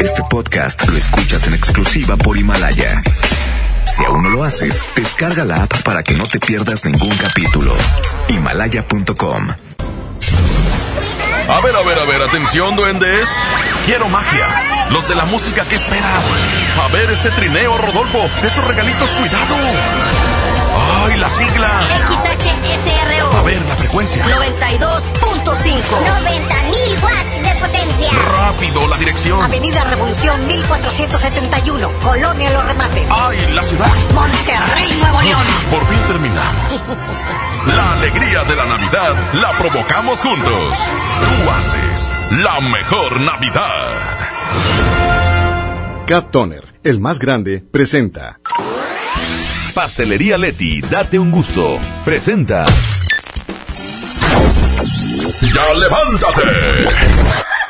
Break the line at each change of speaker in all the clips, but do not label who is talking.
Este podcast lo escuchas en exclusiva por Himalaya. Si aún no lo haces, descarga la app para que no te pierdas ningún capítulo. Himalaya.com.
A ver, a ver, a ver, atención, duendes. Quiero magia. Los de la música que esperan. A ver ese trineo, Rodolfo. Esos regalitos, cuidado. ¡Ay, la sigla!
XHSRO.
A ver, la frecuencia.
92.5.
90.000 watts potencia.
Rápido, la dirección.
Avenida Revolución 1471. Colonia Los Remates.
¡Ay, la ciudad!
Monterrey, Nuevo León.
Por fin terminamos. La alegría de la Navidad la provocamos juntos. Tú haces la mejor Navidad.
Cat Toner, el más grande, presenta.
Pastelería Leti, date un gusto. Presenta.
¡Ya levántate!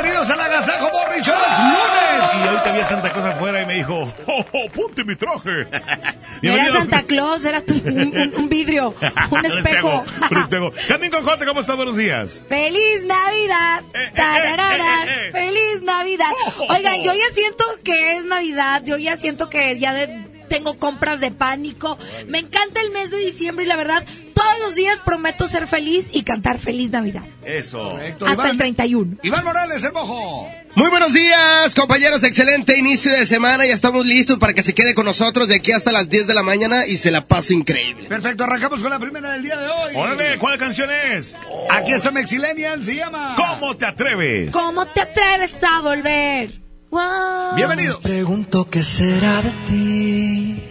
Bienvenidos a la Agasajo Show, es lunes. Y ahorita vi a Santa Claus afuera y me dijo, ¡Oh, oh ponte mi traje!
Era. Santa Claus, era tu- un, un- vidrio, un espejo.
Jamín Conjote, ¿cómo está? Buenos días.
¡Feliz Navidad!
eh, eh, eh.
¡Feliz Navidad! Oigan, yo ya siento que es Navidad, yo ya siento que ya de- tengo compras de pánico. Me encanta el mes de diciembre y la verdad, todos los días prometo ser feliz y cantar Feliz Navidad.
Eso.
Hasta el 31.
Iván Morales, el mojo.
Muy buenos días, compañeros. Excelente inicio de semana. Ya estamos listos para que se quede con nosotros de aquí hasta las 10 de la mañana y se la pase increíble.
Perfecto, arrancamos con la primera del día de hoy. Órale, ¿cuál canción es? Aquí está Mexilenian, se llama ¿Cómo te atreves?
¿Cómo te atreves a volver? Wow.
Bienvenidos.
Pregunto qué será de ti.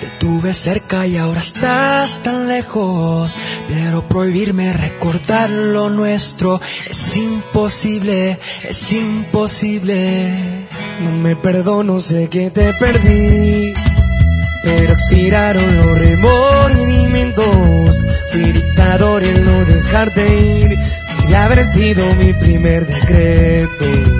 Te tuve cerca y ahora estás tan lejos. Pero prohibirme recordar lo nuestro es imposible, es imposible. No me perdono, sé que te perdí. Pero expiraron los remordimientos. Fui dictador en no dejarte ir. Y haber sido mi primer decreto.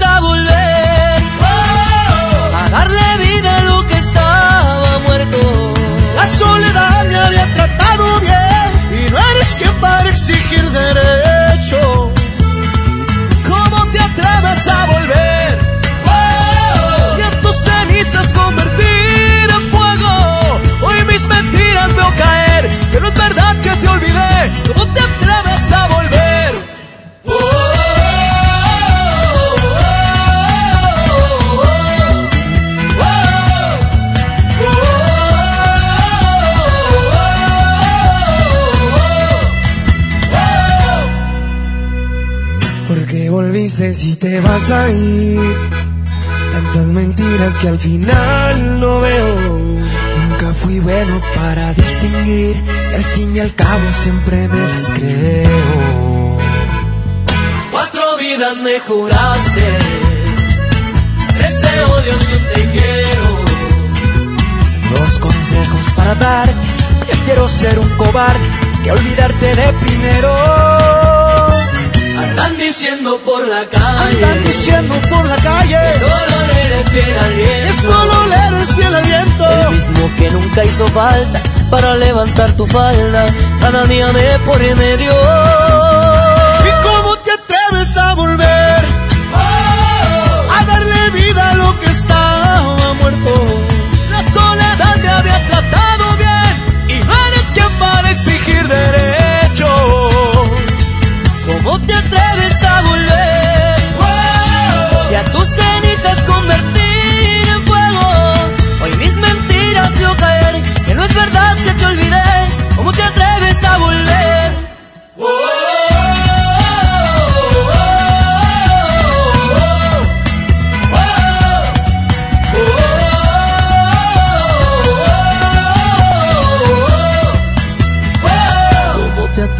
a volver? A darle vida a lo que estaba muerto. La soledad me había tratado bien y no eres quien para exigir derecho. ¿Cómo te atreves a volver? Y a tus cenizas convertir en fuego. Hoy mis mentiras veo caer, que no es verdad que te olvidé. ¿Cómo te Volviste si te vas a ir. Tantas mentiras que al final no veo. Nunca fui bueno para distinguir. Y al fin y al cabo siempre me las creo. Cuatro vidas me juraste. Este odio si te quiero. Dos consejos para dar. Prefiero ser un cobarde que olvidarte de primero. Andan diciendo por la calle. Andan diciendo por la calle. Que solo le eres fiel al viento. Que solo le eres fiel al viento. El mismo que nunca hizo falta para levantar tu falda. Cada día me por medio. ¿Y cómo te atreves a volver? A darle vida a lo que estaba muerto. La soledad me había tratado bien. Y no eres quien para exigir te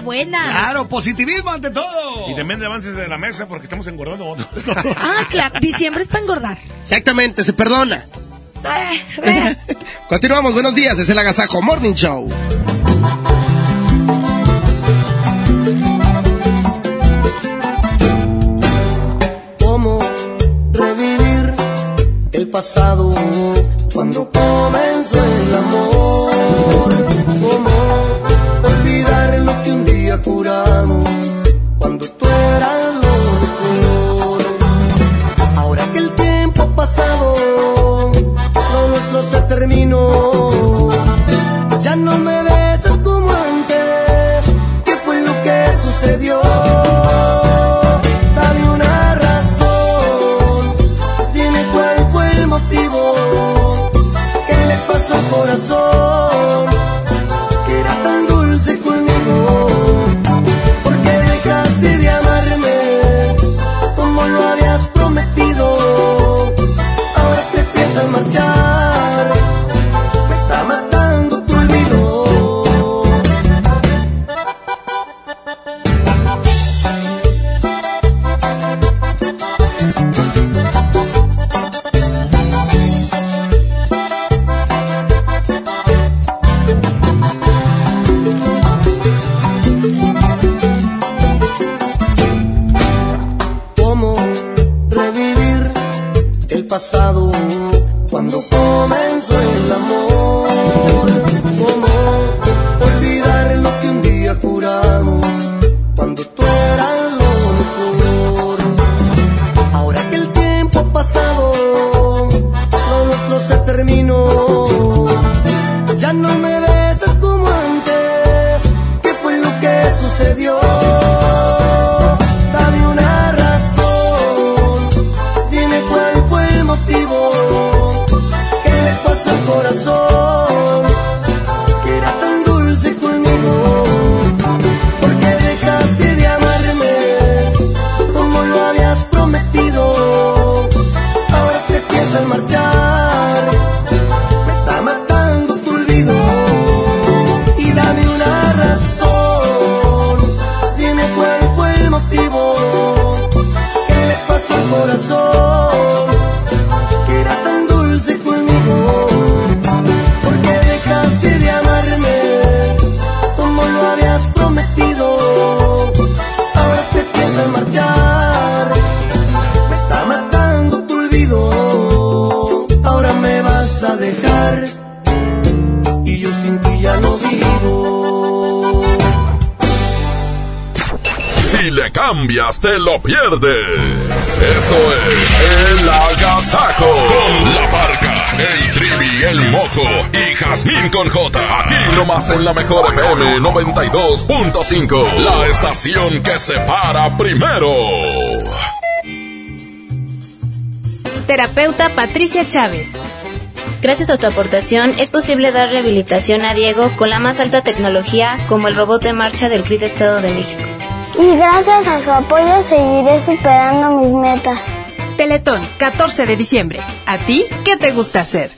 De buena.
Claro, positivismo ante todo. Y también avances de la mesa porque estamos engordando.
Ah, claro, diciembre es para engordar.
Exactamente, se perdona.
Eh, ve.
Continuamos, buenos días, es el Agasajo Morning Show.
¿Cómo revivir el pasado cuando comenzó el amor? Te lo
pierdes. Esto es El Agasajo. Con la barca, el trivi, el mojo y Jazmín con J. Aquí nomás en la mejor FM 92.5. La estación que se para primero.
Terapeuta Patricia Chávez.
Gracias a tu aportación es posible dar rehabilitación a Diego con la más alta tecnología como el robot de marcha del CRID Estado de México.
Y gracias a su apoyo seguiré superando mis metas.
Teletón, 14 de diciembre. ¿A ti qué te gusta hacer?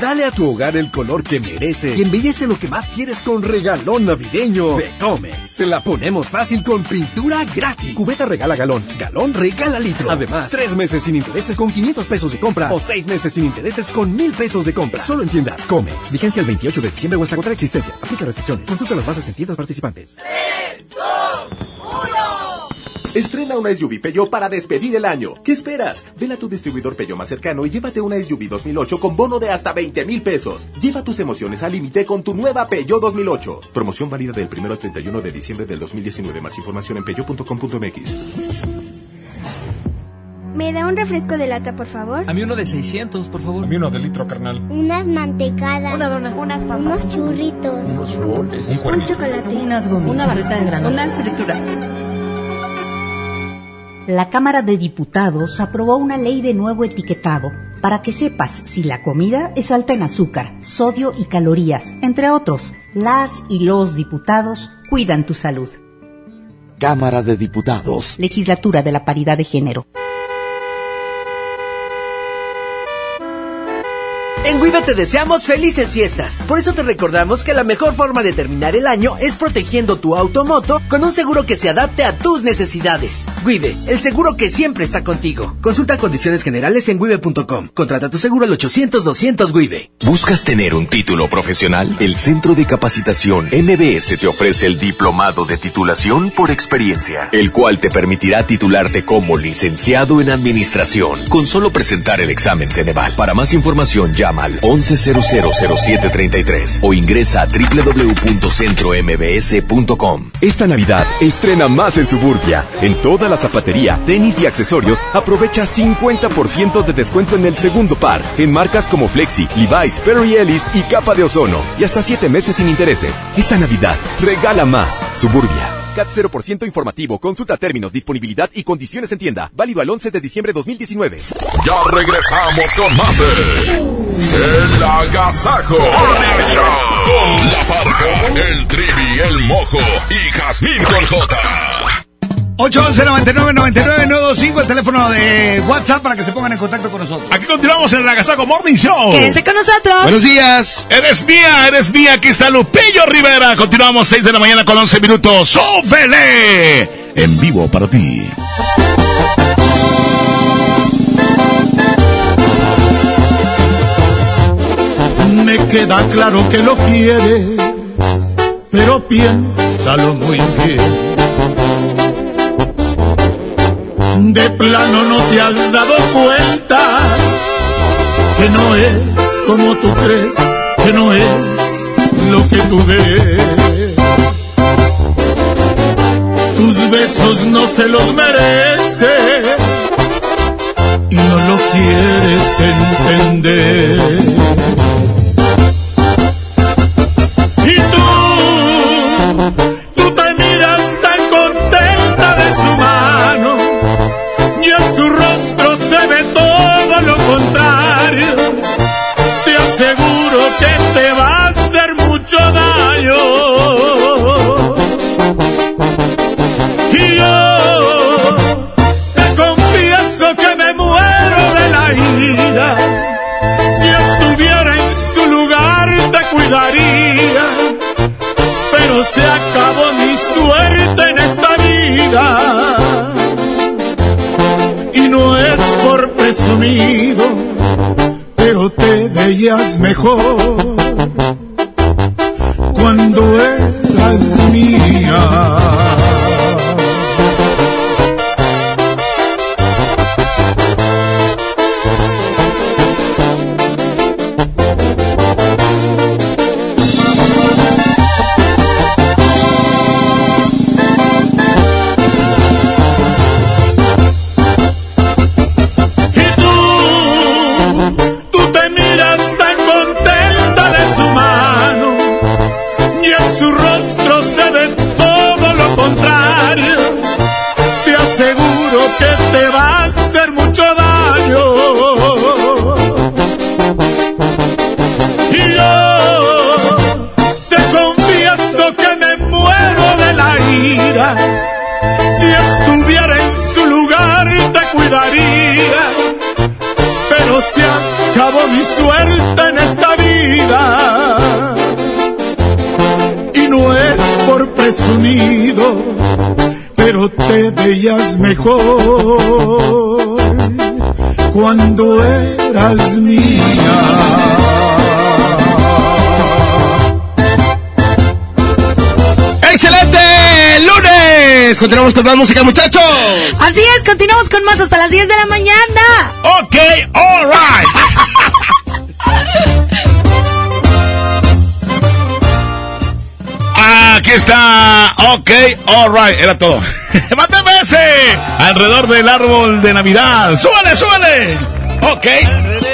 Dale a tu hogar el color que merece y embellece lo que más quieres con regalón navideño de Comex. Se la ponemos fácil con pintura gratis. Cubeta regala galón, galón regala litro. Además, tres meses sin intereses con 500 pesos de compra o seis meses sin intereses con mil pesos de compra. Solo en tiendas Comex. Vigencia el 28 de diciembre o hasta agotar existencias. Aplica restricciones. Consulta las bases en tiendas participantes.
Estrena una SUV Peugeot para despedir el año. ¿Qué esperas? Ven a tu distribuidor Peugeot más cercano y llévate una SUV 2008 con bono de hasta 20 mil pesos. Lleva tus emociones al límite con tu nueva Peugeot 2008. Promoción válida del 1 al 31 de diciembre del 2019. Más información en peugeot.com.mx.
¿Me da un refresco de lata, por favor?
A mí uno de 600, por favor.
A mí uno de litro, carnal.
Unas mantecadas.
Una dona. Unas papas.
Unos churritos.
Unos roles.
Un, un chocolate.
Unas gomitas.
Una barrita de granola.
Unas frituras. La Cámara de Diputados aprobó una ley de nuevo etiquetado para que sepas si la comida es alta en azúcar, sodio y calorías, entre otros. Las y los diputados cuidan tu salud.
Cámara de Diputados.
Legislatura de la Paridad de Género.
En Wibe te deseamos felices fiestas. Por eso te recordamos que la mejor forma de terminar el año es protegiendo tu automoto con un seguro que se adapte a tus necesidades. Wibe, el seguro que siempre está contigo. Consulta condiciones generales en wibe.com. Contrata tu seguro al 800-200 Wibe.
¿Buscas tener un título profesional? El Centro de Capacitación MBS te ofrece el Diplomado de Titulación por Experiencia, el cual te permitirá titularte como licenciado en Administración con solo presentar el examen Ceneval. Para más información llama al 11000733 o ingresa a www.centrombs.com.
Esta Navidad estrena más en Suburbia. En toda la zapatería, tenis y accesorios, aprovecha 50% de descuento en el segundo par, en marcas como Flexi, Levi's, Perry Ellis y Capa de Ozono, y hasta 7 meses sin intereses. Esta Navidad, regala más. Suburbia. CAT 0% informativo. Consulta términos, disponibilidad y condiciones en tienda. Válido al 11 de diciembre 2019.
Ya regresamos con más de El Agasajo Morning Show con La Parca, el Trivi, el Mojo y Jazmín con J.
811-9999-925, el teléfono de WhatsApp para que se pongan en contacto con nosotros. Aquí continuamos en el Agasago Morning Show.
Quédense con nosotros.
Buenos días.
Eres mía, eres mía. Aquí está Lupillo Rivera. Continuamos 6 de la mañana con 11 minutos. ¡Sófele! En vivo para ti.
Me queda claro que lo quieres, pero piénsalo muy bien. De plano no te has dado cuenta que no es como tú crees, que no es lo que tú ves. Tus besos no se los merece y no lo quieres entender. Veías mejor te veías mejor cuando eras mía.
¡Excelente! Lunes
continuamos con más música, muchachos.
Así es, continuamos con más hasta las 10 de la mañana.
Ok, alright. Aquí está. Ok, alright. Era todo. ¡Mátame ese! Alrededor del árbol de Navidad. ¡Súbale, súbale! Ok.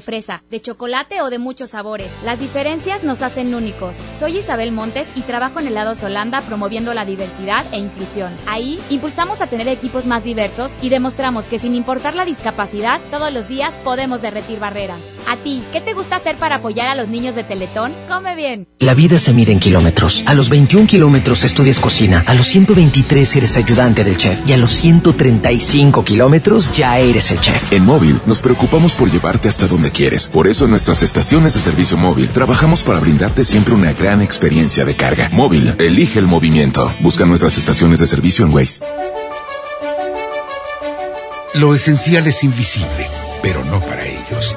Fresa, de chocolate o de muchos sabores, las diferencias nos hacen únicos. Soy Isabel Montes y trabajo en Helados Holanda promoviendo la diversidad e inclusión. Ahí impulsamos a tener equipos más diversos y demostramos que sin importar la discapacidad, todos los días podemos derretir barreras. A ti, ¿qué te gusta hacer para apoyar a los niños de Teletón? Come bien.
La vida se mide en kilómetros. A los 21 kilómetros estudias cocina, a los 123 eres ayudante del chef y a los 135 kilómetros ya eres el chef.
En móvil nos preocupamos por llevarte hasta donde quieres. Por eso en nuestras estaciones de servicio móvil trabajamos para brindarte siempre una gran experiencia de carga. Móvil, elige el movimiento. Busca nuestras estaciones de servicio en Waze.
Lo esencial es invisible, pero no para ellos.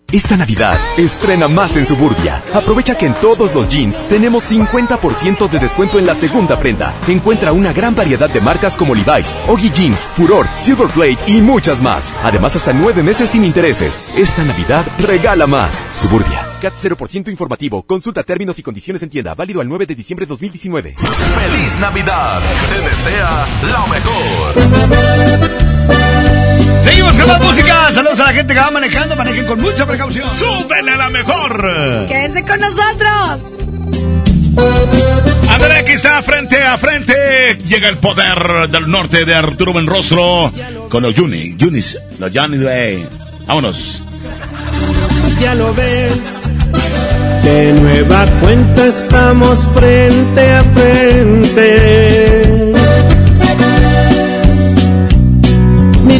Esta Navidad, estrena más en Suburbia. Aprovecha que en todos los jeans tenemos 50% de descuento en la segunda prenda. Encuentra una gran variedad de marcas como Levi's, Oggy Jeans, Furor, Silverplate y muchas más. Además, hasta nueve meses sin intereses. Esta Navidad, regala más. Suburbia. CAT 0% informativo. Consulta términos y condiciones en tienda. Válido al 9 de diciembre de 2019.
¡Feliz Navidad! Te desea lo mejor.
Seguimos con más música. Saludos a la gente que va manejando. Manejen con mucha precaución. ¡Súbele a la mejor!
Quédense con nosotros.
Ándale,
aquí está, frente a frente. Llega el poder del norte de Arturo Benrostro con los Juni, Junis, los Johnny Way. Vámonos.
Ya lo ves, de nueva cuenta estamos frente a frente.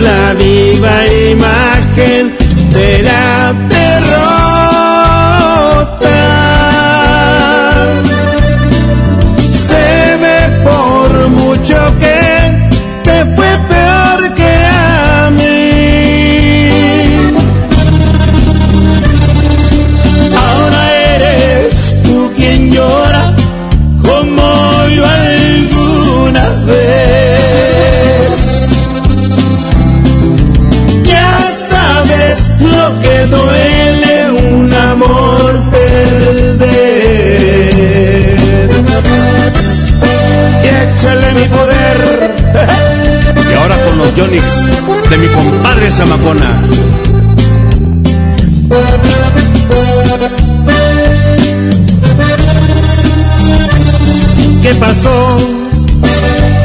La viva imagen de la derrota. Échale mi poder.
Y ahora con los Yonix de mi compadre Zamacona.
¿Qué pasó?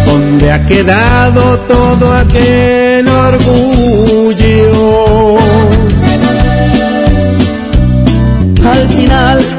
¿Dónde ha quedado todo aquel orgullo? Al final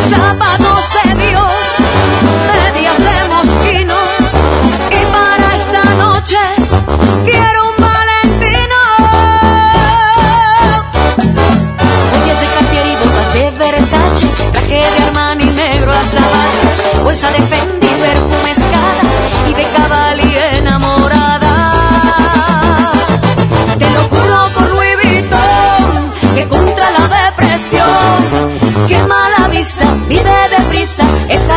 Zapatos de Dios, medias de mosquino y para esta noche quiero un valentino. Joyas de Cartier y botas de Versace, traje de Armani negro hasta bache, bolsa de Fendi, perfume escala y de Cavalli enamorada. Te lo juro por Louis Vuitton, que contra la depresión, que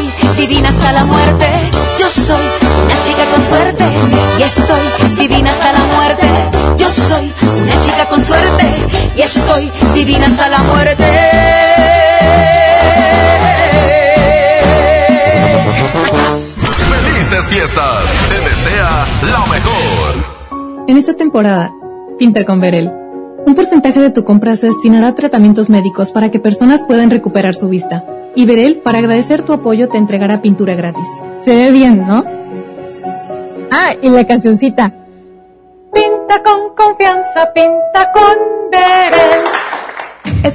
Y estoy divina hasta la muerte. Yo soy una chica con suerte y estoy divina hasta la muerte. Yo soy una chica con suerte y estoy divina hasta la muerte.
Felices fiestas. Te desea lo mejor.
En esta temporada, pinta con Verel. Un porcentaje de tu compra se destinará a tratamientos médicos para que personas puedan recuperar su vista. Y Verel, para agradecer tu apoyo, te entregará pintura gratis. Se ve bien, ¿no? Ah, y la cancioncita.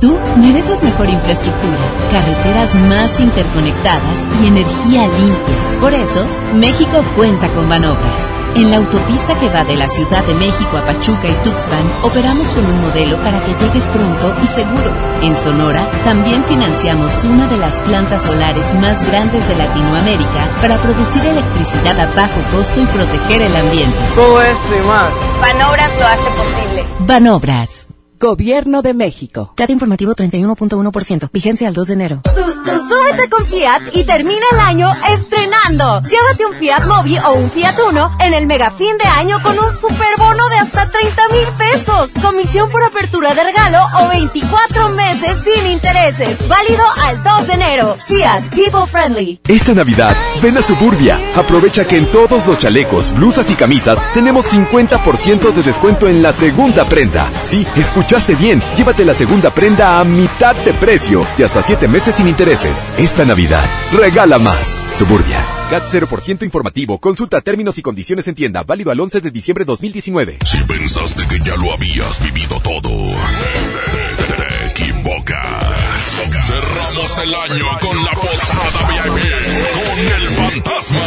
Tú mereces mejor infraestructura, carreteras más interconectadas y energía limpia. Por eso, México cuenta con Banobras. En la autopista que va de la Ciudad de México a Pachuca y Tuxpan, operamos con un modelo para que llegues pronto y seguro. En Sonora, también financiamos una de las plantas solares más grandes de Latinoamérica para producir electricidad a bajo costo y proteger el ambiente.
Todo esto y más.
Banobras lo hace posible.
Banobras.
Gobierno de México.
Cada informativo 31.1%. Vigencia al 2 de enero.
Súbete con Fiat y termina el año estrenando. Llévate un Fiat Mobi o un Fiat Uno en el mega fin de año con un superbono de hasta 30 mil pesos. Comisión por apertura de regalo o 24 meses sin intereses. Válido al 2 de enero. Fiat People Friendly.
Esta Navidad, ven a Suburbia. Aprovecha que en todos los chalecos, blusas y camisas tenemos 50% de descuento en la segunda prenda. Sí, escuchaste bien. Llévate la segunda prenda a mitad de precio y hasta 7 meses sin intereses. Esta Navidad, regala más. Suburbia. CAT 0% informativo. Consulta términos y condiciones en tienda. Válido al 11 de diciembre 2019.
Si pensaste que ya lo habías vivido todo, te, te equivocas. Cerramos el año con la posada VIP con el fantasma.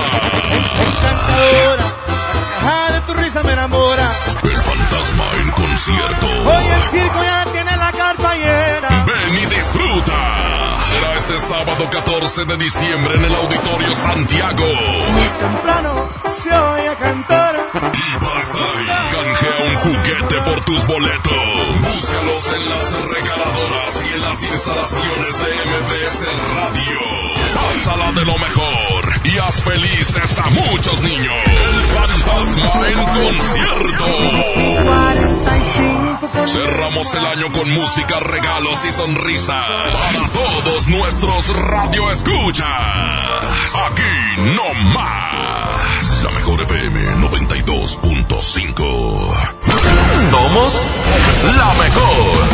Ah, de tu risa me enamora.
El fantasma en concierto.
Hoy el circo ya tiene la carpa llena.
Ven y disfruta. Será este sábado 14 de diciembre en el Auditorio Santiago.
Temprano se oye cantar.
Y pasa y canjea un juguete por tus boletos. Búscalos en las regaladoras y en las instalaciones de MBS Radio. Pásala de lo mejor y haz felices a muchos niños. El fantasma en concierto. Cerramos el año con música, regalos y sonrisas para todos nuestros radioescuchas. Aquí no más. La mejor FM 92.5.
Somos la mejor.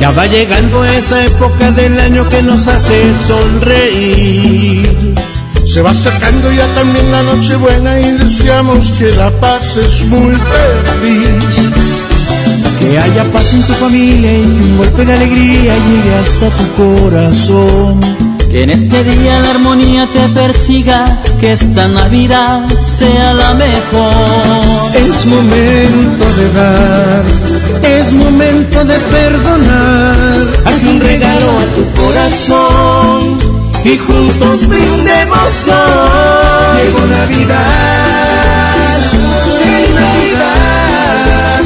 Ya va llegando esa época del año que nos hace sonreír.
Se va acercando ya también la noche buena y deseamos que la pases muy feliz.
Que haya paz en tu familia y que un golpe de alegría llegue hasta tu corazón.
Que en este día la armonía te persiga, que esta Navidad sea la mejor.
Es momento de dar, es momento de perdonar. Haz un regalo a tu corazón y juntos brindemos hoy. Llegó Navidad, feliz Navidad.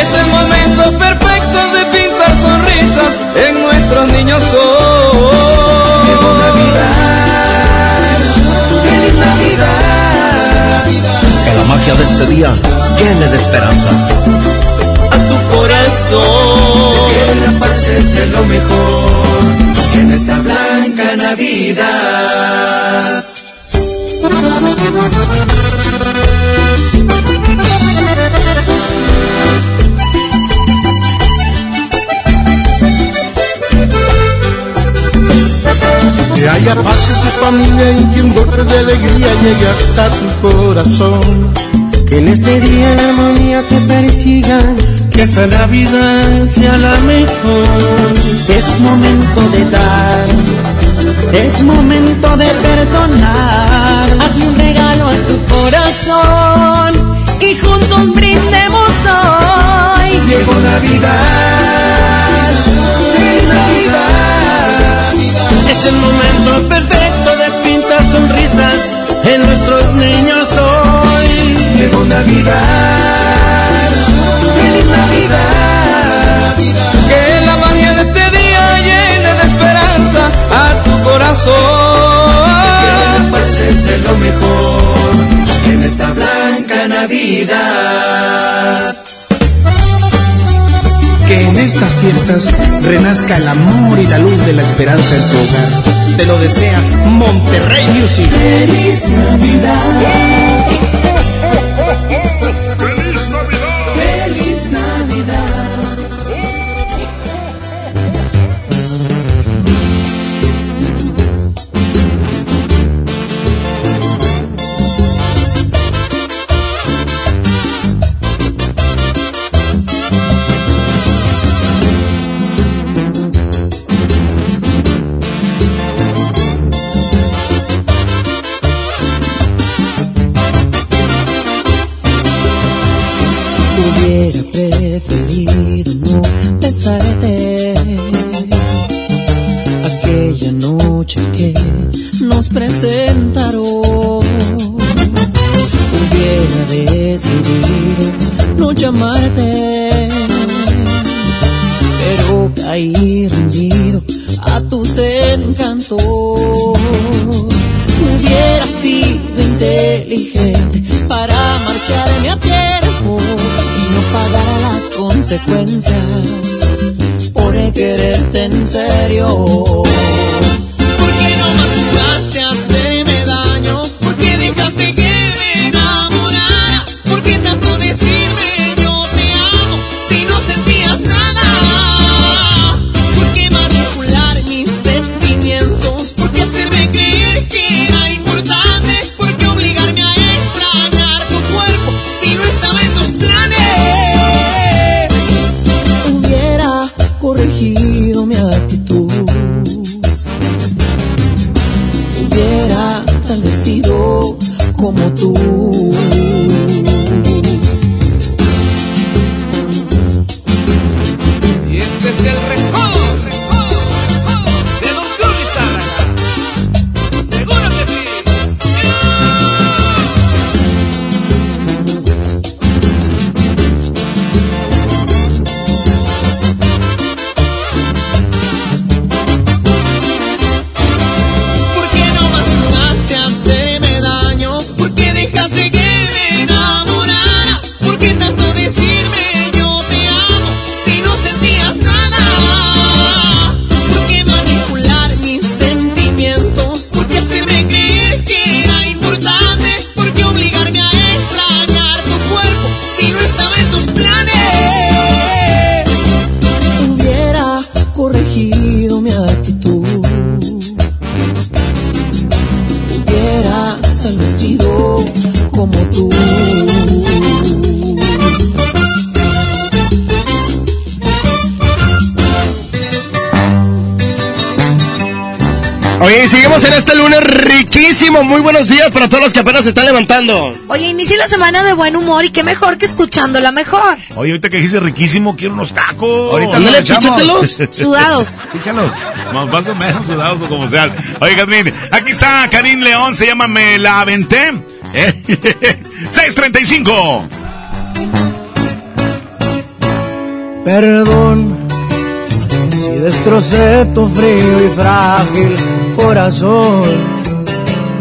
Es el momento perfecto de pintar sonrisas en nuestros niños hoy.
Llegó Navidad, feliz Navidad.
Que la magia de este día llene de esperanza.
A tu corazón.
Que la paz es de lo mejor en esta blanca Navidad.
Que haya paz en tu familia y que un golpe de alegría llegue hasta tu corazón.
Que en este día la armonía te persiga, que esta Navidad sea la mejor. Es momento de dar, es momento de perdonar.
Hazle un regalo a tu corazón y juntos brindemos hoy.
Llegó Navidad, feliz Navidad.
Es el momento perfecto de pintar sonrisas en nuestros niños hoy.
Llegó Navidad, Navidad.
Que la magia de este día llene de esperanza a tu corazón.
Que la paz es de lo mejor en esta blanca Navidad.
Que en estas fiestas renazca el amor y la luz de la esperanza en tu hogar. Te lo desea Monterrey Music.
Feliz Navidad.
Que
apenas se están levantando.
Oye, inicia la semana de buen humor y qué mejor que escuchándola mejor.
Oye, ahorita que dijiste riquísimo, quiero unos tacos.
Ahorita nos echamos. píchatelos.
Sudados.
Píchalos. Más, más o menos sudados o como sean. Oye, Jazmín, aquí está Karim León, se llama Me la aventé. ¿Eh? 635.
Perdón si destrocé tu frío y frágil corazón.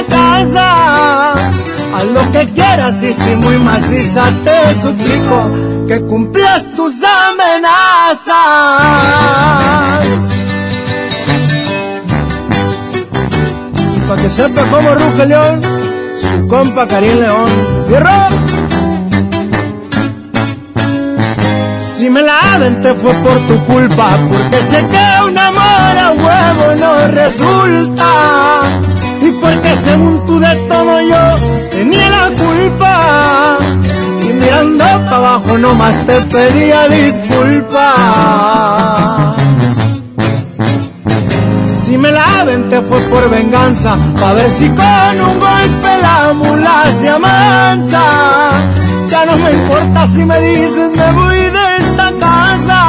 esta casa. Haz lo que quieras y si muy maciza te suplico que cumplas tus amenazas. Para que sepa cómo ruge León, su compa Karim León. ¡Fierro! Si me la aventé fue por tu culpa, porque sé que un amor a huevo no resulta. Y porque según tú de todo yo tenía la culpa. Y mirando para abajo nomás te pedía disculpas. Si me la aventé fue por venganza, pa' ver si con un golpe la mula se amansa. Ya no me importa si me dicen me voy de casa.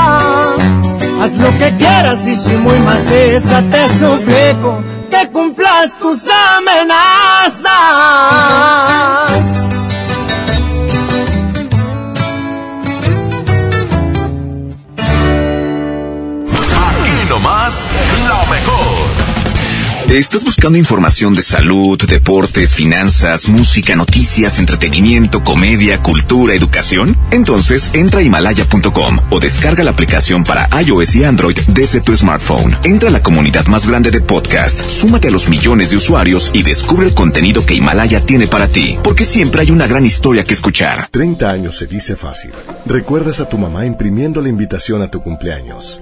Haz lo que quieras y si muy maciza te suplico cumplas tus amenazas.
¿Estás buscando información de salud, deportes, finanzas, música, noticias, entretenimiento, comedia, cultura, educación? Entonces entra a himalaya.com o descarga la aplicación para iOS y Android desde tu smartphone. Entra a la comunidad más grande de podcast, súmate a los millones de usuarios y descubre el contenido que Himalaya tiene para ti, porque siempre hay una gran historia que escuchar.
30 años se dice fácil. Recuerdas a tu mamá imprimiendo la invitación a tu cumpleaños.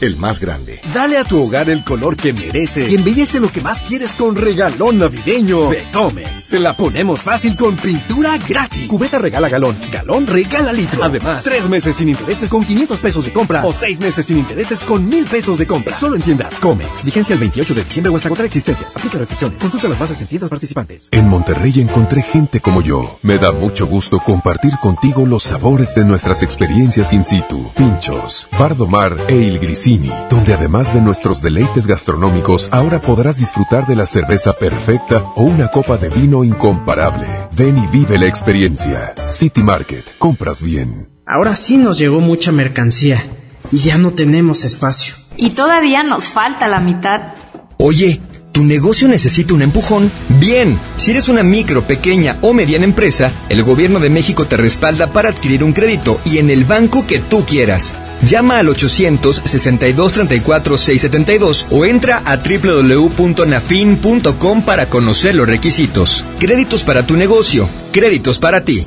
el más grande.
Dale a tu hogar el color que merece y embellece lo que más quieres con regalón navideño de Comex. Se la ponemos fácil con pintura gratis. Cubeta regala galón, galón regala litro. Además, tres meses sin intereses con 500 pesos de compra o seis meses sin intereses con mil pesos de compra. Solo entiendas Comex. Vigencia el 28 de diciembre o hasta agotar existencias. Aplica restricciones. Consulta las bases en tiendas participantes.
En Monterrey encontré gente como yo. Me da mucho gusto compartir contigo los sabores de nuestras experiencias in situ. Pinchos, Bardomar e Il Donde además de nuestros deleites gastronómicos, ahora podrás disfrutar de la cerveza perfecta o una copa de vino incomparable. Ven y vive la experiencia. City Market, compras bien.
Ahora sí nos llegó mucha mercancía y ya no tenemos espacio.
Y todavía nos falta la mitad.
Oye, ¿tu negocio necesita un empujón? Bien, si eres una micro, pequeña o mediana empresa, el gobierno de México te respalda para adquirir un crédito y en el banco que tú quieras. Llama al 800-6234-672 o entra a www.nafin.com para conocer los requisitos. Créditos para tu negocio, créditos para ti.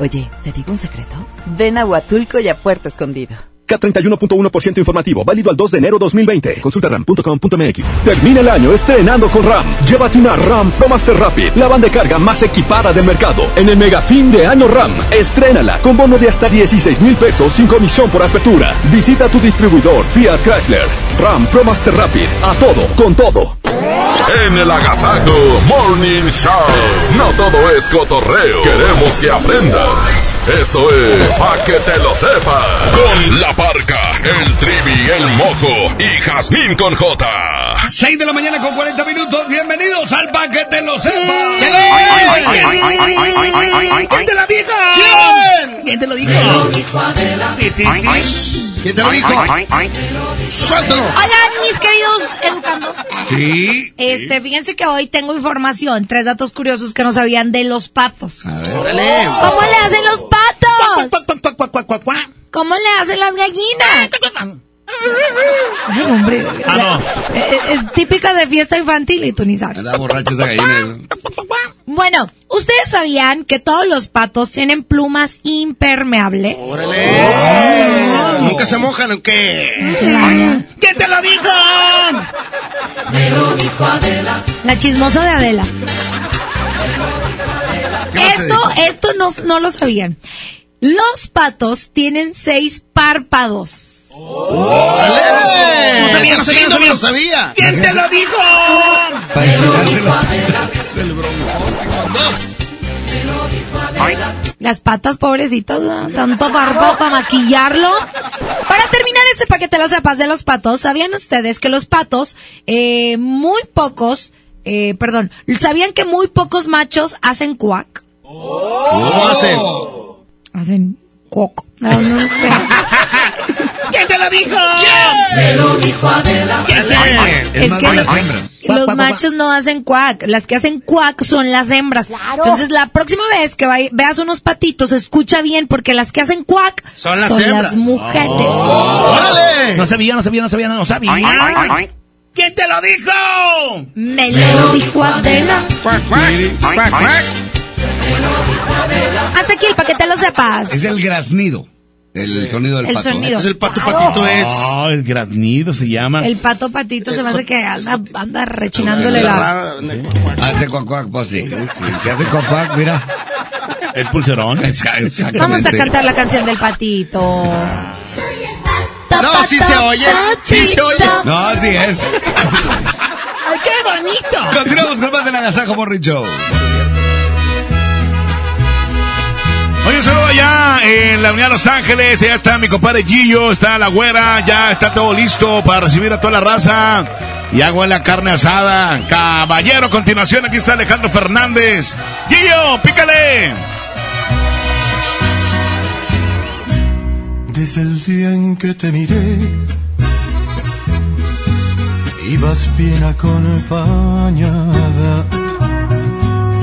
Oye, ¿te digo un secreto? Ven a Huatulco y a Puerto Escondido.
K31.1% informativo, válido al 2 de enero 2020. Consulta ram.com.mx. Termina el año estrenando con RAM. Llévate una RAM Pro Master Rapid, la banda de carga más equipada del mercado. En el mega fin de año RAM, estrénala con bono de hasta 16 mil pesos sin comisión por apertura. Visita tu distribuidor Fiat Chrysler. RAM Pro Master Rapid, a todo, con todo.
En el Agasajo Morning Show. No todo es cotorreo. Queremos que aprendas. Esto es Pa' que te lo sepas. Con la parca, el trivi, el mojo y Jazmín con J.
6 de la mañana con 40 minutos. Bienvenidos al Pa' que te lo sepas.
¿Quién te la dijo?
¿Quién? ¿Quién te lo dijo? Sí, sí, sí.
¿Quién te lo dijo? Suéltalo.
Oigan, mis queridos educandos.
Sí.
Este, fíjense que hoy tengo información, tres datos curiosos que no sabían de los patos.
A ver. Órale.
¿Cómo le hacen los patos? ¿Cómo le hacen las gallinas? Ay, hombre.
Ah, no.
Es, es típica de fiesta infantil y tú ni sabes.
Esa gallina.
Bueno, ¿ustedes sabían que todos los patos tienen plumas impermeables?
¡Órale! ¿Nunca se mojan o qué?
¿Quién te lo dijo?
Me lo dijo Adela.
La chismosa de Adela.
¿Qué más te
Esto, esto no, no lo sabían. Los patos tienen seis párpados.
¡Órale!
No sabía, no sabía, no
no me lo
sabía. ¿Quién te lo dijo?
Para
Las patas pobrecitas, ¿no? tanto párpado para maquillarlo. Para terminar ese paquete, lo sepas de los patos, ¿sabían ustedes que los patos, eh, muy pocos, eh, perdón, ¿sabían que muy pocos machos hacen cuac?
¿Cómo hacen?
Hacen cuoc. No, no sé.
¿Quién te lo dijo?
Me lo dijo Adela.
Es que los, los machos no hacen cuac, las que hacen cuac son las hembras. Entonces la próxima vez que vay- veas unos patitos, escucha bien porque las que hacen cuac
Son las hembras.
mujeres.
¡Órale!
No sabía, no sabía, no sabía, no sabía. ¿Quién te lo dijo?
Me lo dijo Adela.
Cuac, cuac, cuac, cuac.
Haz aquí el paquete, lo sepas.
Es el graznido. El sonido del
El
pato.
sonido.
Entonces el pato patito es.
Oh, el graznido se llama.
El pato patito se me hace que anda, anda rechinándole la...
Hace cuac cuac, pues sí. sí. Si hace cuac cuac, mira.
El pulserón.
Vamos a cantar la canción del patito.
No, sí se oye. Sí se oye.
No, así es.
¡Ay, qué bonito!
Continuamos con más del Agasajo Morning
Oye, un saludo allá en la Unidad Los Ángeles. Ya está mi compadre Gillo, está la güera, ya está todo listo para recibir a toda la raza. Y hago la carne asada. Caballero, continuación, aquí está Alejandro Fernández. Gillo, pícale.
Desde el día en que te miré, ibas bien acompañada,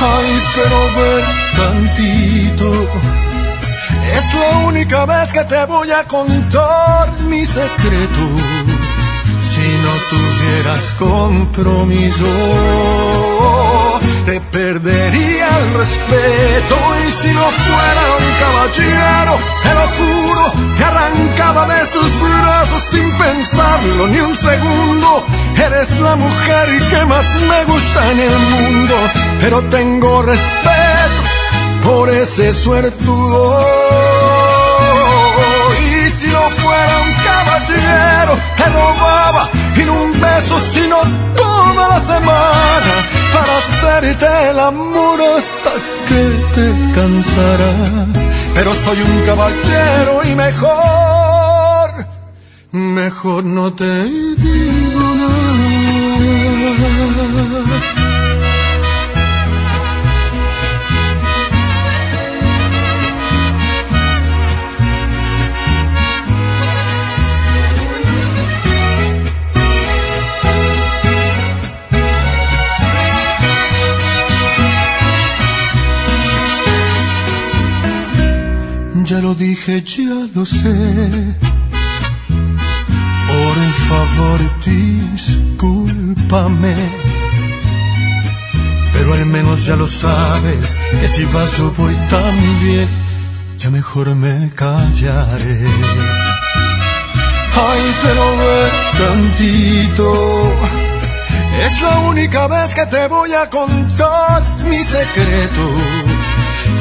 Ay, pero ven tantito. Es la única vez que te voy a contar mi secreto. Si no tuvieras compromiso, te perdería el respeto. Y si no fuera un caballero, te lo juro, te arrancaba de sus brazos sin pensarlo ni un segundo. Eres la mujer que más me gusta en el mundo, pero tengo respeto por ese suertudo. Y si no fuera un
te robaba y un beso sino toda la semana para hacerte el amor hasta que te cansarás. Pero soy un caballero y mejor, mejor no te digo Ya lo dije, ya lo sé. Por favor, discúlpame. Pero al menos ya lo sabes, que si vas yo voy también. Ya mejor me callaré. Ay, pero ve tantito. Es la única vez que te voy a contar mi secreto.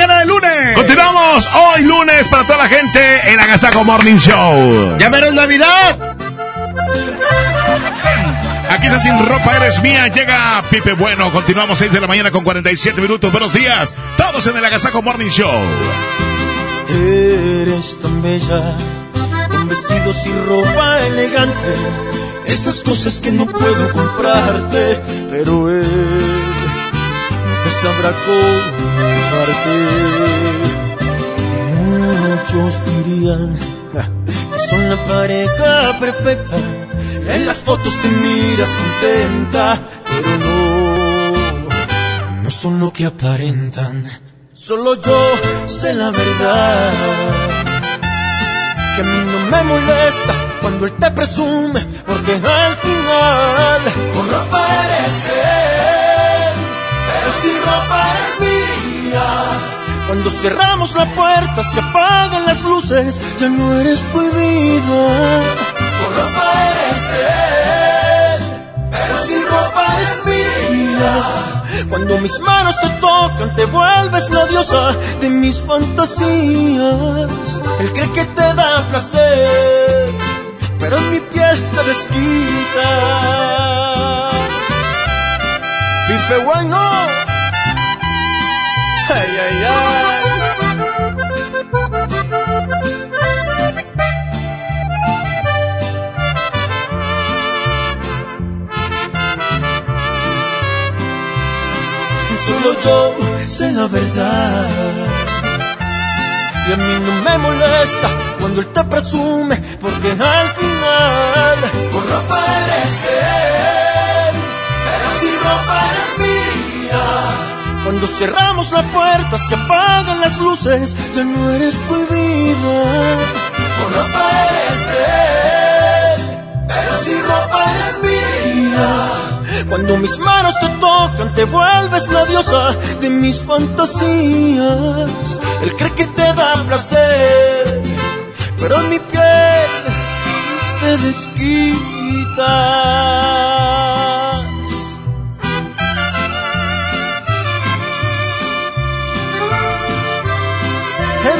Mañana de lunes. Continuamos hoy lunes para toda la gente en Agasaco Morning Show.
¡Ya verás Navidad!
Aquí está sin ropa, eres mía. Llega Pipe Bueno. Continuamos 6 de la mañana con 47 minutos. Buenos días. Todos en el Agasaco Morning Show.
Eres tan bella, con vestidos y ropa elegante, esas cosas que no puedo comprarte, pero te sabrá comprarte. Muchos dirían que son la pareja perfecta, en las fotos te miras contenta, pero no, no son lo que aparentan. Solo yo sé la verdad. Que a mí no me molesta cuando él te presume, porque al final él, pero si ropa eres mía. Cuando cerramos la puerta, se apagan las luces, ya no eres prohibida. Con ropa eres de él, pero si ropa eres mía. Cuando mis manos te tocan, te vuelves la diosa de mis fantasías. Él cree que te da placer, pero en mi piel te desquita. Pipe bueno, ay, ay, ay. Solo yo sé la verdad. Y a mí no me molesta cuando él te presume, porque al final con ropa eres de él, pero si ropa eres mía. Cuando cerramos la puerta, se apagan las luces, ya no eres prohibida. Con ropa eres de él, pero si ropa eres mía. Cuando mis manos te tocan, te vuelves la diosa de mis fantasías. Él cree que te da placer, pero en mi piel te desquitas.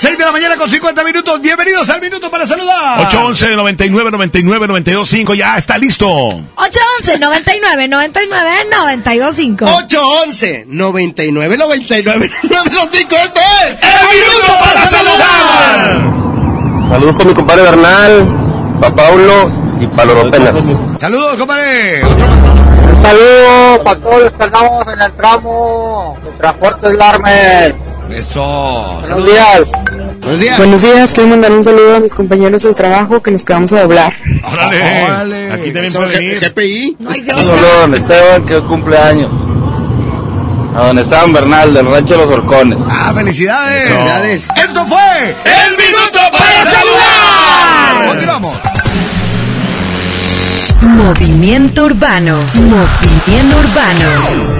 6 de la mañana con 50 minutos. Bienvenidos al Minuto para Saludar. 811 99 99 92 5 Ya está listo.
811 99 99 92 5
811 99 99 92 5 Esto es
El Minuto para Saludar.
Saludos con mi compadre Bernal, para Paulo y para los Penas.
Saludos, compadre.
Un saludo para todos los que andamos en el tramo de Transportes Larmes.
Eso.
Buenos días.
Buenos días.
Buenos días, quiero mandar un saludo a mis compañeros del trabajo que nos quedamos a doblar.
Órale. Aquí también puede venir.
GPI.
No hay
Un saludo a don Esteban que cumple años. A don Esteban Bernal del Rancho de los Horcones.
Ah, felicidades.
Eso.
Felicidades. Esto fue El Minuto para Saludar. Continuamos.
Movimiento Urbano. Movimiento Urbano.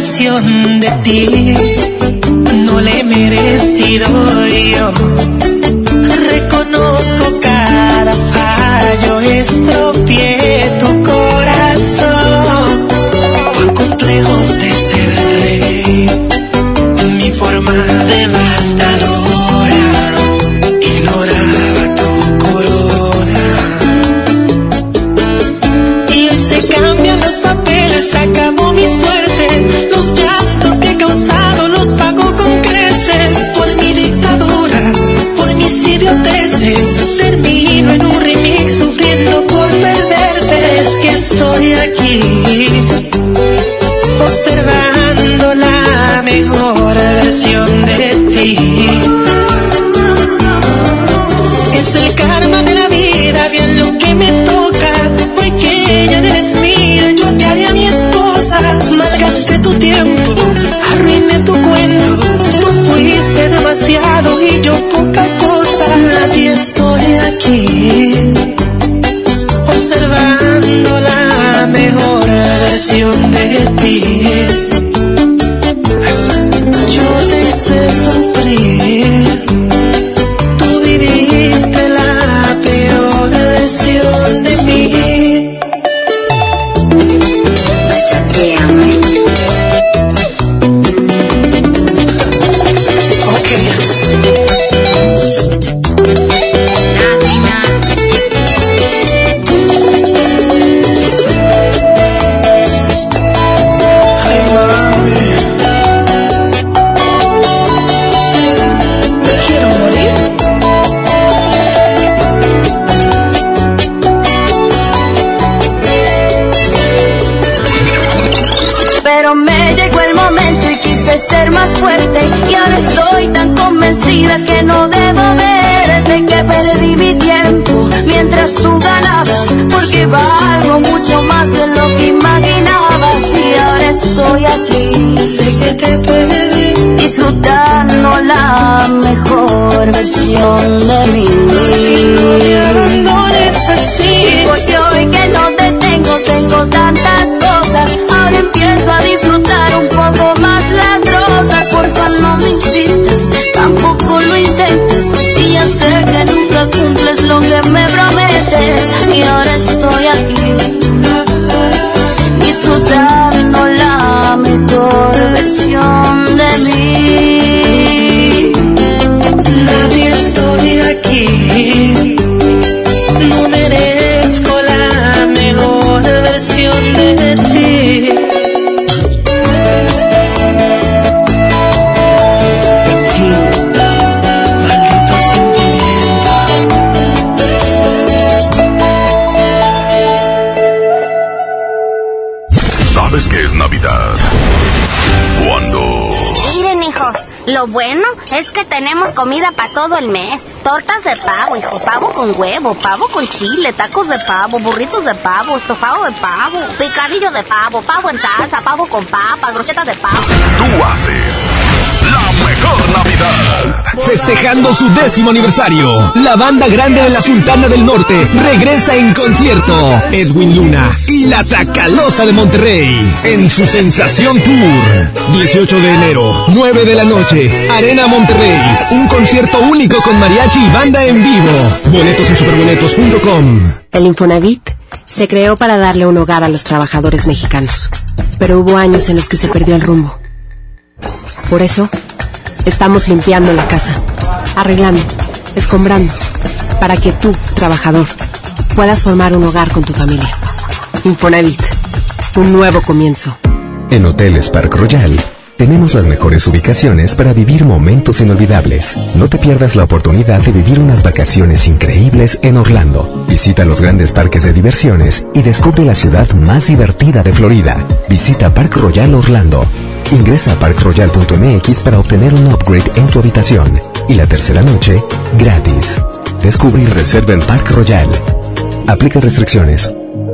versión de ti no la he merecido yo. Reconozco cada fallo, estropeé
comida para todo el mes. Tortas de pavo, hijo, pavo con huevo, pavo con chile, tacos de pavo, burritos de pavo, estofado de pavo, picadillo de pavo, pavo en salsa, pavo con papas, brochetas de pavo.
Tú haces mejor Navidad.
Festejando su décimo aniversario, la banda grande de la Sultana del Norte regresa en concierto. Edwin Luna y la Tracalosa de Monterrey en su Sensación Tour. 18 de enero, 9 de la noche, Arena Monterrey. Un concierto único con mariachi y banda en vivo. Boletos en superboletos.com.
El Infonavit se creó para darle un hogar a los trabajadores mexicanos, pero hubo años en los que se perdió el rumbo. Por eso, estamos limpiando la casa, arreglando, escombrando, para que tú, trabajador, puedas formar un hogar con tu familia. Infonavit, un nuevo comienzo.
En Hoteles Park Royal tenemos las mejores ubicaciones para vivir momentos inolvidables. No te pierdas la oportunidad de vivir unas vacaciones increíbles en Orlando. Visita los grandes parques de diversiones y descubre la ciudad más divertida de Florida. Visita Park Royal Orlando. Ingresa a parkroyal.mx para obtener un upgrade en tu habitación. Y la tercera noche, gratis. Descubre y reserva en Park Royal. Aplica restricciones.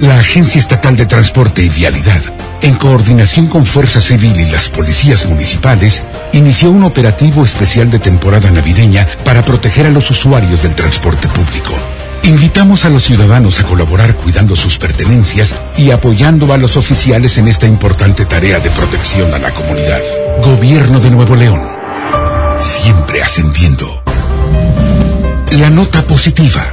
La Agencia Estatal de Transporte y Vialidad, en coordinación con Fuerza Civil y las policías municipales, inició un operativo especial de temporada navideña para proteger a los usuarios del transporte público. Invitamos a los ciudadanos a colaborar cuidando sus pertenencias y apoyando a los oficiales en esta importante tarea de protección a la comunidad. Gobierno de Nuevo León. Siempre ascendiendo. La nota positiva.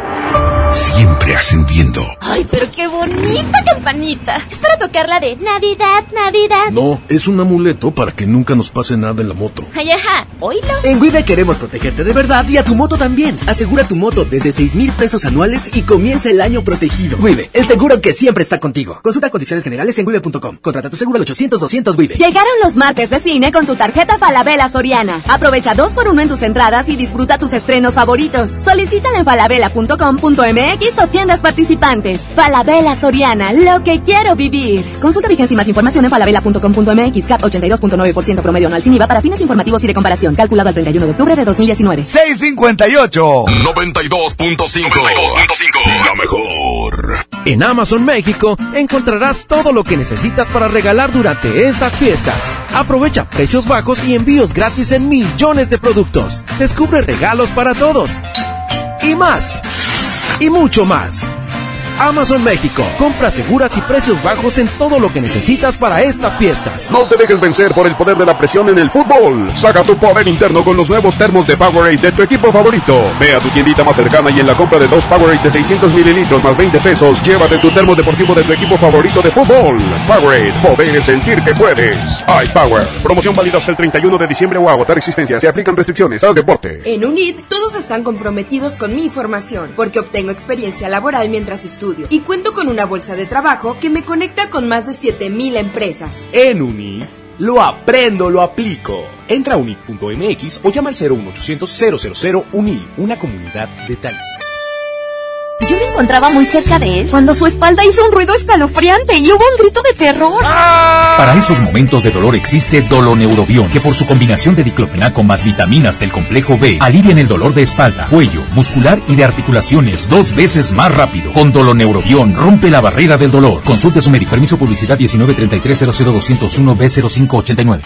Siempre ascendiendo.
Ay, pero qué bonita campanita. Es para tocar la de Navidad, Navidad.
No, es un amuleto para que nunca nos pase nada en la moto.
Ay, ajá, oílo.
En Wibe queremos protegerte de verdad y a tu moto también. Asegura tu moto desde 6 mil pesos anuales y comienza el año protegido. Wibe, el seguro que siempre está contigo. Consulta condiciones generales en wibe.com. Contrata tu seguro al 800-200 Wibe.
Llegaron los martes de cine con tu tarjeta Falabella Soriana. Aprovecha dos por uno en tus entradas y disfruta tus estrenos favoritos. Solicítala en falabella.com.mx o tiendas participantes. Falabella Soriana, lo que quiero vivir. Consulta vigencia y más información en falabella.com.mx. CAT 82.9% promedio anual sin IVA para fines informativos y de comparación. Calculado al 31 de octubre de 2019.
658 92.5 La mejor.
En Amazon México encontrarás todo lo que necesitas para regalar durante estas fiestas. Aprovecha precios bajos y envíos gratis en millones de productos. Descubre regalos para todos. Y más y mucho más. Amazon México. Compras seguras y precios bajos en todo lo que necesitas para estas fiestas.
No te dejes vencer por el poder de la presión en el fútbol. Saca tu poder interno con los nuevos termos de Powerade de tu equipo favorito. Ve a tu tiendita más cercana y en la compra de dos Powerade de 600 mililitros más 20 pesos, llévate tu termo deportivo de tu equipo favorito de fútbol. Powerade, poder sentir que puedes. iPower. Promoción válida hasta el 31 de diciembre o agotar existencia. Se aplican restricciones. Haz deporte.
En UNID, todos están comprometidos con mi formación, porque obtengo experiencia laboral mientras estudio y cuento con una bolsa de trabajo que me conecta con más de 7000 empresas.
En UNID, lo aprendo, lo aplico. Entra a unid.mx o llama al 01800 000 UNID, una comunidad de taxis.
Yo me encontraba muy cerca de él cuando su espalda hizo un ruido escalofriante y hubo un grito de terror.
Para esos momentos de dolor existe Doloneurobión, que por su combinación de diclofenaco más vitaminas del complejo B alivian el dolor de espalda, cuello, muscular y de articulaciones dos veces más rápido. Con Doloneurobión rompe la barrera del dolor. Consulte a su médico. Permiso publicidad 1933 b 0589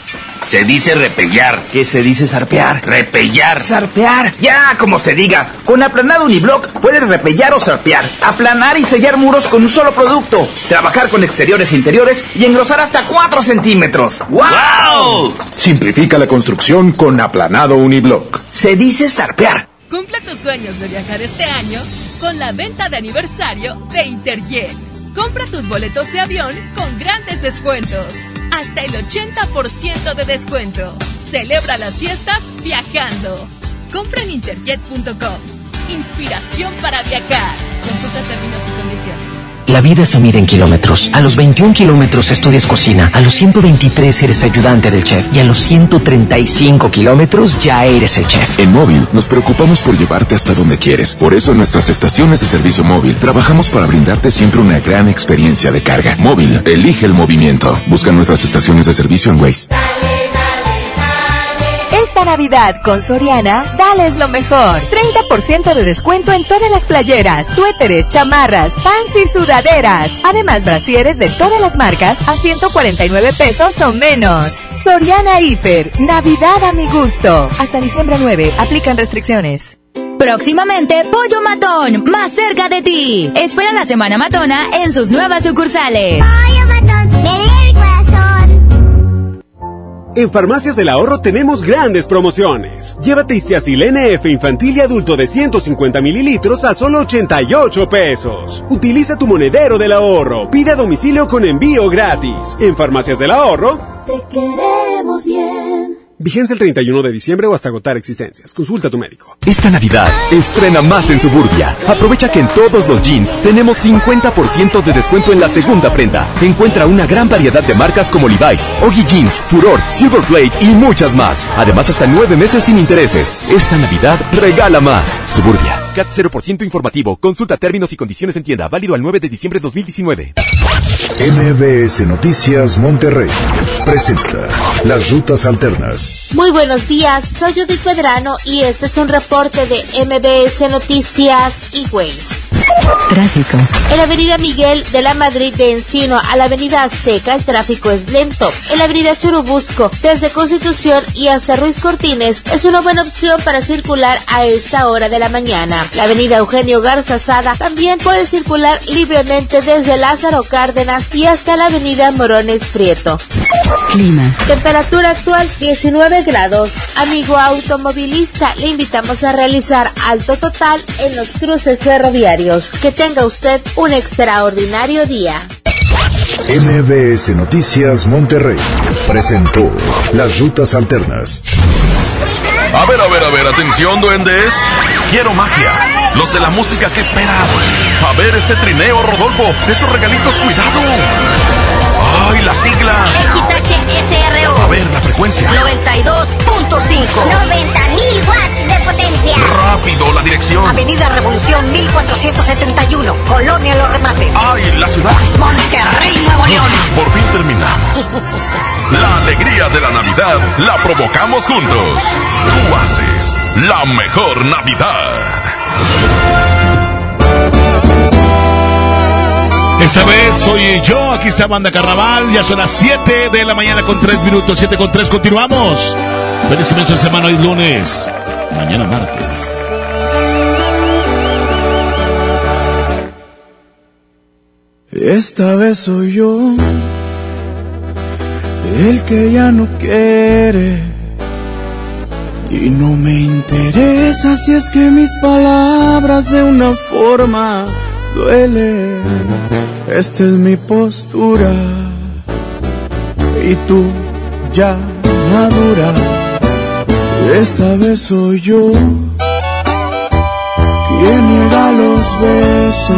Se dice repellar.
¿Qué se dice zarpear?
Repellar.
Zarpear. Ya, como se diga. Con aplanado uniblock puedes repellar o
sarpear, aplanar y sellar muros con un solo producto, trabajar con exteriores e interiores y engrosar hasta 4 centímetros. ¡Wow!
Simplifica la construcción con aplanado uniblock.
Se dice sarpear.
Cumple tus sueños de viajar este año con la venta de aniversario de Interjet. Compra tus boletos de avión con grandes descuentos. Hasta el 80% de descuento. Celebra las fiestas viajando. Compra en interjet.com. Inspiración para viajar. Consulta términos y condiciones.
La vida se mide en kilómetros. A los 21 kilómetros estudias cocina, a los 123 eres ayudante del chef y a los 135 kilómetros ya eres el chef.
En móvil nos preocupamos por llevarte hasta donde quieres. Por eso en nuestras estaciones de servicio móvil trabajamos para brindarte siempre una gran experiencia de carga. Móvil, elige el movimiento. Busca nuestras estaciones de servicio en Waze.
Esta Navidad con Soriana, dales lo mejor. 30% de descuento en todas las playeras, suéteres, chamarras, pants y sudaderas. Además, brasieres de todas las marcas a 149 pesos o menos. Soriana Hiper, Navidad a mi gusto. Hasta diciembre 9, aplican restricciones.
Próximamente, Pollo Matón, más cerca de ti. Espera la Semana Matona en sus nuevas sucursales.
Pollo Matón, me el corazón.
En Farmacias del Ahorro tenemos grandes promociones. Llévate Istiazil NF infantil y adulto de 150 mililitros a solo 88 pesos. Utiliza tu monedero del ahorro. Pide a domicilio con envío gratis. En Farmacias del Ahorro.
Te queremos bien.
Vigencia el 31 de diciembre o hasta agotar existencias. Consulta a tu médico.
Esta Navidad, estrena más en Suburbia. Aprovecha que en todos los jeans tenemos 50% de descuento en la segunda prenda. Encuentra una gran variedad de marcas como Levi's, Oggy Jeans, Furor, Silverplate y muchas más. Además, hasta nueve meses sin intereses. Esta Navidad, regala más. Suburbia. CAT 0% informativo. Consulta términos y condiciones en tienda. Válido al 9 de diciembre de 2019.
MBS Noticias Monterrey presenta Las Rutas Alternas.
Muy buenos días, soy Judith Pedrano y este es un reporte de MBS Noticias y Waze.
Tráfico.
En la avenida Miguel de la Madrid de Encino a la avenida Azteca el tráfico es lento. En la avenida Churubusco desde Constitución y hasta Ruiz Cortines es una buena opción para circular a esta hora de la mañana. La avenida Eugenio Garza Sada también puede circular libremente desde Lázaro Cárdenas y hasta la avenida Morones Prieto.
Clima.
Temperatura actual 19 grados. Amigo automovilista, le invitamos a realizar alto total en los cruces ferroviarios. Que tenga usted un extraordinario día.
MBS Noticias Monterrey presentó Las Rutas Alternas.
A ver, a ver, a ver, atención, duendes. Quiero magia. Los de la música que esperan. A ver ese trineo, Rodolfo. Esos regalitos, cuidado. ¡Ay, las siglas!
XHSRO.
A ver, la frecuencia.
92.5.
90.000 watts de potencia.
Rápido, la dirección.
Avenida Revolución 1471, Colonia Los Remates.
¡Ay, la ciudad!
Monterrey, Nuevo León.
Por fin terminamos. La alegría de la Navidad la provocamos juntos. Tú haces la mejor Navidad.
Esta vez soy yo, aquí está Banda Carnaval, ya son las 7 de la mañana con 3 minutos, 7 con 3, continuamos. Feliz comienzo de semana, hoy lunes, mañana martes.
Esta vez soy yo el que ya no quiere y no me interesa si es que mis palabras de una forma duelen. Esta es mi postura y tú ya madura. Esta vez soy yo quien niega los besos.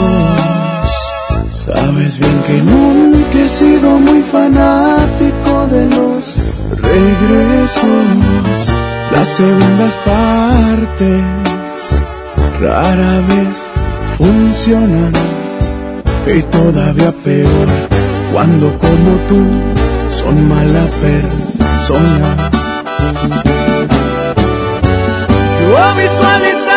Sabes bien que nunca he sido muy fanático de los regresos. Las segundas partes rara vez funcionan y todavía peor cuando como tú son mala persona. Yo visualizaba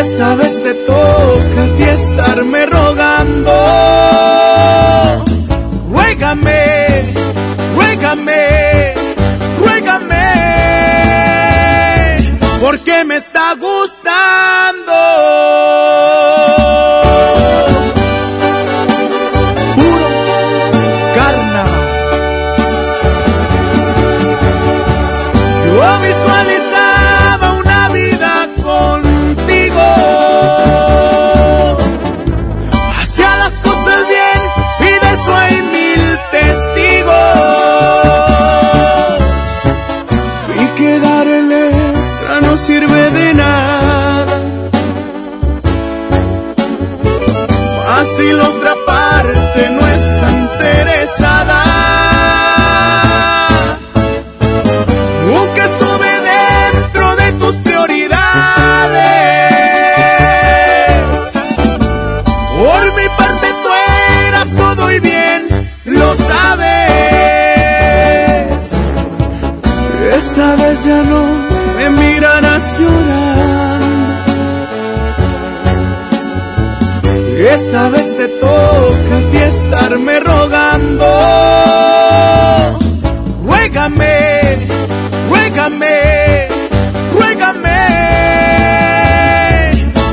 Esta vez te toca a ti estarme rogando. Ruégame, ruégame, ruégame, porque me está gustando.
Esta vez te toca a ti estarme
rogando. Ruégame, ruégame, ruégame,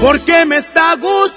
porque me está gustando.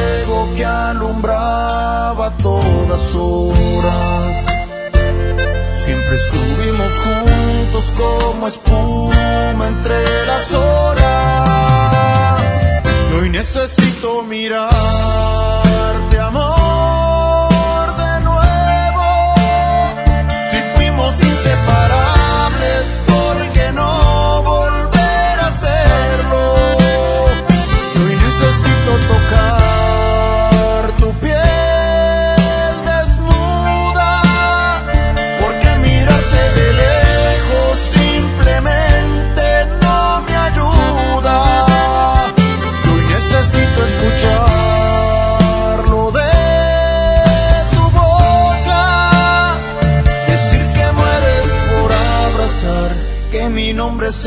fuego que alumbraba todas horas. Siempre estuvimos juntos como espuma entre las horas. Y hoy necesito mirarte, amor, de nuevo. Si fuimos inseparables,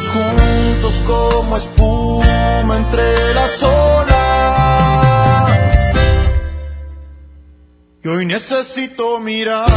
Juntos como espuma entre las olas. Y hoy necesito mirarte,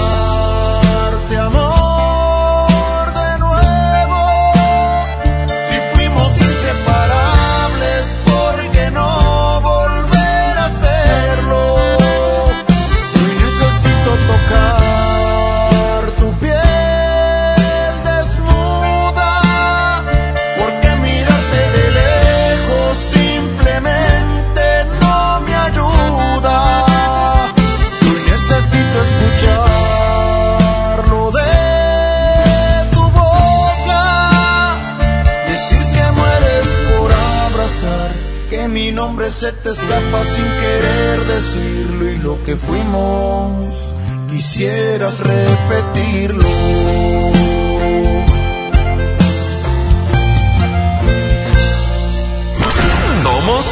se te escapa sin querer decirlo y lo que fuimos quisieras repetirlo.
Somos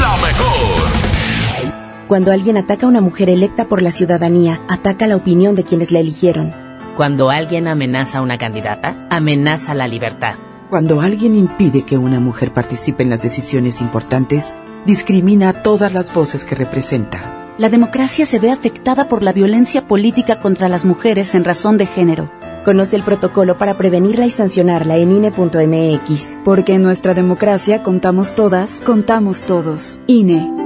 la mejor.
Cuando alguien ataca a una mujer electa por la ciudadanía, ataca la opinión de quienes la eligieron.
Cuando alguien amenaza a una candidata, amenaza la libertad.
Cuando alguien impide que una mujer participe en las decisiones importantes, discrimina a todas las voces que representa.
La democracia se ve afectada por la violencia política contra las mujeres en razón de género.
Conoce el protocolo para prevenirla y sancionarla en INE.mx.
Porque en nuestra democracia contamos todas, contamos todos. INE.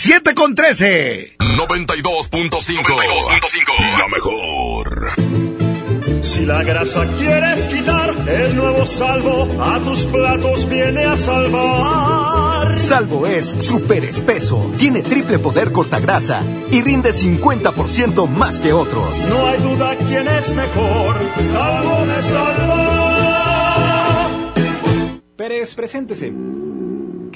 7 con 13.
92.5. La mejor.
Si la grasa quieres quitar, el nuevo salvo a tus platos viene a salvar.
Salvo es súper espeso, tiene triple poder cortagrasa y rinde 50% más que otros.
No hay duda quién es mejor. Salvo me salva.
Pérez, preséntese.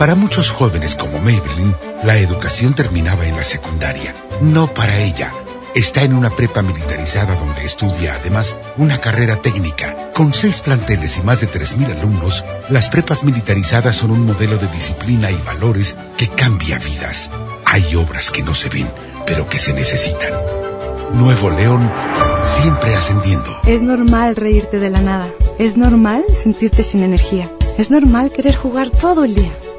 Para muchos jóvenes como Maybelline, la educación terminaba en la secundaria. No para ella. Está en una prepa militarizada donde estudia además una carrera técnica. Con seis planteles y más de 3.000 alumnos, las prepas militarizadas son un modelo de disciplina y valores que cambia vidas. Hay obras que no se ven, pero que se necesitan. Nuevo León, siempre ascendiendo.
Es normal reírte de la nada. Es normal sentirte sin energía. Es normal querer jugar todo el día.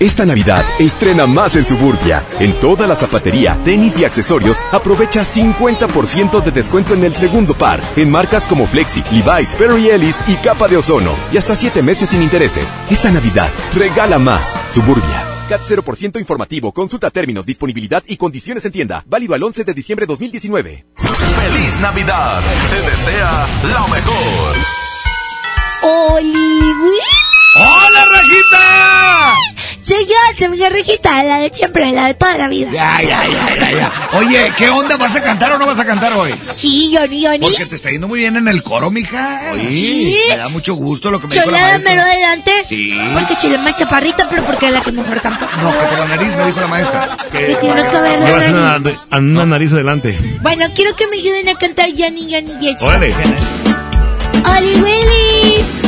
Esta Navidad estrena más en Suburbia. En toda la zapatería, tenis y accesorios, aprovecha 50% de descuento en el segundo par, en marcas como Flexi, Levi's, Perry Ellis y Capa de Ozono, y hasta 7 meses sin intereses. Esta Navidad, regala más. Suburbia. CAT 0% informativo. Consulta términos, disponibilidad y condiciones en tienda. Válido al 11 de diciembre 2019.
¡Feliz Navidad! Te desea lo mejor.
¡Oli!
¡Hola, Rejita!
Soy yo, su amiga Rejita, la de siempre, la de toda la vida.
Ya, ya, ya, ya, ya. Oye, ¿qué onda? ¿Vas a cantar o no vas a cantar hoy?
Sí, Johnny, Johnny.
Porque te está yendo muy bien en el coro, mija. Oye,
Sí.
Me da mucho gusto lo que me
Soy
dijo la
la de
maestra.
mero adelante.
Sí.
Porque más chaparrita, pero porque es la que mejor canta.
No, que por la nariz me dijo la maestra.
Que tiene que ver la
Llevas
nariz.
una, una nariz adelante.
Bueno, quiero que me ayuden a cantar Johnny, Johnny, Johnny.
Órale.
Oli Willis.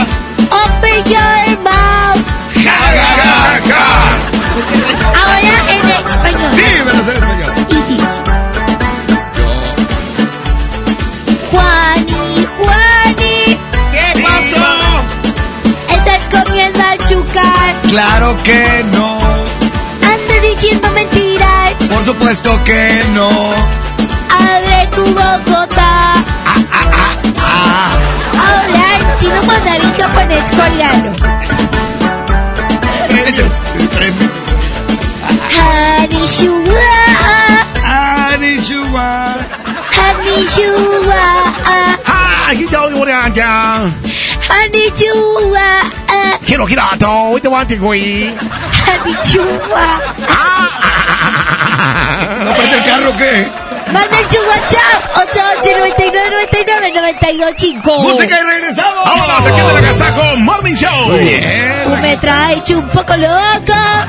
Claro que no.
Andas diciendo mentiras.
Por supuesto que no.
Abre tu bocota.
Ah,
Ahora en chino mandarín japonés coreano. Hanishua.
Anishua.
Hanishua.
¡Ah! ¡Aquí está un ya!
Hanishua.
¡Quiero girato! ¡Hoy te voy a decir, güey!
Hanishua.
¿No parte el carro qué?
Manda su WhatsApp 8899 925
¡Música y regresamos!
¡Vámonos! Aquí en el Agasajo Morning Show.
Muy bien.
Tú me traes un poco loca.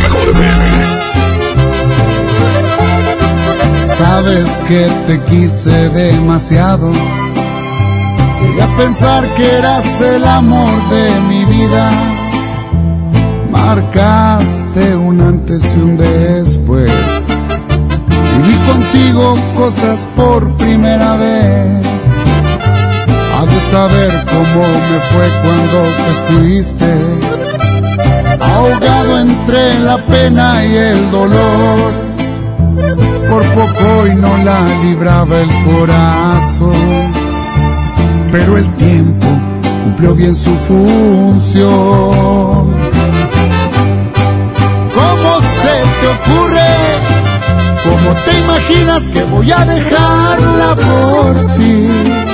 Mejor FM.
Sabes que te quise demasiado. Llegué a pensar que eras el amor de mi vida. Marcaste un antes y un después. Viví contigo cosas por primera vez. Ha de saber cómo me fue cuando te fuiste. Ahogado entre la pena y el dolor por poco y no la libraba el corazón. Pero el tiempo cumplió bien su función. ¿Cómo se te ocurre? ¿Cómo te imaginas que voy a dejarla por ti?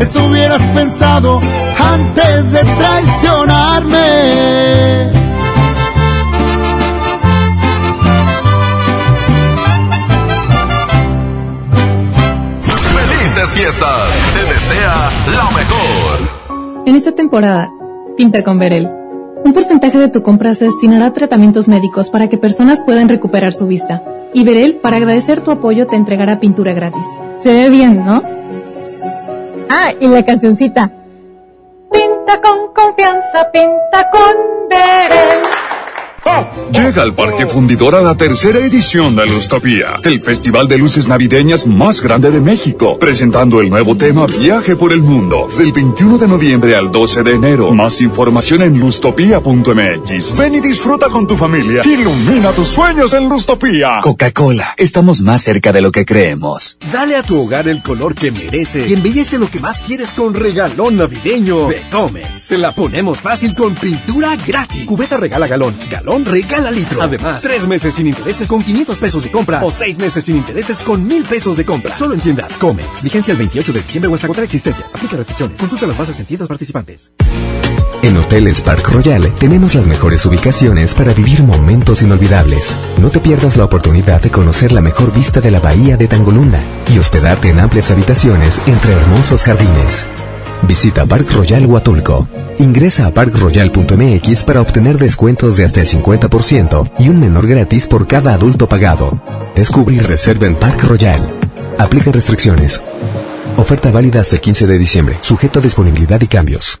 Eso hubieras pensado antes de traicionarme.
Felices fiestas. Te desea lo mejor.
En esta temporada, pinta con Verel. Un porcentaje de tu compra se destinará a tratamientos médicos para que personas puedan recuperar su vista. Y Verel, para agradecer tu apoyo, te entregará pintura gratis. Se ve bien, ¿no? Ah, y la cancioncita.
Pinta con confianza, pinta con Verel.
Llega al Parque Fundidora la tercera edición de Lustopía, el festival de luces navideñas más grande de México, presentando el nuevo tema Viaje por el Mundo, del 21 de noviembre al 12 de enero. Más información en lustopía.mx. Ven y disfruta con tu familia. Ilumina tus sueños en Lustopía.
Coca-Cola, estamos más cerca de lo que creemos.
Dale a tu hogar el color que merece y embellece lo que más quieres con regalón navideño de Comex. Se la ponemos fácil con pintura gratis. Cubeta regala galón, galón regala litro. Además, tres meses sin intereses con 500 pesos de compra o seis meses sin intereses con 1000 pesos de compra. Solo en tiendas Comex. Vigencia el 28 de diciembre o hasta contra existencias. Aplica restricciones. Consulta las bases en tiendas participantes.
En Hoteles Park Royal tenemos las mejores ubicaciones para vivir momentos inolvidables. No te pierdas la oportunidad de conocer la mejor vista de la bahía de Tangolunda y hospedarte en amplias habitaciones entre hermosos jardines. Visita Park Royal Huatulco. Ingresa a parkroyal.mx para obtener descuentos de hasta el 50% y un menor gratis por cada adulto pagado. Descubre y reserva en Park Royal. Aplica restricciones. Oferta válida hasta el 15 de diciembre, sujeto a disponibilidad y cambios.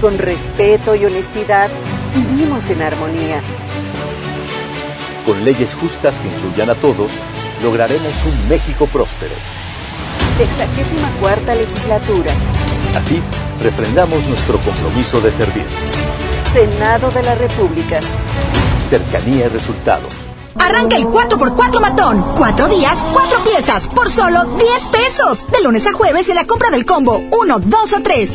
Con respeto y honestidad, vivimos en armonía.
Con leyes justas que incluyan a todos, lograremos un México próspero.
Sexagésima cuarta legislatura.
Así, refrendamos nuestro compromiso de servir.
Senado de la República.
Cercanía y resultados.
Arranca el 4x4 matón. Cuatro días, cuatro piezas, por solo 10 pesos. De lunes a jueves en la compra del combo 1, 2 o 3.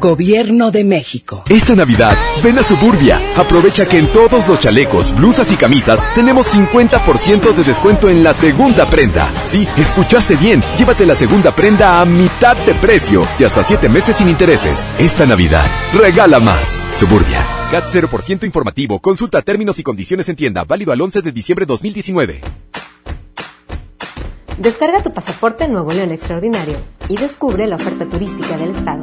Gobierno de México.
Esta Navidad, ven a Suburbia. Aprovecha que en todos los chalecos, blusas y camisas tenemos 50% de descuento en la segunda prenda. Sí, escuchaste bien. Llévate la segunda prenda a mitad de precio y hasta 7 meses sin intereses. Esta Navidad, regala más. Suburbia. CAT 0% informativo. Consulta términos y condiciones en tienda. Válido al 11 de diciembre 2019.
Descarga tu pasaporte Nuevo León Extraordinario y descubre la oferta turística del Estado.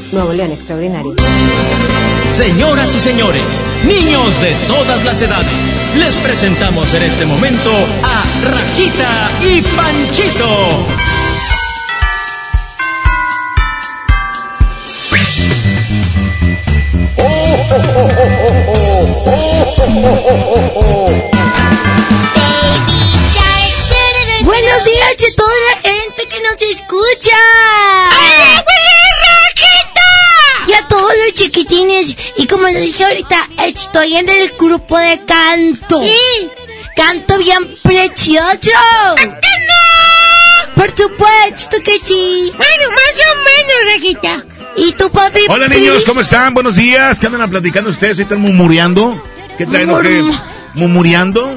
Nuevo León Extraordinario.
Señoras y señores, niños de todas las edades, les presentamos en este momento a Rajita y Panchito.
Buenos días a toda la gente que nos escucha.
¡Hola!
Los chiquitines. Y como les dije ahorita, estoy en el grupo de canto. Canto bien precioso.
no!
Por supuesto que sí.
Bueno, más o menos, Rajita.
¿Y tu papi?
Hola niños, ¿cómo están? Buenos días. ¿Qué andan platicando ustedes? ¿Están murmureando? ¿Qué traen o qué? ¿Murmureando?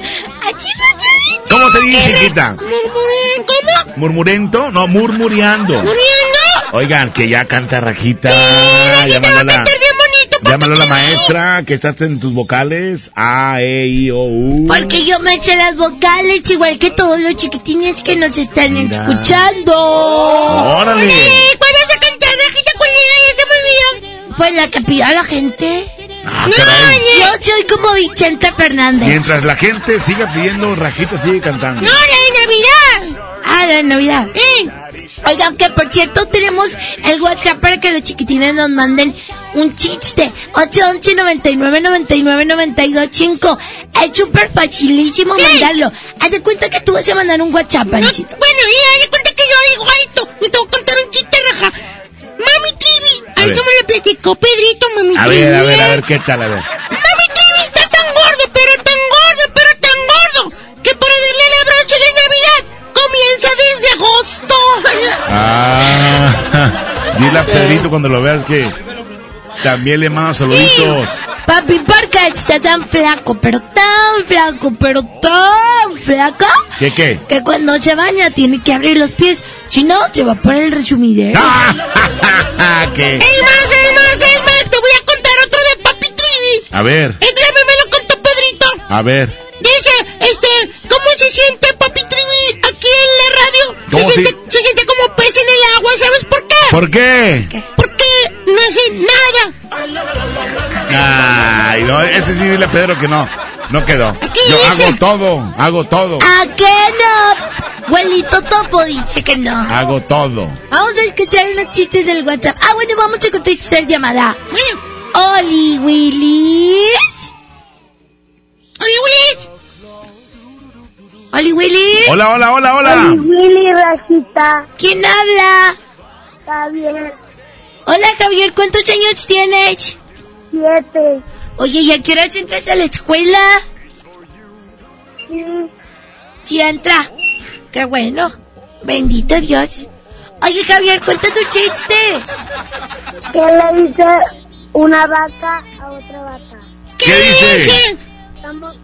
¿Cómo se dice, chiquita?
¿Murmuren? ¿Cómo?
¿Murmurento? No, murmureando.
¿Muriendo?
Oigan, que ya canta Rajita.
Rajita,
Llámalo
va
a
cantar bien bonito, papi
llámalo a la maestra, que estás en tus vocales. A, E, I, O, U.
Porque yo me eché las vocales igual que todos los chiquitines que nos están
Mira.
escuchando.
¡Órale!
Eh, ¿Cuál vas a cantar, Rajita? ¿Cuál era? Ya se me olvidó.
Pues la que pida la gente.
Ah, caray.
Yo soy como Vicente Fernández.
Mientras la gente siga pidiendo, Rajita sigue cantando.
¡No, la de Navidad!
Ah, la de Navidad. Oigan, que por cierto tenemos el WhatsApp para que los chiquitines nos manden un chiste. 811 99 99 92 5. Es súper facilísimo mandarlo. Haz de cuenta que tú vas a mandar un WhatsApp, Panchito.
Bueno, y haz de cuenta que yo digo alto. Me tengo que contar un chiste, Raja. Mami Trivi.
A
A
ver.
eso me lo platicó Pedrito, Mami
A ver, a ver, a ver, ¿qué tal? A ver. Ah, dile a Pedrito cuando lo veas que también le mando saluditos.
Papi Parca está tan flaco, pero tan flaco, pero tan flaco,
¿Qué qué?
que cuando se baña tiene que abrir los pies. Si no, se va por el resumidero.
Ah, ¿Qué?
Es más, es más, es más, te voy a contar otro de Papi Trivi.
A ver,
Este me lo contó Pedrito.
a ver.
Dice, se, siente, como pez en el agua, ¿sabes por qué?
¿Por qué?
Porque no hace nada.
Ay, no, ese sí dile a Pedro que no. No quedó. Yo
dice?
hago todo, hago todo,
¿A qué no? Abuelito Topo dice que no.
hago todo.
Vamos a escuchar unos chistes del WhatsApp. Ah, bueno, vamos a contestar llamada. Oli Willis.
Oli Willis.
Oli Willis.
Hola, hola, hola, hola.
Willy Rajita. ¿Quién habla?
Javier,
Hola Javier, ¿cuántos años tienes?
siete,
Oye, ¿y a qué hora entras a la escuela?
sí,
Sí entra. Qué bueno. Bendito Dios. Oye Javier, cuenta tu chiste.
¿qué le dice una vaca a otra vaca?
¿Qué dice?
Estamos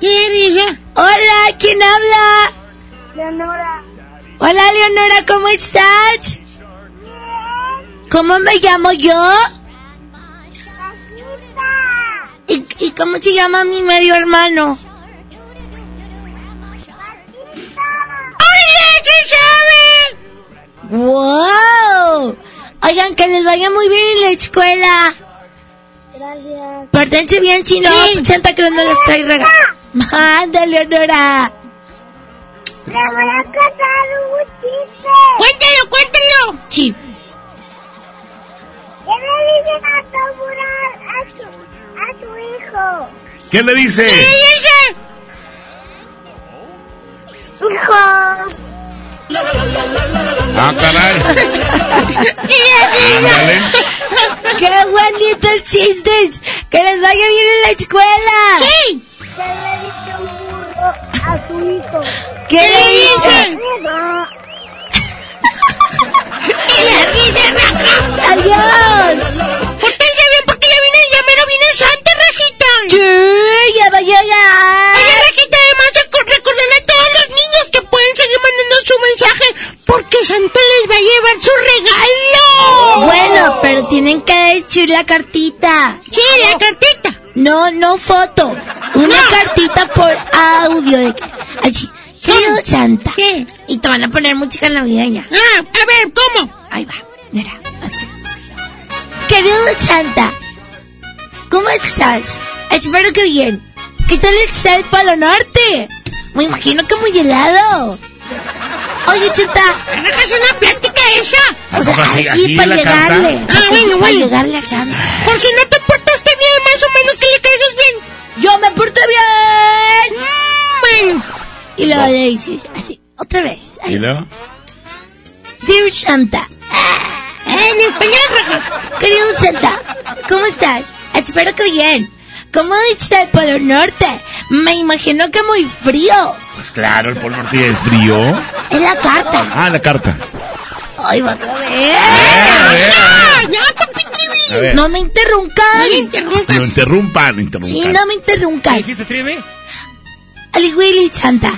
¿Qué dice?
Hola, ¿quién habla?
Leonora,
Hola Leonora, ¿cómo estás? ¿Cómo me llamo yo? ¿Y, y cómo se llama mi medio hermano?
¡Hola!
¡Wow! Oigan, que les vaya muy bien en la escuela.
Gracias.
Pórtense bien, si no, Santa Claus no les trae regalo. Manda, Leonora.
Le voy a contar un chiste.
Cuéntalo, cuéntalo.
Sí.
¿Qué le dicen a Tomural a su hijo?
¿Qué le dice?
¿Qué dice?
Hijo.
Ah, caray. Ándale.
¡Qué bonitos chistes! ¡Que les vaya bien en la escuela!
Sí.
¿Qué le dice un burro a su hijo?
¿Qué le dice?
¡Y la risa, Raja!
¡Adiós!
Pórtense bien porque ya viene, ya mero viene Santa, Rajita.
¡Sí! ¡Ya va a llegar!
Oye, Rajita, además reco- recordarle a todos los niños que pueden seguir su mensaje porque Santa les va a llevar su regalo.
Bueno, pero tienen que decir la cartita.
Sí, la cartita.
No, no foto. Una cartita por audio. De así. Querido Santa.
¿Qué?
Y te van a poner música navideña.
Ah, a ver, ¿cómo?
Ahí va. Mira, así. Querido Santa. ¿Cómo estás? Espero que bien. ¿Qué tal está el Palo Norte? Me imagino que muy helado. Oye, Santa.
Raja, es una plática esa.
O sea,
así-
así,
así
para llegarle.
canta?
Ah, bueno,
Para
bueno.
llegarle a Santa.
Por si no te portaste bien, más o menos que le caigas bien.
Yo me porté bien.
Mm, bueno.
Y luego le dices así. otra vez.
¿Y luego?
Dear Santa. En español, Querido Santa, ¿cómo estás? Espero que bien. ¿Cómo está el Polo Norte? Me imagino que muy frío.
Pues claro, el Polo Norte es frío.
Es la carta.
Ah, la carta.
Ay, va otra vez.
¡Ya, ya, papi
A ver.
No me interrumpan.
No me interrumpas.
No interrumpan, no interrumpan.
Sí, no me interrumpan.
dijiste, Trivi?
Ali Willy Santa.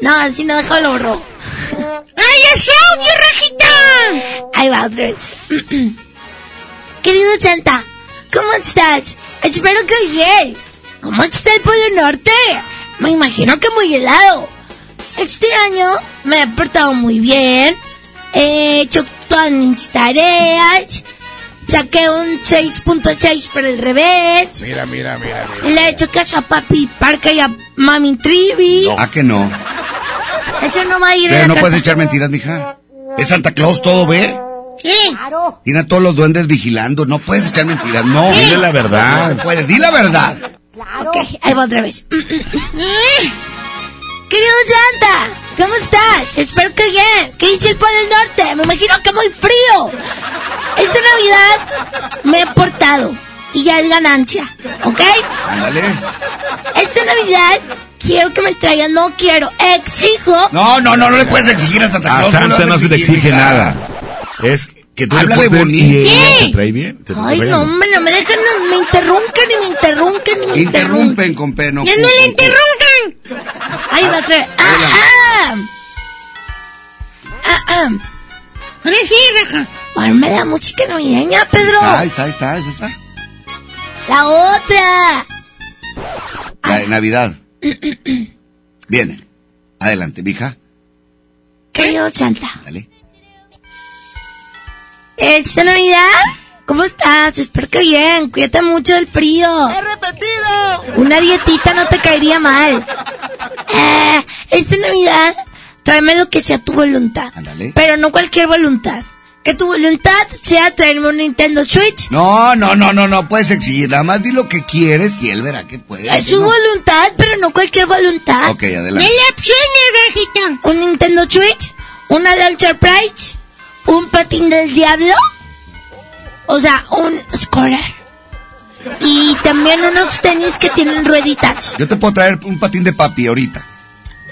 No, si no dejo lo borro.
¡Ay, es audio, Rajita!
Ahí va otra vez. Querido Santa, ¿cómo estás? Espero que bien. ¿Cómo está el Polo Norte? Me imagino que muy helado. Este año me he portado muy bien. He hecho todas mis tareas. Saqué un 6.6 por el revés.
Mira, mira, mira, mira.
Le he hecho caso a Papi Parca y a Mami Trivi.
¿A que no?
Eso no va a ir
Pero
la
no
carta.
puedes echar mentiras, mija. Es Santa Claus, todo ve.
¿Qué?
Tiene a todos los duendes vigilando. No puedes echar mentiras, no.
Dile la verdad.
No puedes, di la verdad.
Ok, ahí va otra vez. Querido Santa, ¿cómo estás? Espero que bien. ¿Qué dice el Polo Norte? Me imagino que muy frío. Esta Navidad me he portado y ya es ganancia, ¿ok?
Ándale.
Esta Navidad quiero que me traigan, no quiero, exijo.
No, no, no, no le puedes exigir a Santa
A. Santa no se le exige nada. Es que tú
Háblale bonito.
y
¿Qué?
te trae bien. te
Ay, no,
bien.
hombre, no me dejan, no me interrumpen, ni me interrumpen, ni me interrumpen.
Interrumpen con peno.
¡Ya no le interrumpan!
Ahí va otra vez. ¡Ah, ah! ¡Ah, ah!
Ahora sí, Raja.
Ponme la música navideña, Pedro.
Ahí está, ahí está, es esa.
La otra.
La de Navidad. Viene. Adelante, mija.
Querido Santa.
Dale.
¿Esta Navidad? ¿Cómo estás? Espero que bien. Cuídate mucho del frío.
¡He repetido!
Una dietita no te caería mal. Eh, esta Navidad, tráeme lo que sea tu voluntad.
Ándale.
Pero no cualquier voluntad. Que tu voluntad sea traerme un Nintendo Switch.
No, no, no, no, no puedes exigir. Nada más di lo que quieres y él verá que puede.
Es
que
su
no.
voluntad, pero no cualquier voluntad.
Ok, adelante.
¡Dele opciones,
un Nintendo Switch, una Launcher Price, un patín del diablo, o sea, un Scorer. Y también unos tenis que tienen rueditas.
Yo te puedo traer un patín de papi ahorita.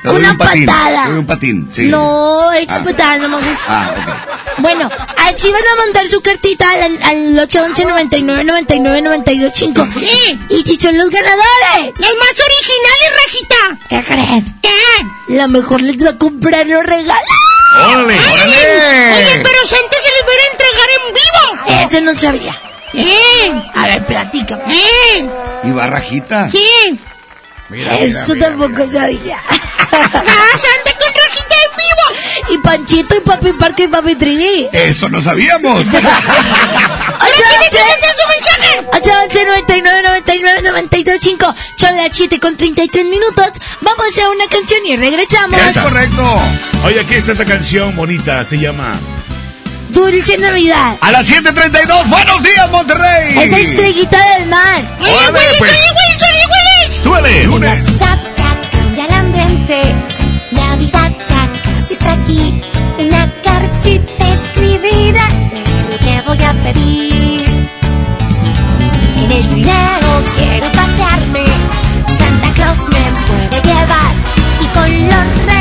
Te doy
Una
un patín.
patada.
Te doy un patín, sí.
No, esa
Ah.
patada no me gusta.
Ah, ok.
Bueno, así van a mandar su cartita al, al 811 99 99 92 5.
Sí.
Y si son los ganadores,
¡Los más originales, Rajita!
¿qué creen?
¿Qué?
La mejor les va a comprar los regalos.
¡Órale!
Oye, pero Santa se les va a entregar en vivo.
Eso no sabía.
¡Bien!
A ver, platícame.
¡Bien!
¿Y barrajita?
¡Sí!
Eso tampoco sabía.
¡Ah, Santa
Y Panchito y Papi Parque y Papi Trivi.
Eso no sabíamos.
¿Ahora quién quiere mandar su mensaje?
811 99 99 92 5 Son las 7 con 33 minutos. Vamos a una canción y regresamos.
es correcto.
Oye, aquí está esta canción bonita. Se llama
Dulce Navidad.
A las 7.32, buenos días, Monterrey.
Esa estrellita del mar.
¡Oye, Willis,
pues.
oye, Willis, Willis!
¡Súbele!
Lunes.
Aquí. Una cartita escribida de lo que voy a pedir. En el dinero quiero pasearme. Santa Claus me puede llevar. Y con los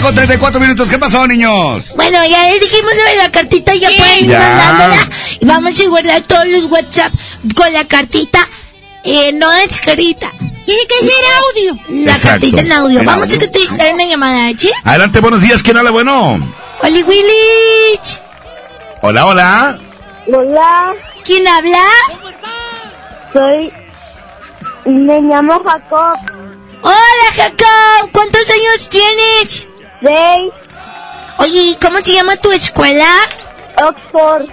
con
34 minutos. ¿Qué pasó, niños?
Bueno, ya les dijimos lo de la cartita. Ya sí. pueden
ya.
Y vamos a guardar todos los WhatsApp con la cartita. Eh, no es carita. Tiene que ser audio. La
Exacto.
cartita en audio. Vamos
audio.
a contestar una llamada, ¿sí?
Adelante, buenos días. ¿Quién habla? Bueno.
Oli Willich.
Hola, hola.
Hola.
¿Quién habla? ¿Cómo estás?
Soy... Me llamo Jacob.
Hola, Jacob. ¿Cuántos años tienes?
Seis.
Oye, ¿y ¿cómo se llama tu escuela?
Oxford.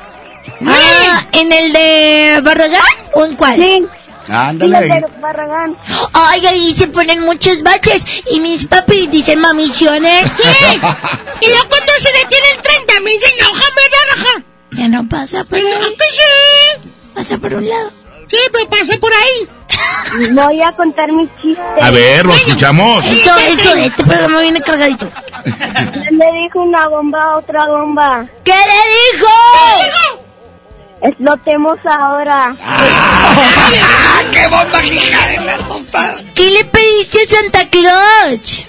Ah, ¿en el de Barragán o en cuál?
Sí.
Ándale ahí.
Barragán.
Ay, ahí se ponen muchos baches y mis papis dicen mamisiones. ¿Qué? y luego cuando se detiene el tren también se enoja, ¿verdad, Raja? Ya no pasa por ahí. que sí? Pasa por un lado. Sí, pero pasa por ahí.
Voy a contar mi chiste.
A ver, lo escuchamos.
Eso, eso, este programa viene cargadito.
Le dijo una bomba a otra bomba.
¿Qué le dijo?
Explotemos ahora.
¡Qué bomba, hija de la tostada!
¿Qué le pediste a Santa Claus?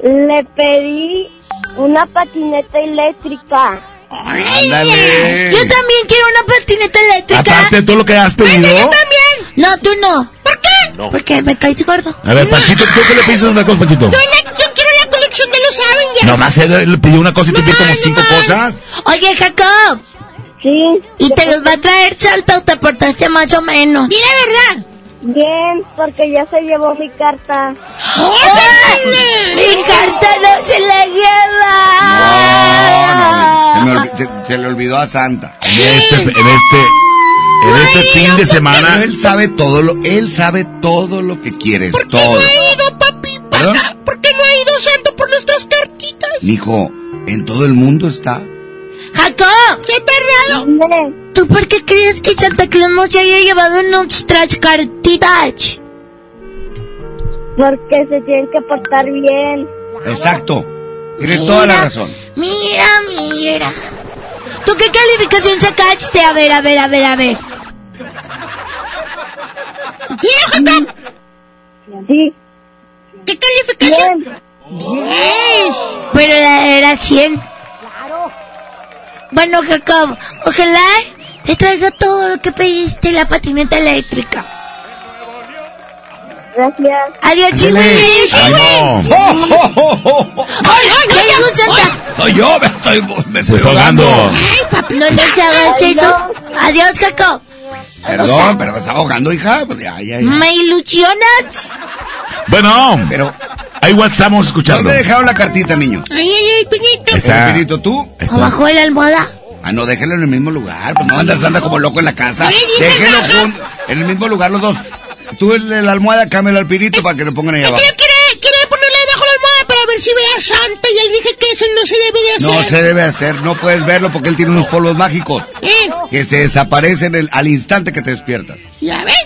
Le pedí una patineta eléctrica.
Ándale.
Yo también quiero una patineta eléctrica.
Aparte de todo lo que has pedido.
también. No, tú no. ¿Por qué? Porque me caes gordo.
A ver, Panchito, ¿tú qué le pediste una cosa, Panchito?
Yo, quiero la colección de los Avengers.
Nomás él le pidió una cosa y te pidió como cinco cosas.
Oye, Jacob.
Sí.
¿Y te los va a traer Santa o te portaste más o menos? Dile la verdad.
Bien, porque ya se llevó mi carta.
¡Mi carta no se la lleva!
Se, me olvi- se- se le olvidó a Santa.
En este, en este, en este fin de semana.
Él sabe todo lo, él sabe todo lo que quieres, todo.
ido, papi? ¿Por qué no ha ido Santa por nuestras cartitas?
Mijo, en todo el mundo está.
¡Jacob! ¡Qué tardado! ¿Tú por qué crees que Santa Claus no se haya llevado nuestras cartitas?
Porque se tienen que portar bien.
Exacto. Tiene toda la razón.
Mira, mira. ¿Tú qué calificación sacaste? A ver, a ver, a ver, a ver. Jacob?
Sí.
¿Qué calificación? 10. Pero la era 100. Claro. Bueno, Jacob, ojalá te traiga todo lo que pediste, la patineta eléctrica.
Gracias.
Adiós.
Ay, no.
¡Ay, ay!
Ay, yo me estoy, me estoy
ahogando.
¡Ay, papi! No les hagas eso. Adiós, Jacob.
Perdón, pero me estaba ahogando, hija. Pues ya, ya, ya.
¿Me ilusionas?
Bueno,
Pero,
ahí what estamos escuchando.
¿dónde dejaron la cartita, niño?
Ay, ay, ay, Peñito.
Está-
Espirito, ¿tú?
Abajo de la almohada.
Ah, no, déjelo en el mismo lugar. Pues no andas anda como loco en la casa.
Sí, dice
Déjelo
Raja.
jun- en el mismo lugar los dos. Tú el de la almohada, cámbialo al pirito para que lo pongan ahí abajo.
quiere, quiere ponerle debajo de la almohada para ver si ve a Santa y él dije que eso no se debe de hacer.
No se debe hacer, no puedes verlo porque él tiene unos polvos mágicos
¿Eh?
que se desaparecen el- al instante que te despiertas.
¿Ya ves?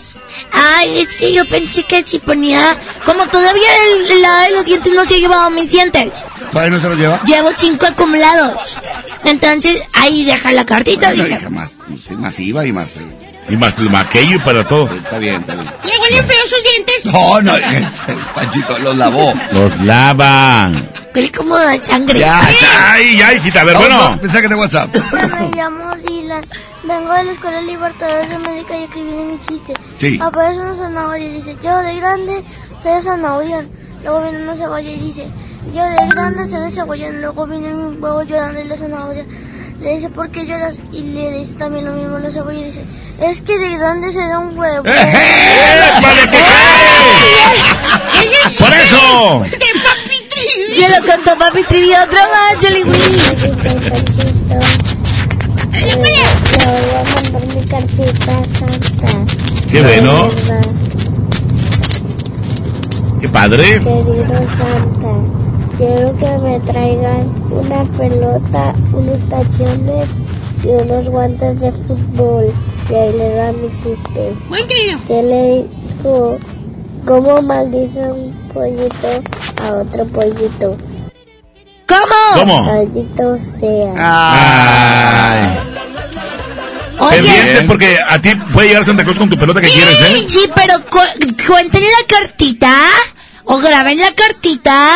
Ay, es que yo pensé que si ponía... Como todavía el, el lado de los dientes no se ha llevado mis dientes.
¿Todavía no se lo lleva?
Llevo cinco acumulados. Entonces, ahí deja la cartita,
Bueno,
dije.
más, sí, masiva y más. eh,
Y más aquello y para todo.
Está bien, está bien.
¿Le huelen feos sus dientes?
No, no, Panchito los lavó.
Los lavan.
Huele como de sangre.
Ya,
Ay, ya, hijita, a ver,
Vamos,
bueno.
Mensaje de WhatsApp.
Me llamo Dylan. Vengo de la Escuela Libertadores de América y aquí viene mi chiste.
Sí.
Aparece una zanahoria y dice, yo de grande soy zanahoria. Luego viene una cebolla y dice, yo de grande seré cebolla. Luego viene un huevo llorando y la zanahoria le dice, ¿por qué lloras? Y le dice también lo mismo la cebolla y dice, es que de grande será un huevo.
¡Por eso!
Se lo contó Papi Trivi otra más, Jolly
Le voy a mandar mi cartita a Santa.
Qué bueno. Qué padre.
Querido Santa, quiero que me traigas una pelota, unos tachones y unos guantes de fútbol. Y ahí le da mi chiste. ¿Qué le dijo? ¿Cómo maldice un pollito a otro pollito?
¿Cómo?
¿Cómo?
Maldito sea.
Ay. Pendiente porque a ti puede llegar Santa Claus con tu pelota que quieres, ¿eh?
Sí, pero cu cuenten la cartita o graben la cartita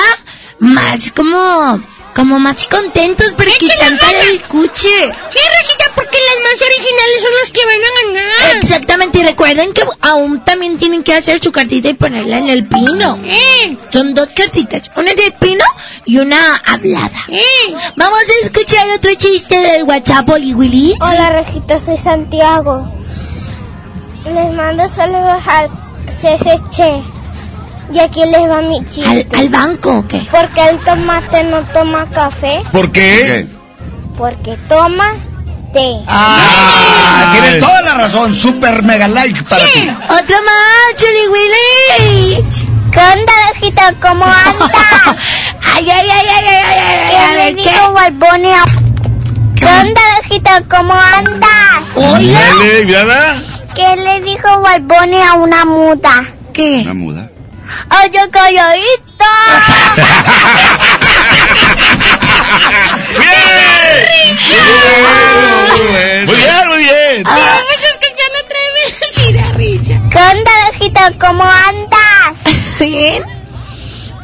más como, como más contentos porque Santa le escuche.
Sí, Rajita, porque las más originales son las que van a ganar.
Exactamente, y recuerden que aún también tienen que hacer su cartita y ponerla en el pino.
Eh.
Son dos cartitas, una del pino y una hablada.
Eh.
Vamos a escuchar otro chiste del WhatsApp, Oli Willy.
Hola, Rajita, soy Santiago. Les mando saludos al CCC. Y aquí les va mi chiste.
¿Al, banco o qué?
Porque el tomate no toma café.
¿Por qué?
Porque toma té.
Ah, Ay. tiene toda la razón. Super mega like para ti.
Otro más, Chili Willy.
¿Qué onda, viejito? ¿Cómo anda?
ay, ay, ay, ay, ay, ay, ay, a ver, ¿qué?
Balbonea. ¿Qué onda, viejito? ¿Cómo andas? ¿Qué le dijo Balbone a una muda?
¿Qué?
¿Una muda?
Oye, calladito.
Muy bien, muy bien.
Ah, pues es que ya no trae sí de risa.
¿Qué onda? ¿Cómo andas?
¿Bien?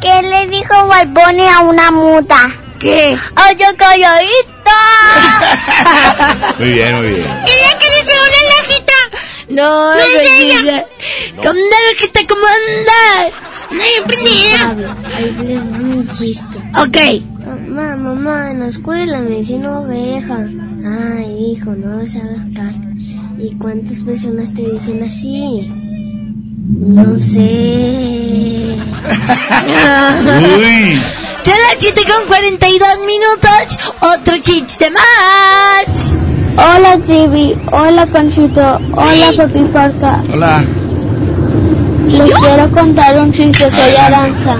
¿Qué le dijo Balboni a una muda?
¿Qué?
Oye, calladito.
Muy bien, muy bien.
Quería que dice una lajita.
No,
No es
no,
ella.
¿Qué onda, Rajita? ¿Cómo andas?
No, yo prendida.
Ahí les va mi chiste.
Ok.
Mamá, mamá, en la escuela me dicen oveja. Ay, hijo, no les hagas caso. ¿Y cuántas personas te dicen así? No sé.
Uy.
Las 7 con 42 minutos. Otro chiste más.
Hola, Trivi. Hola, Panchito. Hola, Papi Parca.
Hola.
Les quiero contar un chiste. Soy Aranza.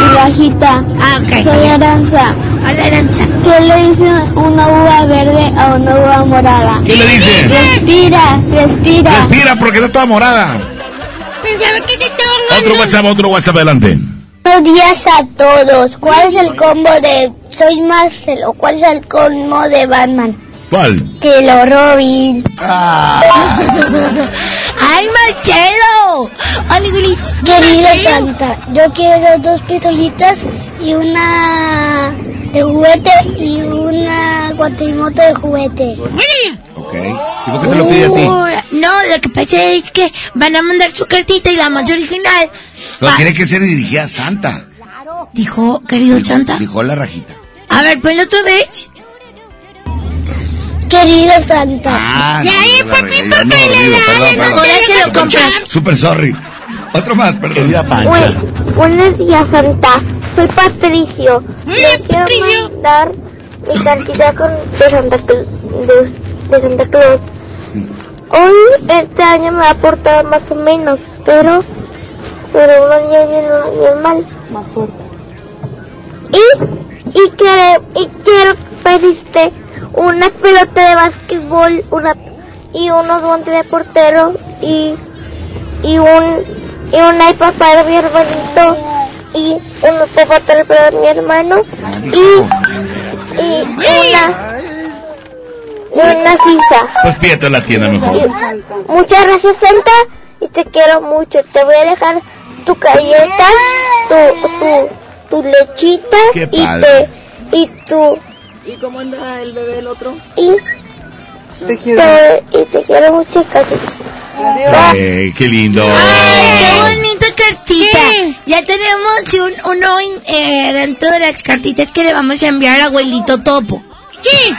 Y Rajita.
Ah, ok.
Soy Aranza.
Hola, Aranza.
¿Qué le dice una uva verde a una uva morada?
¿Qué le dice?
Respira, respira.
Respira porque está toda morada.
Pensaba que te estaban
Otro WhatsApp, otro WhatsApp adelante.
Buenos días a todos. ¿Cuál es el combo de Soy Marcelo? ¿Cuál es el combo de Batman?
¿Cuál?
Que lo Robin.
¡Ay, Marcelo! Oli Willy.
Querido Santa, yo quiero dos pistolitas y una de juguete y una cuatrimoto de juguete.
Ok. ¿Y por qué te lo pide a ti?
No, lo que pasa es que van a mandar su cartita y la más original.
No,
va-
tiene que ser dirigida a Santa.
Dijo, querido Santa.
Dijo la rajita.
A ver, ponlo otra vez.
Querido Santa.
Ah,
Ya,
no,
eh,
yo la
papi,
regué,
¿por
yo ando
qué le
perdón.
Ahora se lo compras.
Super sorry. Otro más, perdón.
Querida Pancha.
Bu- buenos días, Santa. Soy Patricio. Le quiero
Patricio.
mandar mi cartita con, de, Santa Cla- de, de Santa Claus. Hoy, este año me va a portar más o menos, pero, pero un año bien, bien mal. Más fuerte. Y, y, quiero, y quiero pedirte una pelota de básquetbol una, y unos guantes de portero y, y un y un iPad para mi hermanito y unos zapatos para mi hermano y, y una una sisa.
Pues pídete la tienda mejor.
Y- muchas gracias Santa y te quiero mucho. Te voy a dejar tu galleta, tu, tu, tu lechita y te y tu
¿Y cómo anda el bebé el otro?
y te quiero, y te quiero mucho casi.
Eh, qué lindo.
¡Qué bonita cartita! Ya tenemos un, uno eh, dentro de las cartitas que le vamos a enviar a abuelito Topo.
Sí.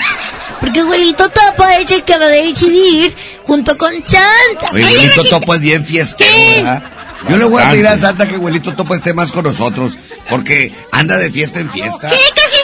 Porque abuelito Topo es el que va a decidir junto con Santa.
Oye, abuelito Topo es bien fiestero, ¿verdad? Yo le voy a pedir a Santa que abuelito Topo esté más con nosotros, porque anda de fiesta en fiesta.
Sí, casi.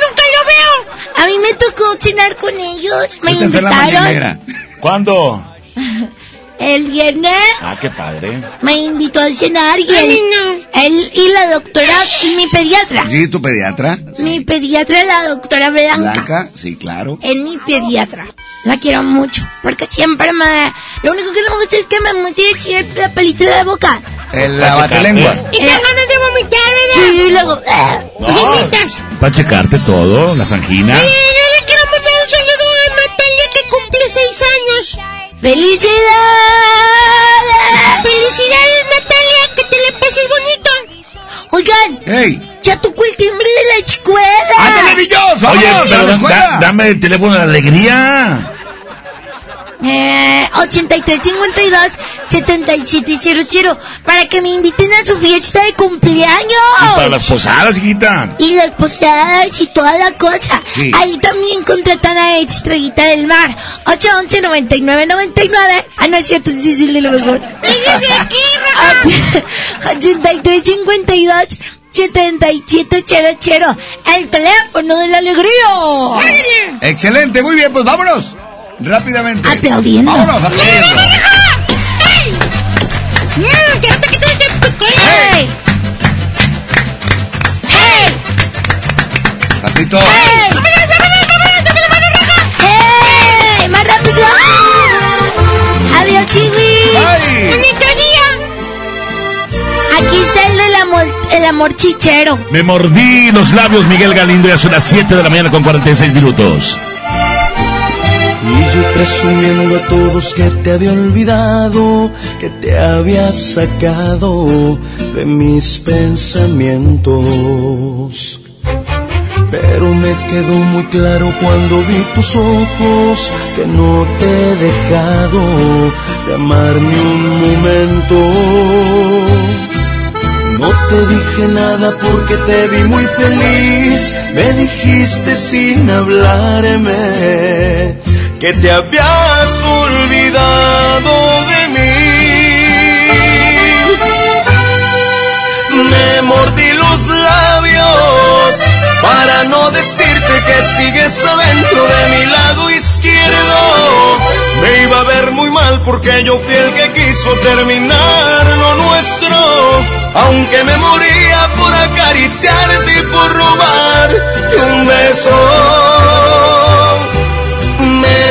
A mí me tocó cenar con ellos. Me invitaron.
¿Cuándo?
el viernes.
Ah, qué padre.
Me invitó a cenar y él,
mí no.
él y la doctora y mi pediatra.
¿Sí, tu pediatra?
Mi pediatra, la doctora Blanca.
Blanca, sí, claro.
Es mi pediatra. La quiero mucho. Porque siempre me. Lo único que no me gusta es que me mete siempre la pelita de la boca.
El lavatelenguas.
Y te ganas de vomitar, ¿verdad?
Sí, y luego. ah,
Vomitas.
Para checarte todo, las anginas.
Oye, yo le quiero mandar un saludo a Natalia que cumple seis años.
¡Felicidades!
Felicidades, Natalia, que te la pases bonito.
Oigan,
¡Ey!
ya tocó el timbre de la escuela.
¡Ándale, niños! ¡Vámonos
Oye,
a la
da-
escuela!
dame el teléfono de la alegría.
Eh, 8352 7700 para que me inviten a su fiesta de cumpleaños.
Y para las posadas, hijita.
Y las posadas y toda la cosa.
Sí.
Ahí también contratan a Estrellita del Mar. 811 9999 Ah, no es cierto, sí, sí, lo mejor. 8352 7700 El teléfono de la alegría.
Excelente, muy bien, pues vámonos. Rápidamente.
Aplaudiendo.
Vámonos, aplaudiendo.
¡Hey! ¡Hey!
Pasito.
¡Hey! ¡Más rápido! ¡Adiós!
Ay.
¡Bonito día! Aquí está el del amor, el amor chichero.
Me mordí los labios, Miguel Galindo, ya son las 7 de la mañana con 46 minutos.
Y yo presumiendo a todos que te había olvidado, que te había sacado de mis pensamientos. Pero me quedó muy claro cuando vi tus ojos que no te he dejado de amar ni un momento. No te dije nada porque te vi muy feliz. Me dijiste sin hablarme que te habías olvidado de mí. Me mordí los labios para no decirte que sigues adentro de mi lado izquierdo. Me iba a ver muy mal porque yo fui el que quiso terminar lo nuestro. Aunque me moría por acariciarte y por robarte un beso.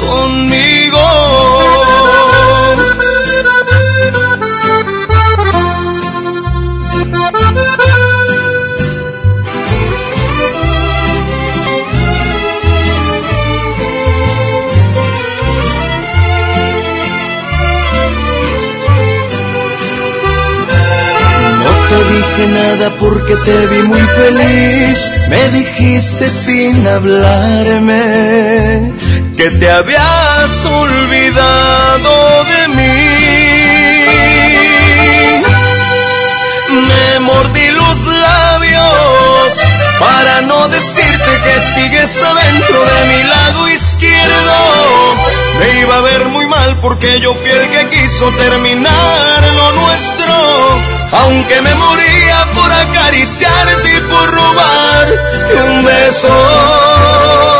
conmigo. No te dije nada porque te vi muy feliz. Me dijiste sin hablarme que te habías olvidado de mí. Me mordí los labios para no decirte que sigues adentro de mi lado izquierdo. Me iba a ver muy mal porque yo fui el que quiso terminar lo nuestro. Aunque me moría por acariciarte y por robarte un beso.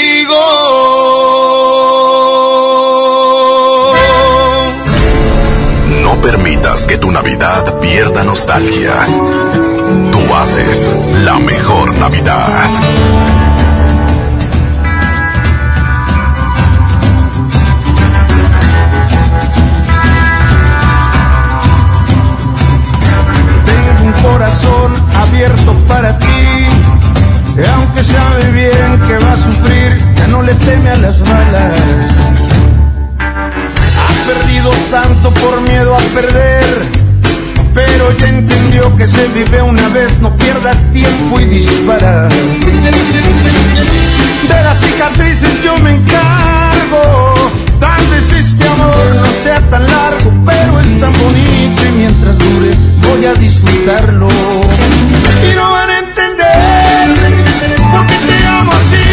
No permitas que tu Navidad pierda nostalgia. Tú haces la mejor Navidad.
Tengo un corazón abierto para ti. Y aunque sabe bien que va a sufrir, ya no le teme a las balas. Ha perdido tanto por miedo a perder, pero ya entendió que se vive una vez, no pierdas tiempo y dispara. De las cicatrices yo me encargo, tal vez este amor no sea tan largo, pero es tan bonito y mientras dure voy a disfrutarlo. Y no van porque te
amo así.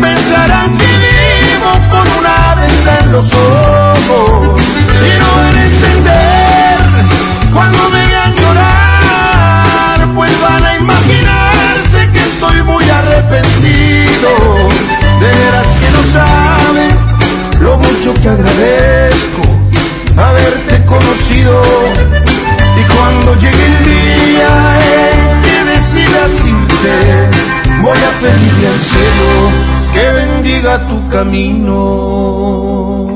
Pensarán que vivo con una venda en los ojos y no van entender cuando me vean llorar, pues van a imaginarse que estoy muy arrepentido. De veras que no saben lo mucho que agradezco haberte conocido y cuando llegue el día. Eh, Voy a pedirle al cielo que bendiga tu camino.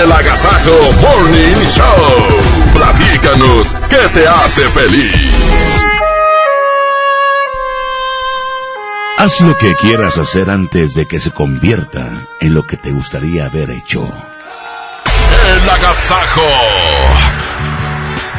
El Agasajo Morning Show. Platícanos qué te hace feliz.
Haz lo que quieras hacer antes de que se convierta en lo que te gustaría haber hecho.
El Agasajo.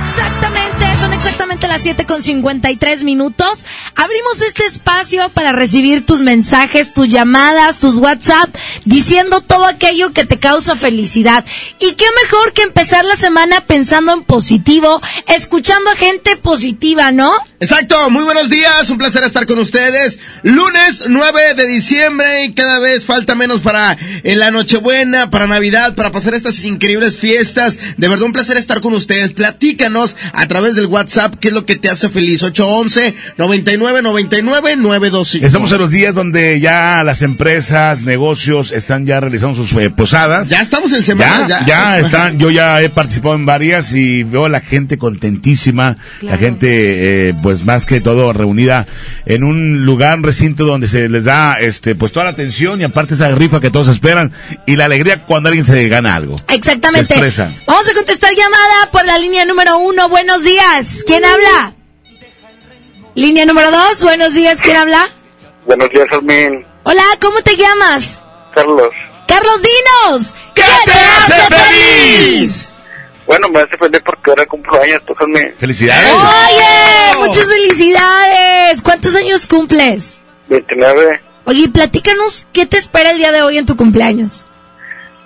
Exactamente, son exactamente las 7 con 53 minutos. Abrimos este espacio para recibir tus mensajes, tus llamadas, tus WhatsApp, diciendo todo aquello que te causa felicidad. Y qué mejor que empezar la semana pensando en positivo, escuchando a gente positiva, ¿no?
Exacto, muy buenos días, un placer estar con ustedes. Lunes 9 de diciembre y cada vez falta menos para en la Nochebuena, para Navidad, para pasar estas increíbles fiestas. De verdad un placer estar con ustedes. Platícanos a través del WhatsApp qué es lo que te hace feliz. 811 99 99 925.
Estamos en los días donde ya las empresas, negocios están ya realizando sus eh, posadas.
Ya estamos en semana,
Ya,
ya.
ya están, yo ya he participado en varias y veo a la gente contentísima, la gente, eh, pues más que todo reunida en un lugar, un recinto donde se les da, este, pues toda la atención y aparte esa rifa que todos esperan y la alegría cuando alguien se gana algo.
Exactamente. Vamos a contestar llamada por la línea número uno. Buenos días. ¿Quién habla? Línea número dos. Buenos días. ¿Quién habla?
Buenos días, Armin.
Hola, ¿cómo te llamas?
Carlos.
Carlos Dinos. ¿Qué, te hace feliz?
Bueno, me hace feliz porque ahora cumplo años, tú, Armin.
Felicidades.
Oye, muchas felicidades. ¿Cuántos años cumples?
29.
Oye, platícanos qué te espera el día de hoy en tu cumpleaños.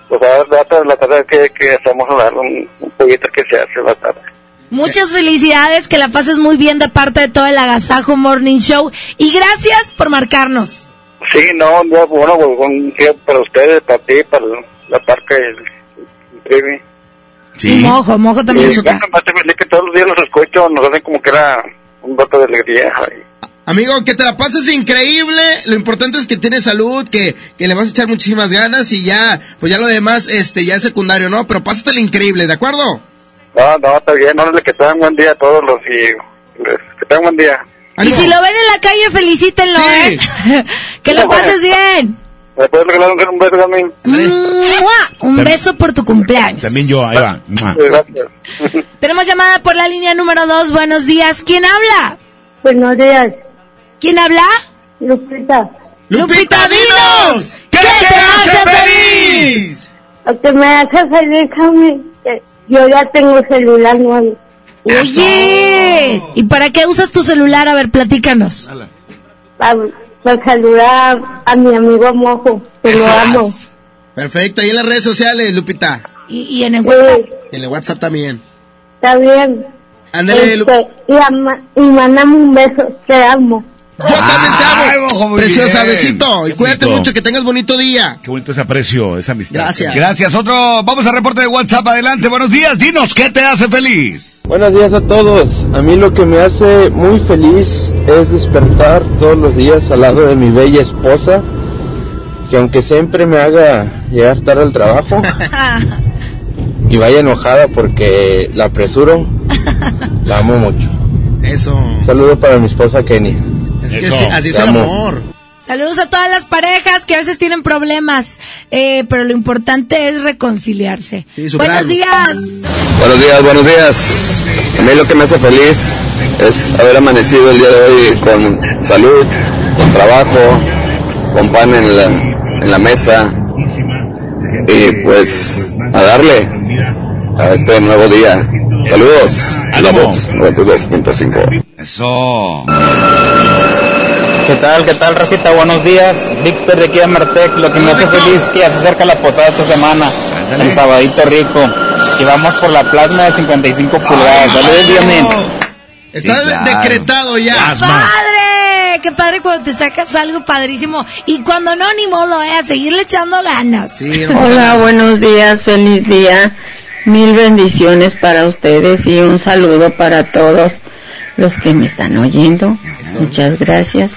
Pues a ver, la tarde, la tarde que, que hacemos a dar un, un poquito que se hace la tarde.
Muchas felicidades, que la pases muy bien de parte de todo el Agasajo Morning Show y gracias por marcarnos.
Sí, no, no, bueno, pues, un día para ustedes, para ti, para la parca y el, el Trivi.
Y Mojo, Mojo también.
Y bueno, feliz que todos los días los escucho, nos hacen como que era un voto de alegría. ay.
Amigo, que te la pases increíble. Lo importante es que tienes salud, que, que le vas a echar muchísimas ganas y ya, pues ya lo demás, este, ya es secundario, ¿no? Pero pásatela increíble, ¿de acuerdo?
No, no, está bien, no, que tengan buen día a todos los y les- que tengan buen día.
Y si lo ven en la calle, felicítenlo, ¿eh? que lo pases bien.
¿Me puedes regalar un, beso?
¡Mua! Un beso por tu cumpleaños.
También yo, ahí va.
Gracias.
Tenemos llamada por la línea número dos. Buenos días. ¿Quién habla?
Buenos días.
¿Quién habla?
Lupita.
Lupita, dinos. ¿Qué te hace feliz?
Lo que me hace feliz a mí, yo ya tengo celular nuevo.
Oye, ¿y para qué usas tu celular? A ver, platícanos.
Para, para saludar a mi amigo Mojo, que lo amo.
Perfecto, ahí en las redes sociales, Lupita.
Y, y en el WhatsApp.
En el WhatsApp también.
Está bien.
Ándale, Lu-
Este, y, ama- y mandame un beso, te amo.
Yo también te amo. Preciosa,
bien.
besito. Y cuídate
bonito.
mucho, que tengas bonito día.
Qué bonito ese aprecio, esa amistad.
Gracias.
Gracias. Otro, vamos a reporte de WhatsApp. Adelante, buenos días. Dinos, ¿qué te hace feliz?
Buenos días a todos. A mí lo que me hace muy feliz es despertar todos los días al lado de mi bella esposa, que aunque siempre me haga llegar tarde al trabajo y vaya enojada porque la apresuro, la amo mucho.
Eso.
Un saludo para mi esposa Kenny.
Es que
Eso.
sí, así es el
amo.
amor.
Saludos a todas las parejas que a veces tienen problemas, eh, pero lo importante es reconciliarse. Buenos días.
Buenos días, buenos días. A mí lo que me hace feliz es haber amanecido el día de hoy con salud, con trabajo, con pan en la, en la mesa y pues a darle a este nuevo día. Saludos. La Voz 92.5.
Eso.
¿Qué tal? ¿Qué tal, Racita? Buenos días. Víctor de aquí de Martec. Lo que me hace feliz es que ya se acerca la posada esta semana. El sabadito rico. Y vamos por la plasma de 55 pulgadas. Saludos, Diomin.
Está
Sí, claro.
decretado ya.
¡Padre! ¡Qué padre cuando te sacas algo padrísimo! Y cuando no, ni modo, ¿eh? A seguirle echando ganas.
Hola, buenos días, feliz día. Mil bendiciones para ustedes y un saludo para todos los que me están oyendo. Muchas gracias.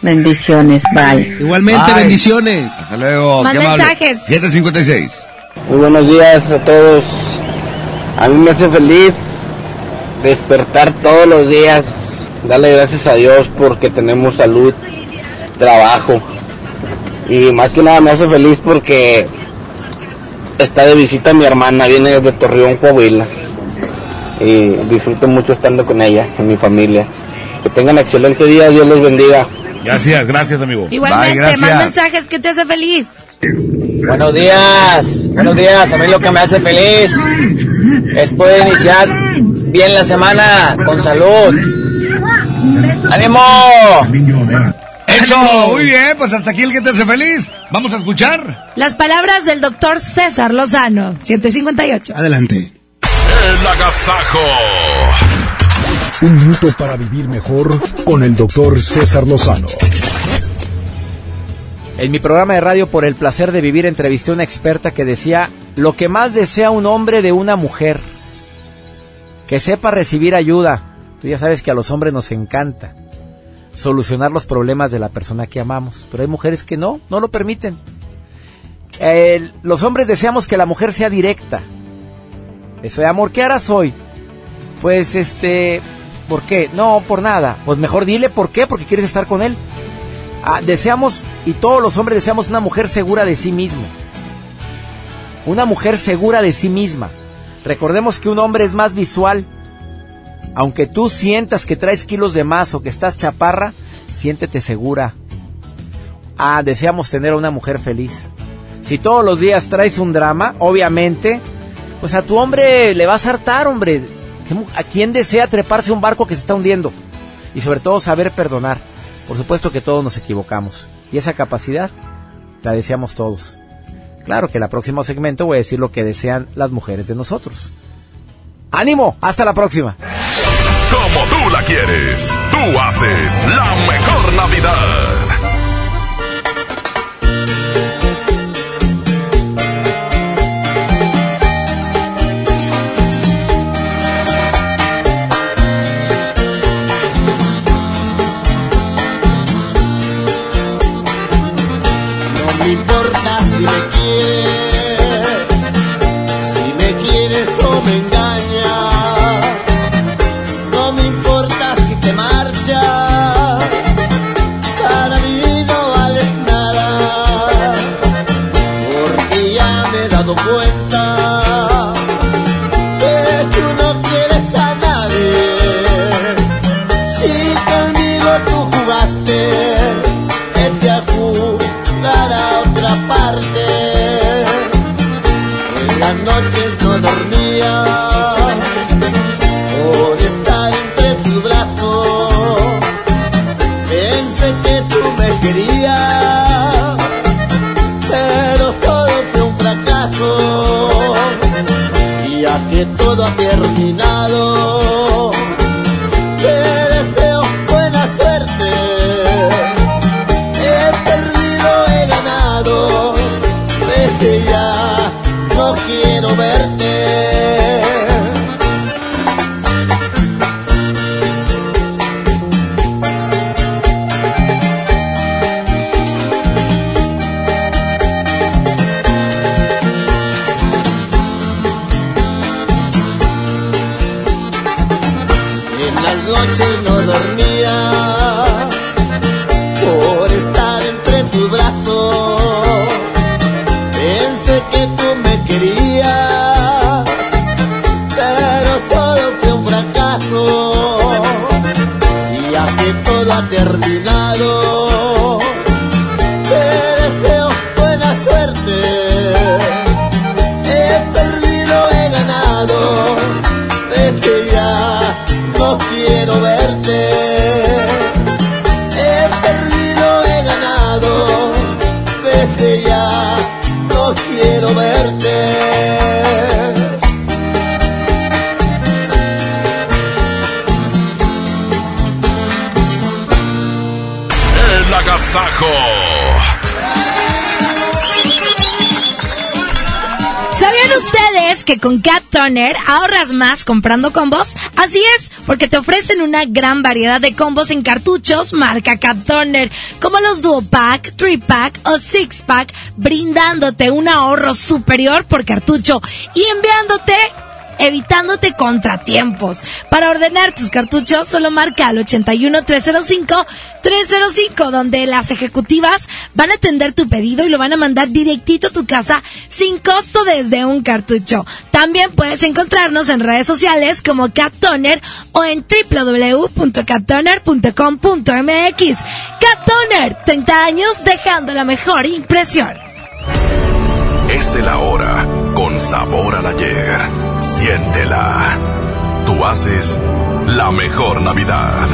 Bendiciones, bye.
Igualmente,
Bye.
bendiciones.
Hasta luego.
Más
qué amable.
mensajes.
756.
Muy buenos días a todos. A mí me hace feliz despertar todos los días, darle gracias a Dios porque tenemos salud, trabajo. Y más que nada me hace feliz porque está de visita mi hermana, viene desde Torreón, Coahuila. Y disfruto mucho estando con ella, con mi familia. Que tengan excelente día, Dios los bendiga.
Gracias, gracias, amigo.
Igualmente, más mensajes que te hace feliz.
Buenos días, buenos días. A mí lo que me hace feliz es poder iniciar bien la semana con salud. ¡Ánimo!
Eso, muy bien, pues hasta aquí el que te hace feliz. Vamos a escuchar.
Las palabras del doctor César Lozano, 758.
Adelante.
El agasajo.
Un minuto para vivir mejor con el doctor César Lozano.
En mi programa de radio Por el placer de vivir entrevisté a una experta que decía lo que más desea un hombre de una mujer. Que sepa recibir ayuda. Tú ya sabes que a los hombres nos encanta solucionar los problemas de la persona que amamos, pero hay mujeres que no, no lo permiten. Los hombres deseamos que la mujer sea directa. Eso de amor, ¿qué harás hoy? Pues este, ¿por qué? No, por nada. Pues mejor dile por qué, porque quieres estar con él. Ah, deseamos, y todos los hombres deseamos una mujer segura de sí mismo. Una mujer segura de sí misma. Recordemos que un hombre es más visual. Aunque tú sientas que traes kilos de más o que estás chaparra, siéntete segura. Ah, deseamos tener a una mujer feliz. Si todos los días traes un drama, obviamente, pues a tu hombre le vas a hartar, hombre. ¿Qué mu- ¿A quién desea treparse un barco que se está hundiendo? Y sobre todo saber perdonar. Por supuesto que todos nos equivocamos. Y esa capacidad la deseamos todos. Claro que en el próximo segmento voy a decir lo que desean las mujeres de nosotros. ¡Ánimo! ¡Hasta la próxima!
Como tú la quieres, tú haces la mejor Navidad.
Con Cat Toner ahorras más comprando combos? Así es, porque te ofrecen una gran variedad de combos en cartuchos marca Cat Toner, como los Duo Pack, 3 Pack o 6 Pack, brindándote un ahorro superior por cartucho y enviándote evitándote contratiempos. Para ordenar tus cartuchos, solo marca al 81 305 305, donde las ejecutivas van a atender tu pedido y lo van a mandar directito a tu casa sin costo desde un cartucho. También puedes encontrarnos en redes sociales como Cat Toner o en www.cattoner.com.mx. Cat Toner, 30 años dejando la mejor impresión.
Es el ahora con sabor al ayer. Siéntela. Tú haces la mejor Navidad.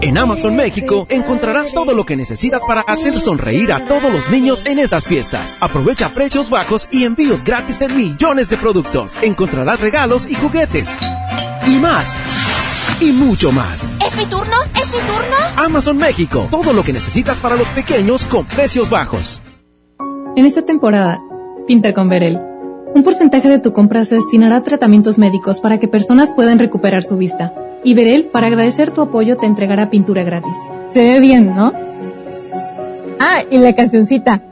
En Amazon México encontrarás todo lo que necesitas para hacer sonreír a todos los niños en estas fiestas. Aprovecha precios bajos y envíos gratis en millones de productos. Encontrarás regalos y juguetes. Y más. Y mucho más.
¿Es mi turno? ¿Es mi turno?
Amazon México. Todo lo que necesitas para los pequeños con precios bajos.
En esta temporada, pinta con Verel. Un porcentaje de tu compra se destinará a tratamientos médicos para que personas puedan recuperar su vista. Y Verel, para agradecer tu apoyo, te entregará pintura gratis. Se ve bien, ¿no? Ah, y la cancioncita.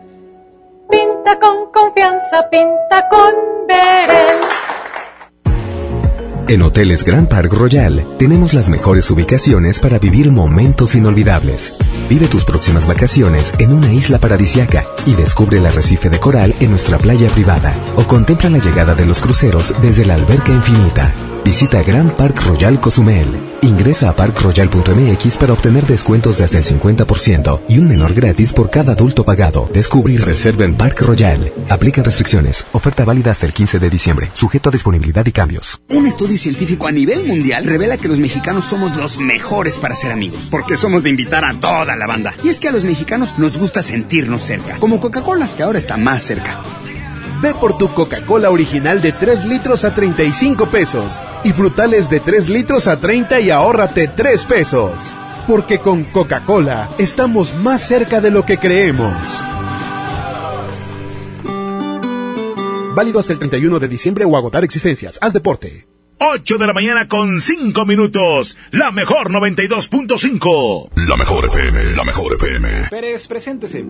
Pinta con confianza, pinta con Verel.
En Hoteles Grand Park Royal tenemos las mejores ubicaciones para vivir momentos inolvidables. Vive tus próximas vacaciones en una isla paradisiaca y descubre el arrecife de coral en nuestra playa privada o contempla la llegada de los cruceros desde la alberca infinita. Visita Grand Park Royal Cozumel. Ingresa a parkroyal.mx para obtener descuentos de hasta el 50% y un menor gratis por cada adulto pagado. Descubre y reserva en Park Royal. Aplica restricciones. Oferta válida hasta el 15 de diciembre. Sujeto a disponibilidad y cambios.
Un estudio científico a nivel mundial revela que los mexicanos somos los mejores para ser amigos, porque somos de invitar a toda la banda. Y es que a los mexicanos nos gusta sentirnos cerca, como Coca-Cola, que ahora está más cerca.
Ve por tu Coca-Cola original de 3 litros a 35 pesos y frutales de 3 litros a 30 y ahórrate 3 pesos. Porque con Coca-Cola estamos más cerca de lo que creemos. Válido hasta el 31 de diciembre o agotar existencias. Haz deporte.
8 de la mañana con 5 minutos. La mejor 92.5.
La mejor FM, la mejor FM.
Pérez, preséntese.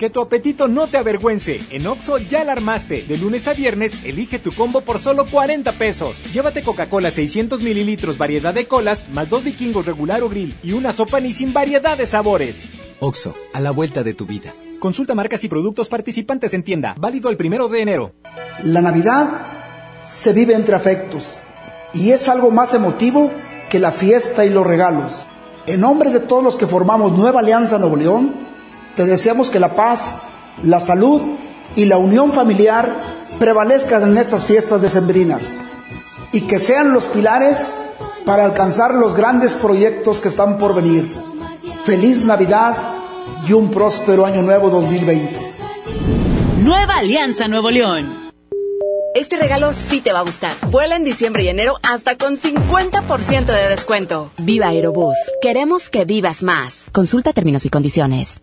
Que tu apetito no te avergüence. En Oxo ya la armaste. De lunes a viernes, elige tu combo por solo 40 pesos. Llévate Coca-Cola 600 mililitros, variedad de colas, más dos vikingos regular o grill y una sopa ni sin variedad de sabores.
Oxo, a la vuelta de tu vida.
Consulta marcas y productos participantes en tienda. Válido el primero de enero.
La Navidad se vive entre afectos y es algo más emotivo que la fiesta y los regalos. En nombre de todos los que formamos Nueva Alianza Nuevo León, te deseamos que la paz, la salud y la unión familiar prevalezcan en estas fiestas decembrinas y que sean los pilares para alcanzar los grandes proyectos que están por venir. Feliz Navidad y un próspero año nuevo 2020.
Nueva Alianza Nuevo León. Este regalo sí te va a gustar. Vuela en diciembre y enero hasta con 50% de descuento.
Viva Aerobús. Queremos que vivas más. Consulta términos y condiciones.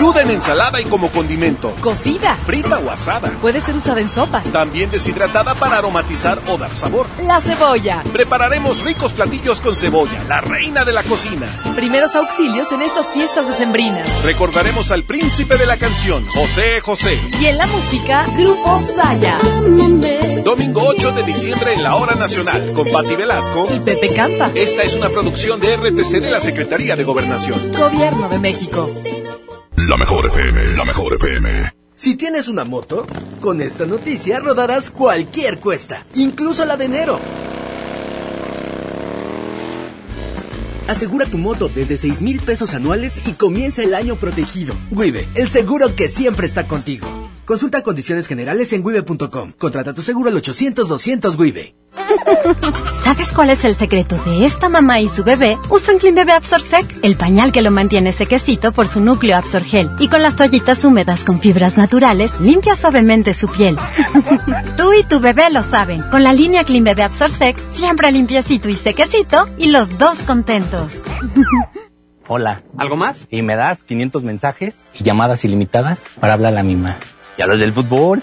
Cruda en ensalada y como condimento.
Cocida.
Frita o asada.
Puede ser usada en sopas.
También deshidratada para aromatizar o dar sabor.
La cebolla.
Prepararemos ricos platillos con cebolla, la reina de la cocina.
Primeros auxilios en estas fiestas decembrinas.
Recordaremos al príncipe de la canción, José José.
Y en la música, Grupo Saya.
Domingo 8 de diciembre en la Hora Nacional, con Patti Velasco
y Pepe Campa.
Esta es una producción de RTC de la Secretaría de Gobernación.
Gobierno de México.
La mejor FM, la mejor FM.
Si tienes una moto, con esta noticia rodarás cualquier cuesta, incluso la de enero. Asegura tu moto desde 6 mil pesos anuales y comienza el año protegido. Wibe, el seguro que siempre está contigo. Consulta condiciones generales en wibe.com. Contrata tu seguro al 800-200 Wibe.
¿Sabes cuál es el secreto de esta mamá y su bebé? Usan Clean Bebé Absorsec, el pañal que lo mantiene sequecito por su núcleo Absorgel. Y con las toallitas húmedas con fibras naturales, limpia suavemente su piel. Tú y tu bebé lo saben. Con la línea Clean Bebé Absorsec, siempre limpiecito y sequecito y los dos contentos.
Hola. ¿Algo más? Y me das 500 mensajes y llamadas ilimitadas para hablar a la misma. ¿Y a los del fútbol?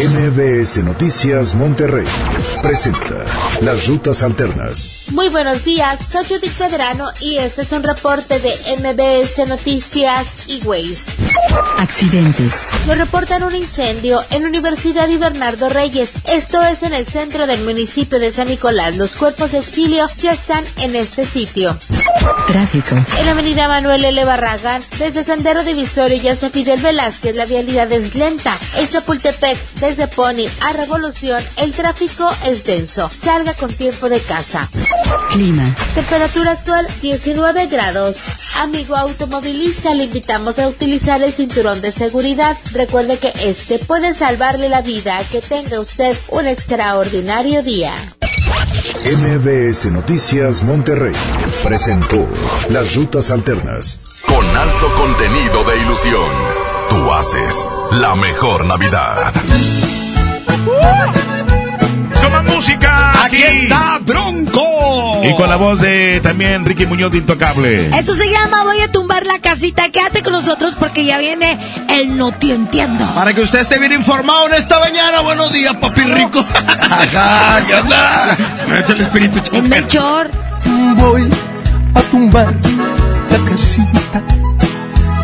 MBS Noticias Monterrey presenta Las Rutas Alternas.
Muy buenos días, soy Judith Pedrano y este es un reporte de MBS Noticias y Ways.
Accidentes.
Nos reportan un incendio en Universidad y Bernardo Reyes. Esto es en el centro del municipio de San Nicolás. Los cuerpos de auxilio ya están en este sitio.
Tráfico.
En la avenida Manuel L. Barragán, desde Sendero Divisorio y José Fidel Velázquez, la vialidad es lenta. En Chapultepec, desde Pony a Revolución, el tráfico es denso. Salga con tiempo de casa.
Clima.
Temperatura actual 19 grados. Amigo automovilista, le invitamos a utilizar el cinturón de seguridad. Recuerde que este puede salvarle la vida. Que tenga usted un extraordinario día.
MBS Noticias Monterrey presentó Las Rutas Alternas.
Con alto contenido de ilusión, tú haces la mejor Navidad.
Toma música.
Aquí está Bronco.
Y con la voz de también Ricky Muñoz de Intocable.
Esto se llama Voy a tumbar la casita. Quédate con nosotros porque ya viene el No Te Entiendo.
Para que usted esté bien informado en esta mañana. Buenos días, papi rico. Ajá, ¿qué onda? Se me mete el espíritu.
En Melchor.
Voy a tumbar la casita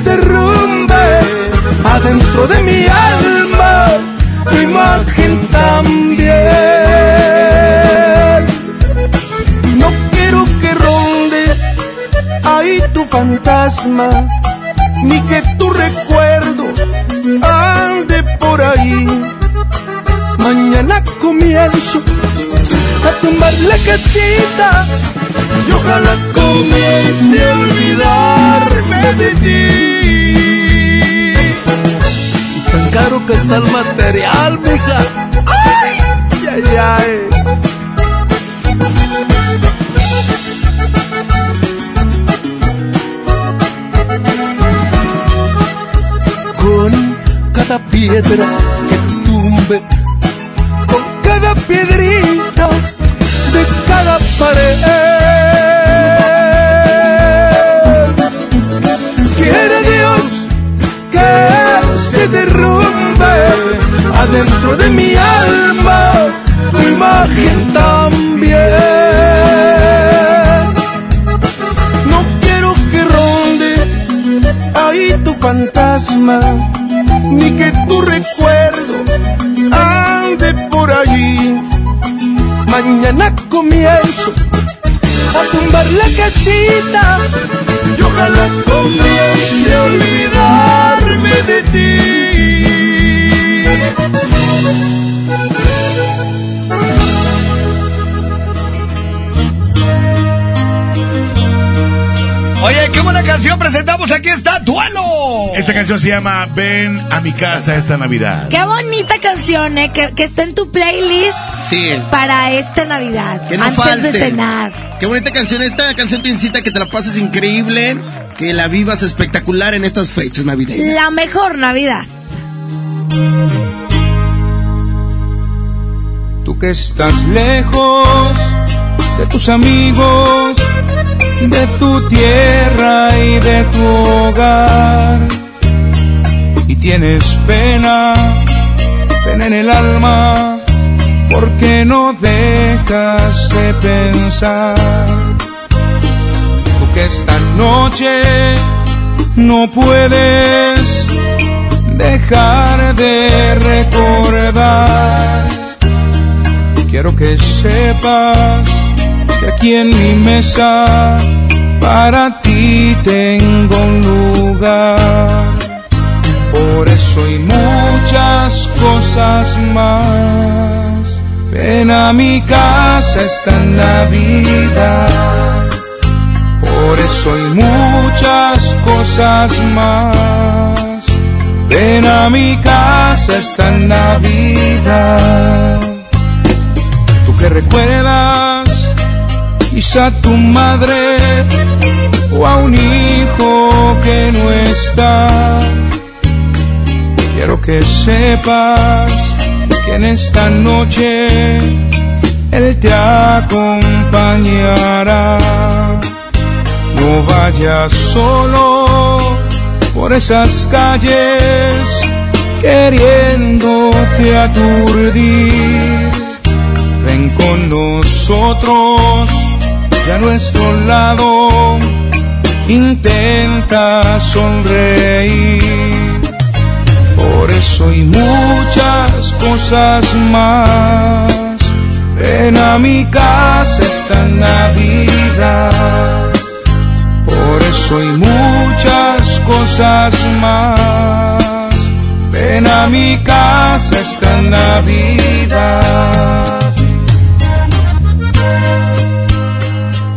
Derrumbe adentro de mi alma tu imagen también. No quiero que ronde ahí tu fantasma, ni que tu recuerdo ande por ahí. Mañana comienzo a tumbar la casita y ojalá comience a olvidarme de ti. Tan caro que está el material, mija. ¡Ay!
ay, ay. Con cada piedra que tumbe, con cada piedrita de cada pared. Derrumbe adentro de mi alma tu imagen también. No quiero que ronde ahí tu fantasma, ni que tu recuerdo ande por allí. Mañana comienzo a tumbar la casita y ojalá comience a olvidarme de ti.
Oye, qué buena canción presentamos. Aquí está Duelo.
Esta canción se llama Ven a mi casa esta Navidad.
Qué bonita canción, ¿eh? Que, que está en tu playlist
Sí.
para esta Navidad.
Que no
antes
falte.
de cenar.
Qué bonita canción. Esta canción te incita a que te la pases increíble, que la vivas espectacular en estas fechas navideñas.
La mejor Navidad.
Tú que estás lejos de tus amigos, de tu tierra y de tu hogar. Y tienes pena, pena en el alma, porque no dejas de pensar. Tú que esta noche no puedes dejar de recordar. Quiero que sepas aquí en mi mesa para ti tengo un lugar. Por eso y muchas cosas más. Ven a mi casa esta Navidad. Por eso y muchas cosas más. Ven a mi casa esta Navidad. Tú que recuerdas quizá tu madre o a un hijo que no está. Quiero que sepas que en esta noche Él te acompañará. No vayas solo por esas calles queriéndote aturdir. Ven con nosotros y a nuestro lado intenta sonreír. Por eso y muchas cosas más. Ven a mi casa esta Navidad. Por eso y muchas cosas más. Ven a mi casa esta Navidad.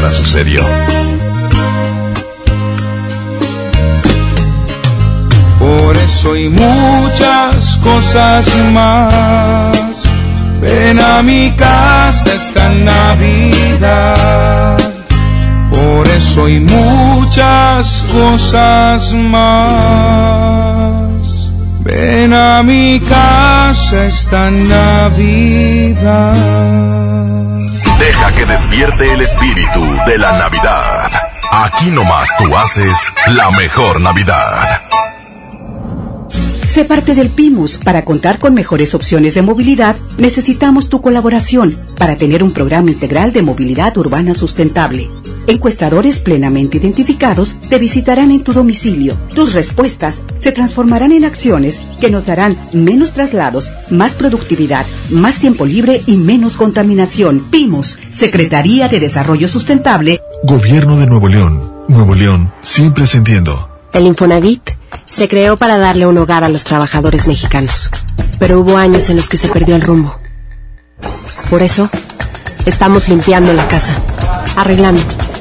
Nada sucedió.
Por eso y muchas cosas más. Ven a mi casa esta Navidad. Por eso y muchas cosas más. Ven a mi casa esta Navidad.
Que despierte el espíritu de la Navidad. Aquí nomás tú haces la mejor Navidad.
Sé parte del PIMUS. Para contar con mejores opciones de movilidad, necesitamos tu colaboración para tener un programa integral de movilidad urbana sustentable. Encuestadores plenamente identificados te visitarán en tu domicilio. Tus respuestas se transformarán en acciones que nos darán menos traslados, más productividad, más tiempo libre y menos contaminación. PIMOS, Secretaría de Desarrollo Sustentable.
Gobierno de Nuevo León. Nuevo León, siempre ascendiendo.
El Infonavit se creó para darle un hogar a los trabajadores mexicanos, pero hubo años en los que se perdió el rumbo. Por eso, estamos limpiando la casa, arreglando,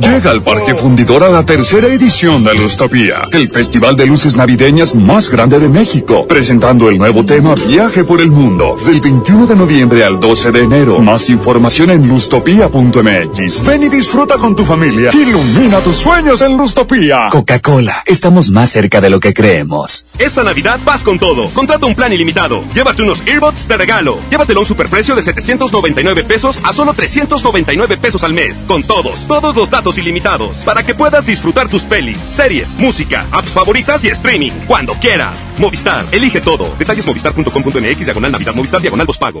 Llega al Parque Fundidor a la tercera edición de Lustopía, el festival de luces navideñas más grande de México, presentando el nuevo tema Viaje por el Mundo, del 21 de noviembre al 12 de enero. Más información en lustopía.mx. Ven y disfruta con tu familia. Ilumina tus sueños en Lustopía.
Coca-Cola, estamos más cerca de lo que creemos.
Esta Navidad vas con todo. Contrata un plan ilimitado. Llévate unos earbuds de regalo. Llévatelo a un superprecio de 799 pesos a solo 399 pesos al mes, con todos, todos los datos ilimitados, para que puedas disfrutar tus pelis, series, música, apps favoritas y streaming, cuando quieras. Movistar, elige todo. Detalles movistar.com.mx, diagonal Navidad, Movistar, diagonal pago.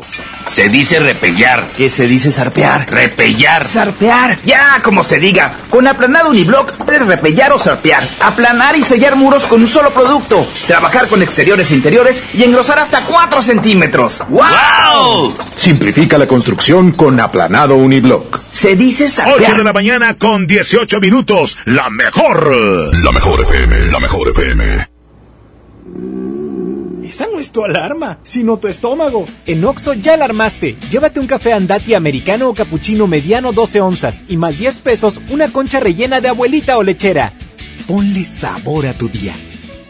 Se dice repellar.
¿Qué se dice zarpear?
Repellar.
Zarpear.
Ya, como se diga. Con aplanado uniblock puedes repellar o zarpear. Aplanar y sellar muros con un solo producto. Trabajar con exteriores e interiores y engrosar hasta 4 centímetros. ¡Wow!
Simplifica la construcción con aplanado uniblock.
Se dice zarpear.
8 de la mañana con 18 minutos. La mejor.
La mejor FM. La mejor FM.
Esa no es tu alarma, sino tu estómago. En Oxo ya alarmaste. Llévate un café andati americano o cappuccino mediano 12 onzas y más 10 pesos una concha rellena de abuelita o lechera.
Ponle sabor a tu día.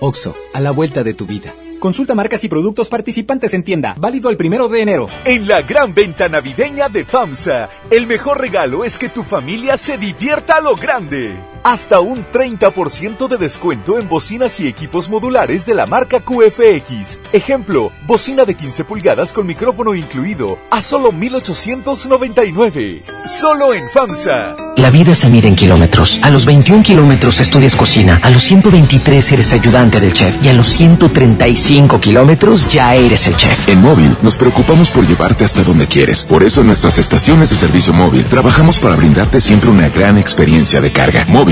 Oxo, a la vuelta de tu vida.
Consulta marcas y productos participantes en tienda. Válido el primero de enero.
En la gran venta navideña de FAMSA, el mejor regalo es que tu familia se divierta a lo grande. Hasta un 30% de descuento en bocinas y equipos modulares de la marca QFX. Ejemplo, bocina de 15 pulgadas con micrófono incluido a solo 1899. Solo en FAMSA.
La vida se mide en kilómetros. A los 21 kilómetros estudias cocina, a los 123 eres ayudante del chef y a los 135 kilómetros ya eres el chef.
En móvil nos preocupamos por llevarte hasta donde quieres. Por eso en nuestras estaciones de servicio móvil trabajamos para brindarte siempre una gran experiencia de carga. Móvil,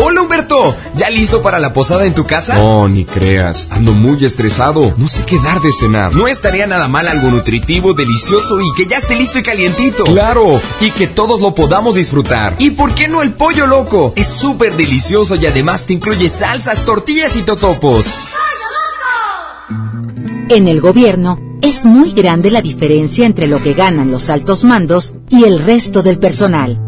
Hola Humberto, ¿ya listo para la posada en tu casa?
No, ni creas, ando muy estresado, no sé qué dar de cenar.
No estaría nada mal algo nutritivo, delicioso y que ya esté listo y calientito.
Claro, y que todos lo podamos disfrutar.
¿Y por qué no el pollo loco? Es súper delicioso y además te incluye salsas, tortillas y totopos.
En el gobierno es muy grande la diferencia entre lo que ganan los altos mandos y el resto del personal.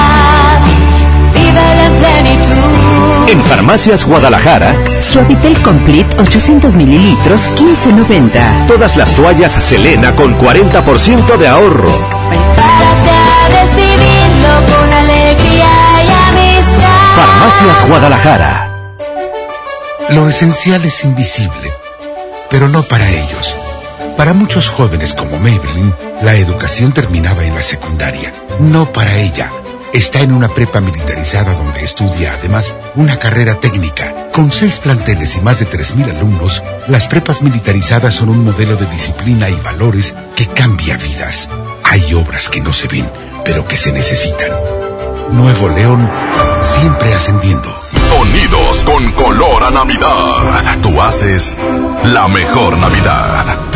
En Farmacias Guadalajara,
Suavitel Complete 800 mililitros 15.90.
todas las toallas Selena con 40% de ahorro.
Prepárate a recibirlo con alegría y amistad.
Farmacias Guadalajara.
Lo esencial es invisible, pero no para ellos. Para muchos jóvenes como Maybelline, la educación terminaba en la secundaria. No para ella. Está en una prepa militarizada donde estudia además una carrera técnica. Con seis planteles y más de 3.000 alumnos, las prepas militarizadas son un modelo de disciplina y valores que cambia vidas. Hay obras que no se ven, pero que se necesitan. Nuevo León, siempre ascendiendo.
Sonidos con color a Navidad. Tú haces la mejor Navidad.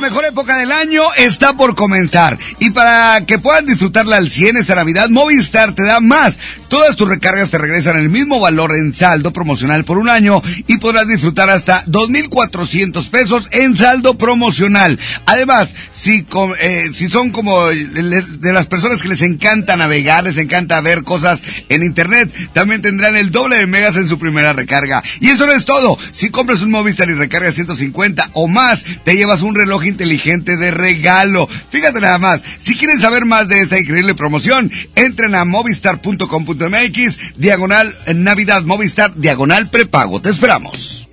Mejor época del año está por comenzar. Y para que puedan disfrutarla al 100 esta Navidad, Movistar te da más. Todas tus recargas te regresan el mismo valor en saldo promocional por un año y podrás disfrutar hasta 2.400 pesos en saldo promocional. Además, si, eh, si son como de las personas que les encanta navegar, les encanta ver cosas en internet, también tendrán el doble de megas en su primera recarga. Y eso no es todo. Si compras un Movistar y recargas 150 o más, te llevas un reloj inteligente de regalo. Fíjate nada más. Si quieren saber más de esta increíble promoción, entren a movistar.com.mx, diagonal Navidad Movistar, diagonal prepago. Te esperamos.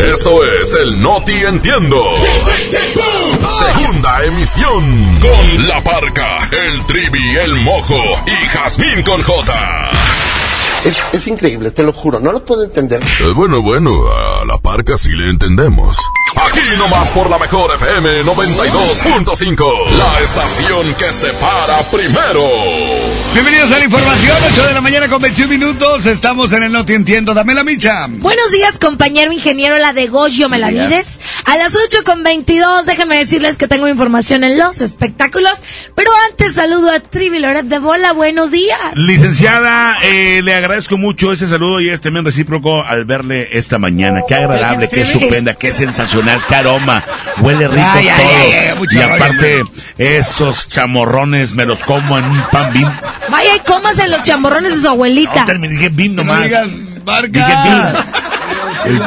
Esto es el Noti Entiendo. Segunda emisión. Con la parca, el trivi, el mojo y Jazmín con J.
Es, es increíble, te lo juro, no lo puedo entender.
Eh, bueno, bueno, a la parca sí le entendemos. Aquí nomás por la mejor FM 92.5. La estación que se para primero.
Bienvenidos a la información, 8 de la mañana con 21 minutos. Estamos en el No Te Entiendo. Dame la micha.
Buenos días, compañero ingeniero, la de Goyo Melavides. A las 8 con 22, déjenme decirles que tengo información en los espectáculos. Pero antes saludo a Trivi Loret de Bola. Buenos días.
Licenciada, eh, le agradezco mucho ese saludo y es también recíproco al verle esta mañana. Qué agradable, qué estupenda, qué sensacional, qué aroma. Huele rico
Ay,
todo.
ay, ay, mucho
y
rollo,
aparte, esos chamorrones me los como en un pan bim.
Vaya y cómase los chamorrones de su abuelita.
Me dije bim nomás.
No digas marca.
Dije bim.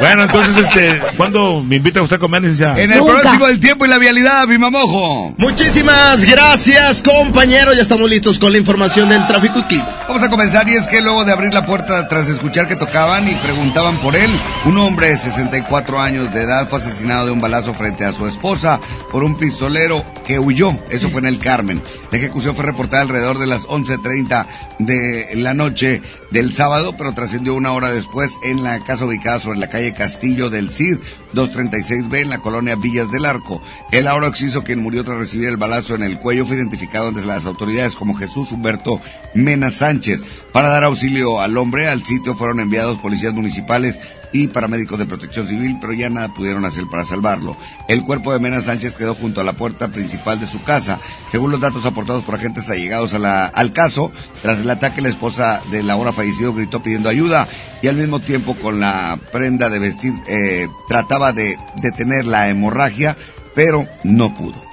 Bueno, entonces, este, ¿cuándo me invita usted a comer, licenciada?
En el próximo del tiempo y la vialidad, mi mamojo.
Muchísimas gracias, compañero. Ya estamos listos con la información del tráfico y clima.
Vamos a comenzar y es que luego de abrir la puerta tras escuchar que tocaban y preguntaban por él, un hombre de 64 años de edad fue asesinado de un balazo frente a su esposa por un pistolero que huyó. Eso fue en el Carmen. La ejecución fue reportada alrededor de las 11.30 de la noche del sábado, pero trascendió una hora después en la casa ubicada sobre la calle Castillo del Cid, 236B, en la colonia Villas del Arco. El ahora occiso, quien murió tras recibir el balazo en el cuello, fue identificado ante las autoridades como Jesús Humberto Mena Sánchez. Para dar auxilio al hombre, al sitio fueron enviados policías municipales y paramédicos de protección civil, pero ya nada pudieron hacer para salvarlo. El cuerpo de Mena Sánchez quedó junto a la puerta principal de su casa. Según los datos aportados por agentes allegados al caso, tras el ataque la esposa del ahora fallecido gritó pidiendo ayuda y al mismo tiempo con la prenda de vestir eh, trataba de detener la hemorragia, pero no pudo.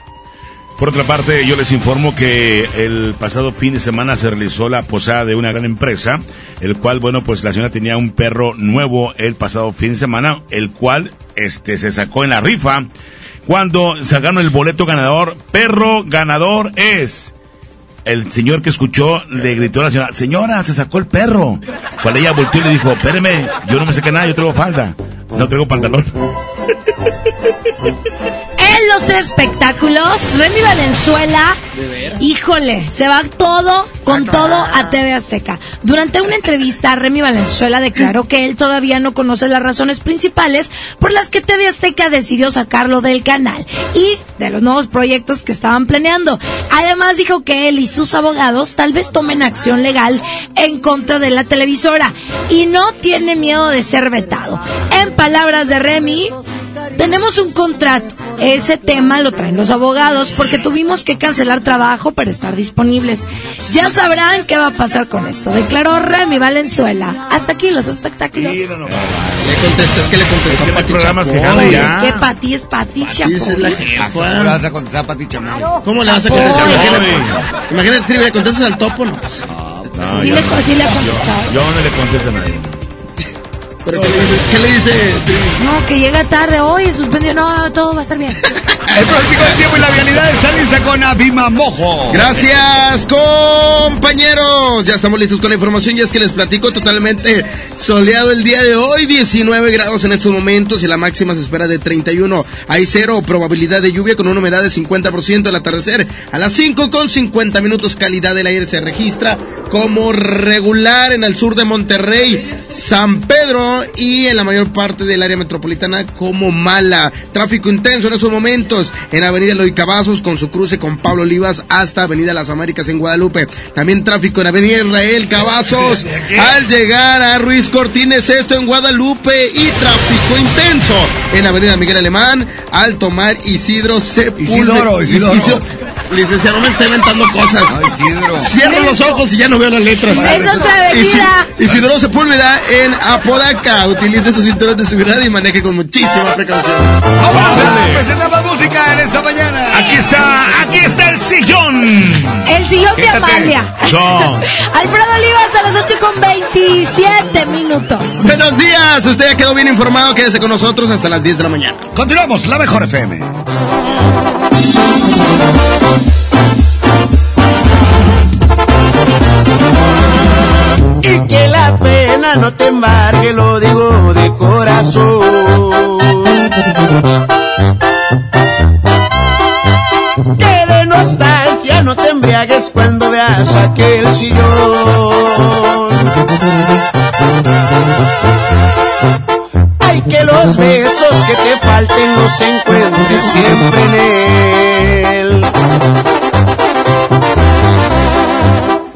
Por otra parte, yo les informo que el pasado fin de semana se realizó la posada de una gran empresa, el cual, bueno, pues la señora tenía un perro nuevo el pasado fin de semana, el cual, este, se sacó en la rifa. Cuando sacaron el boleto ganador, perro ganador es. El señor que escuchó le gritó a la señora, señora, se sacó el perro. Cuando ella volteó y le dijo, espéreme, yo no me saqué nada, yo traigo falda. No traigo pantalón.
Los espectáculos, Remy Valenzuela, híjole, se va todo con todo a TV Azteca. Durante una entrevista, Remy Valenzuela declaró que él todavía no conoce las razones principales por las que TV Azteca decidió sacarlo del canal y de los nuevos proyectos que estaban planeando. Además dijo que él y sus abogados tal vez tomen acción legal en contra de la televisora y no tiene miedo de ser vetado. En palabras de Remy, tenemos un contrato. Ese tema lo traen los abogados porque tuvimos que cancelar trabajo para estar disponibles. Ya sabrán qué va a pasar con esto, declaró Remy Valenzuela. Hasta aquí los espectáculos.
Le contestas, que le contestas? Pati
programas
Chapoy.
quejando ya.
Es que Pati es Pati, Chapoy.
esa es la
¿A
jefa.
cómo le vas a contestar a Pati Chamoy?
¿Cómo le vas a contestar? Imagínate, imagínate, le contestas al topo, no, pues.
No,
Sí
yo,
le, sí le ha contestado.
yo no le contesto a nadie.
¿Pero qué, le dice, qué le dice?
No, que llega tarde hoy, suspendió. No, todo va a estar bien.
El pronóstico del tiempo y la vialidad está lista con Abima Mojo.
Gracias, compañeros. Ya estamos listos con la información y es que les platico totalmente soleado el día de hoy, 19 grados en estos momentos y la máxima se espera de 31. Hay cero probabilidad de lluvia con una humedad de 50% al atardecer. A las 5 con 50 minutos calidad del aire se registra como regular en el sur de Monterrey, San Pedro y en la mayor parte del área metropolitana como mala. Tráfico intenso en estos momentos en Avenida Eloy Cavazos con su cruce con Pablo Olivas hasta Avenida Las Américas en Guadalupe. También tráfico en Avenida Israel Cavazos al llegar a Ruiz Cortines, esto en Guadalupe y tráfico intenso en Avenida Miguel Alemán al tomar Isidro Sepúlveda.
Isidoro, Isidoro.
Licenciado, no me está inventando cosas. Cierro los ojos y ya no veo las letras.
Es otra
Isidoro Sepúlveda en Apodaca. Utilice sus cinturones de seguridad y maneje con muchísima precaución.
Presentamos música en esta mañana.
Aquí está, aquí está el sillón.
El sillón de. Amalia.
Yo.
Alfredo Olivas a las 8 con 27 minutos.
Buenos días, usted ya quedó bien informado, quédese con nosotros hasta las 10 de la mañana.
Continuamos, la mejor FM.
Pena no te embargue, lo digo de corazón. Que de nostalgia no te embriagues cuando veas aquel sillón. Ay, que los besos que te falten los encuentres siempre en él.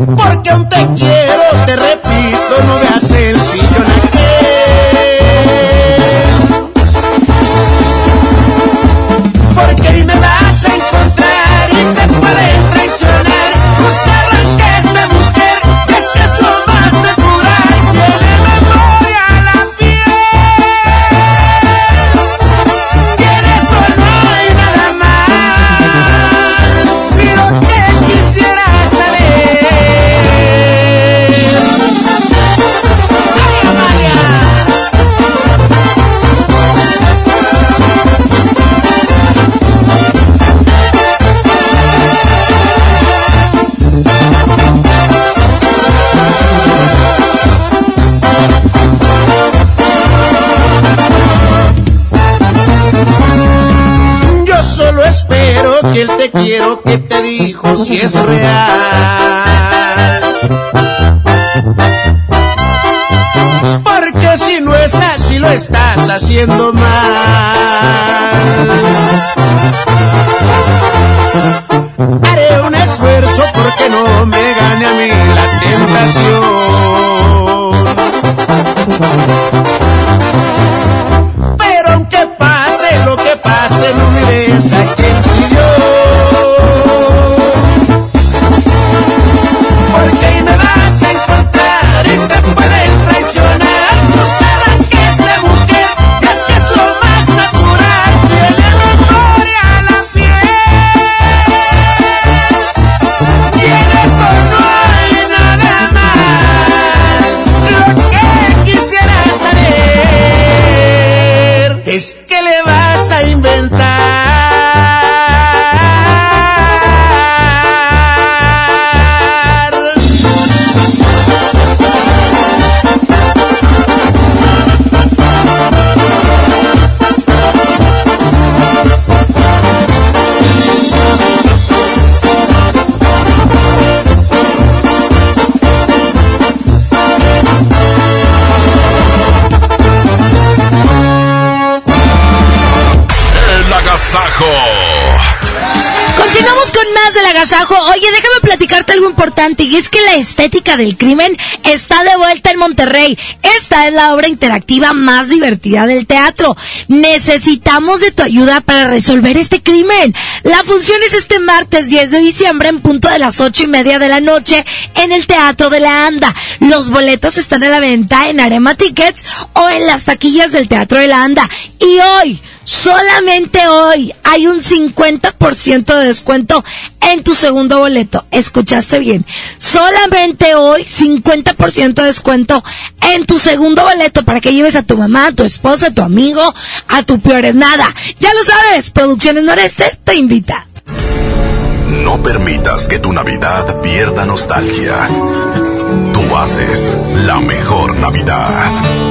Porque aún te quiero, te repito, no veas el sillón aquel. Dijo si es real. Porque si no es así lo estás haciendo mal. Haré un esfuerzo porque no me gane a mí la tentación.
Oye, déjame platicarte algo importante y es que la estética del crimen está de vuelta en Monterrey. Esta es la obra interactiva más divertida del teatro. Necesitamos de tu ayuda para resolver este crimen. La función es este martes 10 de diciembre en punto de las ocho y media de la noche en el Teatro de la Anda. Los boletos están a la venta en Arema Tickets o en las taquillas del Teatro de la Anda. Y hoy Solamente hoy hay un 50% de descuento en tu segundo boleto. Escuchaste bien. Solamente hoy 50% de descuento en tu segundo boleto para que lleves a tu mamá, a tu esposa, a tu amigo, a tu peor es nada. Ya lo sabes, Producciones Noreste te invita.
No permitas que tu Navidad pierda nostalgia. Tú haces la mejor Navidad.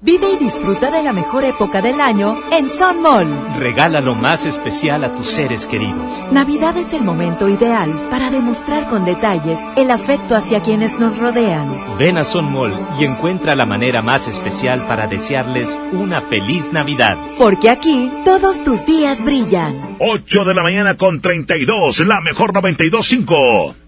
Vive y disfruta de la mejor época del año en Sun Mall.
Regala lo más especial a tus seres queridos.
Navidad es el momento ideal para demostrar con detalles el afecto hacia quienes nos rodean.
Ven a Son Mall y encuentra la manera más especial para desearles una feliz Navidad.
Porque aquí todos tus días brillan.
8 de la mañana con 32, la mejor 92.5.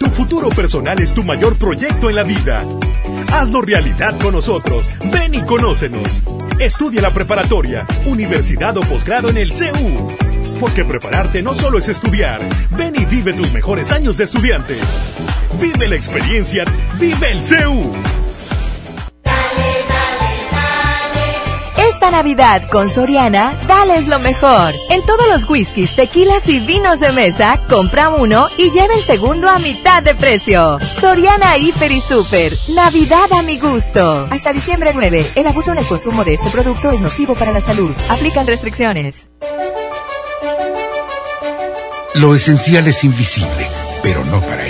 Tu futuro personal es tu mayor proyecto en la vida. Hazlo realidad con nosotros. Ven y conócenos. Estudia la preparatoria, universidad o posgrado en el CEU. Porque prepararte no solo es estudiar. Ven y vive tus mejores años de estudiante. Vive la experiencia. Vive el CEU.
Esta Navidad con Soriana, dales lo mejor. En todos los whiskies, tequilas y vinos de mesa, compra uno y lleva el segundo a mitad de precio. Soriana Hiper y Super. Navidad a mi gusto. Hasta diciembre 9. El abuso en el consumo de este producto es nocivo para la salud. Aplican restricciones.
Lo esencial es invisible, pero no para ellos.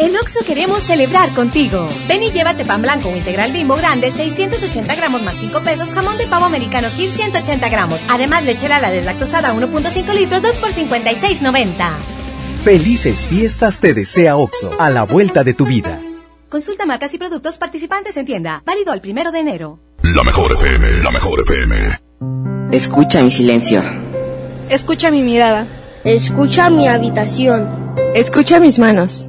En Oxo queremos celebrar contigo. Ven y llévate pan blanco o integral bimbo grande, 680 gramos más 5 pesos, jamón de pavo americano Gil 180 gramos. Además, leche la deslactosada 1.5 litros, 2 por 56.90.
Felices fiestas te desea Oxo, a la vuelta de tu vida.
Consulta marcas y productos participantes en tienda. Válido el primero de enero.
La mejor FM, la mejor FM.
Escucha mi silencio.
Escucha mi mirada.
Escucha mi habitación.
Escucha mis manos.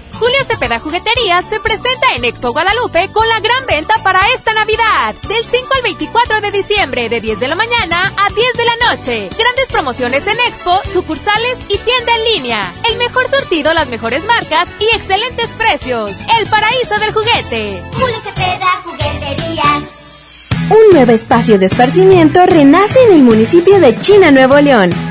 Julio Cepeda Jugueterías se presenta en Expo Guadalupe con la gran venta para esta Navidad. Del 5 al 24 de diciembre, de 10 de la mañana a 10 de la noche. Grandes promociones en Expo, sucursales y tienda en línea. El mejor surtido, las mejores marcas y excelentes precios. El paraíso del juguete.
Julio Cepeda Jugueterías.
Un nuevo espacio de esparcimiento renace en el municipio de China, Nuevo León.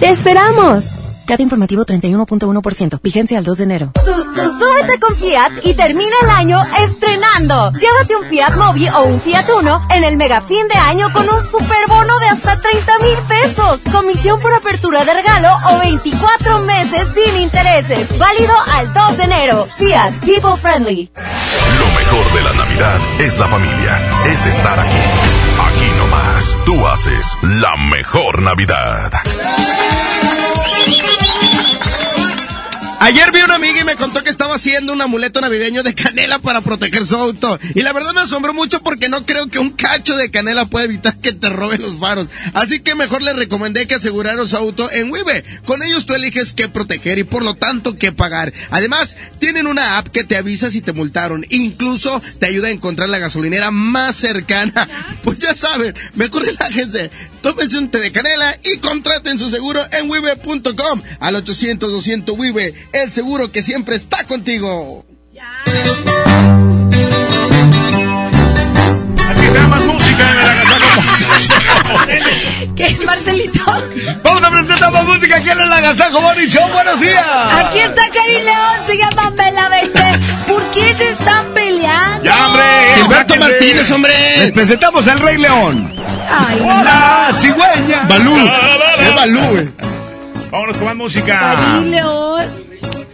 ¡Te esperamos!
Cada informativo 31.1%. Vigencia al 2 de enero.
súbete con Fiat y termina el año estrenando. Llévate un Fiat Mobi o un Fiat Uno en el mega fin de año con un superbono de hasta 30 mil pesos. Comisión por apertura de regalo o 24 meses sin intereses. Válido al 2 de enero. Fiat People Friendly.
Lo mejor de la Navidad es la familia. Es estar aquí. Aquí. Tú haces la mejor Navidad.
Ayer vi una amiga y me contó que estaba haciendo un amuleto navideño de canela para proteger su auto. Y la verdad me asombró mucho porque no creo que un cacho de canela pueda evitar que te roben los faros. Así que mejor le recomendé que aseguraran su auto en Wibe. Con ellos tú eliges qué proteger y por lo tanto qué pagar. Además, tienen una app que te avisa si te multaron. Incluso te ayuda a encontrar la gasolinera más cercana. Pues ya saben, mejor relájense. Tómense un té de canela y contraten su seguro en wibe.com al 800 200 Wibe el seguro que siempre está contigo.
Aquí se más música en el
¿Qué, Marcelito?
Vamos a presentar más música aquí en el Agasajo Show. ¡Buenos días!
Aquí está Karim León, se llama Mela 20. ¿Por qué se están peleando?
¡Ya, hombre!
Gilberto. Martínez, hombre.
Les presentamos al Rey León.
Ay,
¡Hola, cigüeña!
Balú. Es Balú, güey.
Vámonos con más música.
Karim León.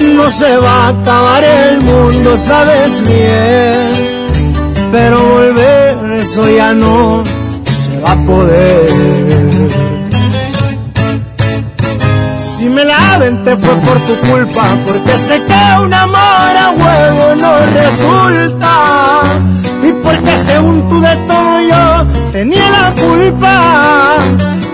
No se va a acabar el mundo, sabes bien pero volver eso ya no se va a poder. Si me la aventé fue por tu culpa, porque sé que un amor a huevo no resulta. Y porque según tú de todo yo tenía la culpa.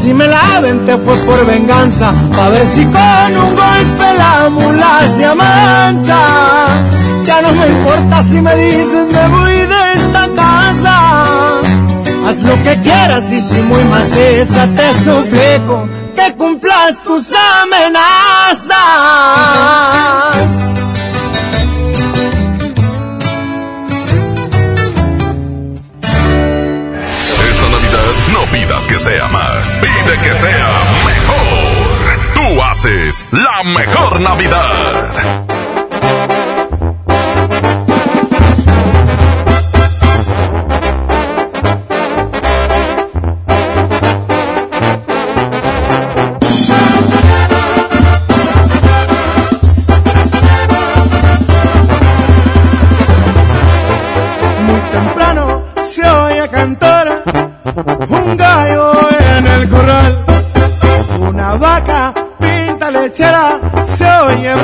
Si me la aventé fue por venganza, pa' ver si con un golpe la mula se amansa. Ya no me importa si me dicen me voy de esta casa. Haz lo que quieras y si muy maciza te suplico que cumplas tus amenazas.
Esta Navidad no pidas que sea más, pide que sea mejor. Tú haces la mejor Navidad.
Vaca pinta lechera se oye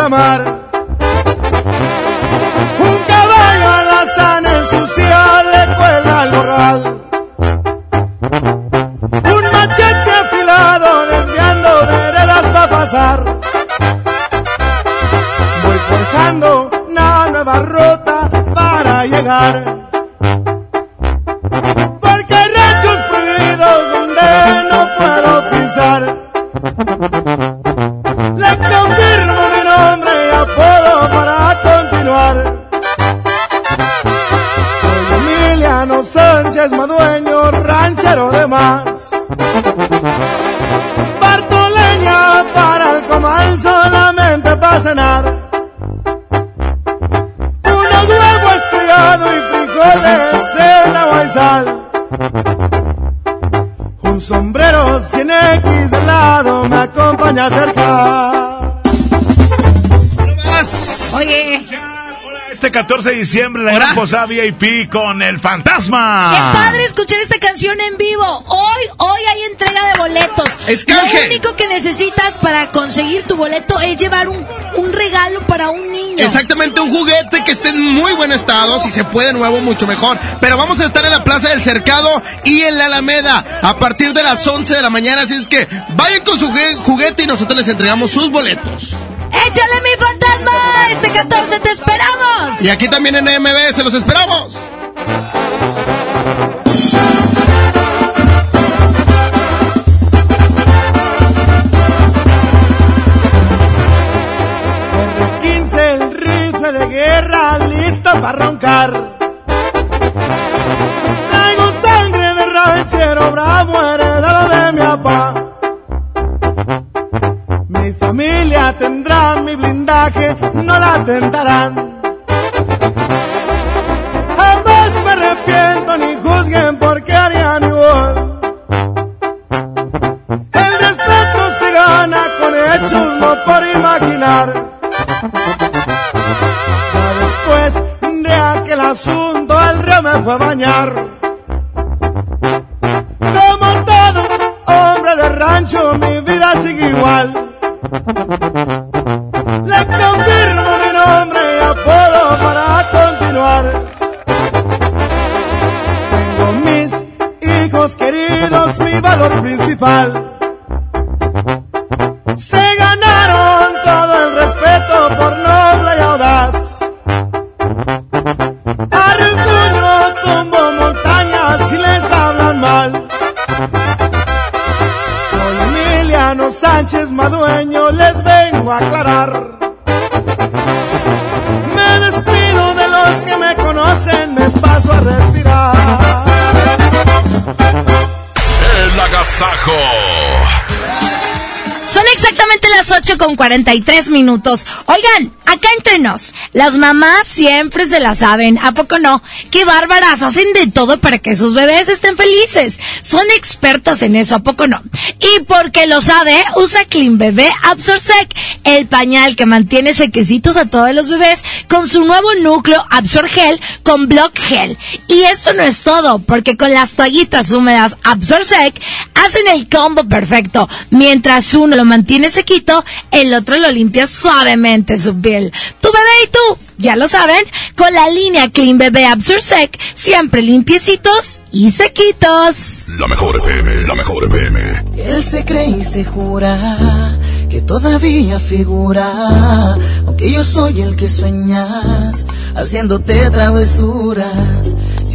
14 de diciembre, la gran posada VIP con el fantasma.
Qué padre escuchar esta canción en vivo. Hoy, hoy hay entrega de boletos.
Es
Lo único que necesitas para conseguir tu boleto es llevar un, un regalo para un niño.
Exactamente, un juguete que esté en muy buen estado, si se puede nuevo, mucho mejor. Pero vamos a estar en la Plaza del Cercado y en la Alameda a partir de las 11 de la mañana, así es que vayan con su jugue- juguete y nosotros les entregamos sus boletos.
¡Échale mi fantasma! Este 14 te esperamos.
Y aquí también en MB, se los esperamos.
R15 el rifle de guerra lista para roncar.
8 con 43 minutos. Oigan, acá entre nos, las mamás siempre se la saben, ¿a poco no? Qué bárbaras, hacen de todo para que sus bebés estén felices. Son expertas en eso, ¿a poco no? Y porque lo sabe, usa Clean Bebé Absorsec, el pañal que mantiene sequecitos a todos los bebés con su nuevo núcleo Absorgel con Block Gel. Y esto no es todo, porque con las toallitas húmedas Absorsec hacen el combo perfecto. Mientras uno lo mantiene sequito, el otro lo limpia suavemente su piel. Tu bebé y tú, ya lo saben, con la línea Clean Bebé Absorsec, siempre limpiecitos y sequitos.
La mejor FM, la mejor FM.
Él se cree y se jura que todavía figura, aunque yo soy el que sueñas, haciéndote travesuras.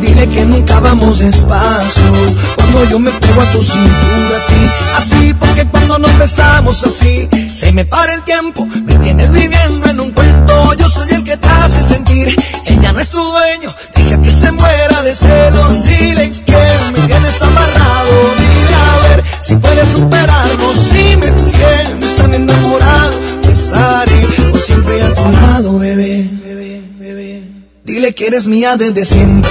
Dile que nunca vamos despacio. Cuando yo me pego a tu cintura, sí. Así, porque cuando nos besamos así, se me para el tiempo. Me tienes viviendo en un cuento. Yo soy el que te hace sentir. Ella no es tu dueño. Deja que se muera de celos. Dile que me tienes amarrado. Dile a ver si puedes superarlo. Si me tienes tan enamorado. Estaré por siempre a tu lado, bebé. Dile que eres mía desde siempre.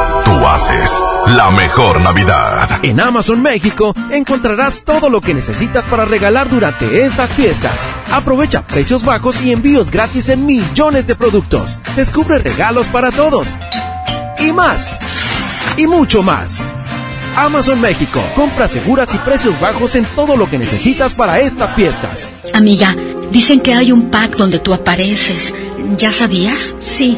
Tú haces la mejor Navidad.
En Amazon México encontrarás todo lo que necesitas para regalar durante estas fiestas. Aprovecha precios bajos y envíos gratis en millones de productos. Descubre regalos para todos. Y más. Y mucho más. Amazon México. Compras seguras y precios bajos en todo lo que necesitas para estas fiestas.
Amiga, dicen que hay un pack donde tú apareces. ¿Ya sabías?
Sí.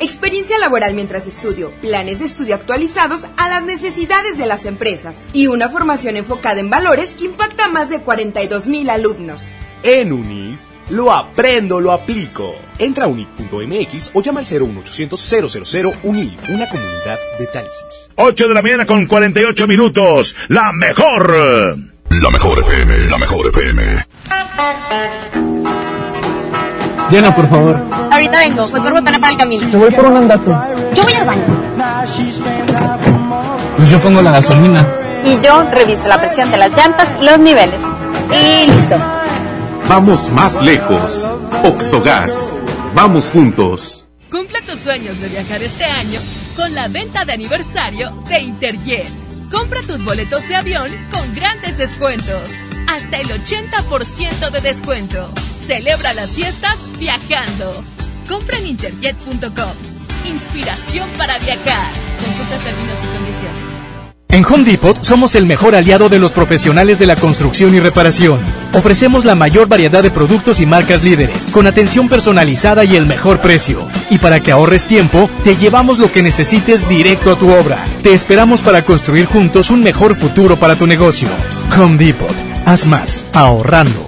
Experiencia laboral mientras estudio, planes de estudio actualizados a las necesidades de las empresas y una formación enfocada en valores que impacta a más de 42 mil alumnos.
En UNID, lo aprendo, lo aplico. Entra a unid.mx o llama al 01800 000 UNID, una comunidad de Tálisis.
8 de la mañana con 48 minutos. La mejor.
La mejor FM, la mejor FM.
Llena, por favor.
Ahorita vengo, voy por botana para el camino.
Te voy por un andate.
Yo voy al baño.
Pues yo pongo la gasolina.
Y yo reviso la presión de las llantas, los niveles. Y listo.
Vamos más lejos. Oxogas. Vamos juntos.
Cumple tus sueños de viajar este año con la venta de aniversario de Interjet. Compra tus boletos de avión con grandes descuentos. Hasta el 80% de descuento. Celebra las fiestas viajando. Compra en interjet.com. Inspiración para viajar. Consulta términos y condiciones.
En Home Depot somos el mejor aliado de los profesionales de la construcción y reparación. Ofrecemos la mayor variedad de productos y marcas líderes, con atención personalizada y el mejor precio. Y para que ahorres tiempo, te llevamos lo que necesites directo a tu obra. Te esperamos para construir juntos un mejor futuro para tu negocio. Home Depot. Haz más, ahorrando.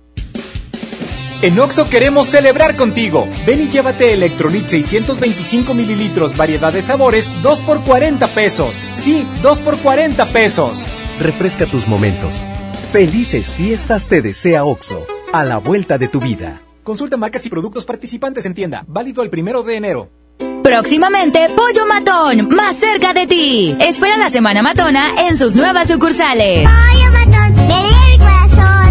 En Oxo queremos celebrar contigo. Ven y llévate Electrolit 625 mililitros, variedad de sabores, 2 por 40 pesos. Sí, 2 por 40 pesos.
Refresca tus momentos. Felices fiestas te desea Oxo, a la vuelta de tu vida.
Consulta marcas y productos participantes en tienda. Válido el primero de enero.
Próximamente, Pollo Matón, más cerca de ti. Espera la Semana Matona en sus nuevas sucursales.
Pollo Matón, me el corazón.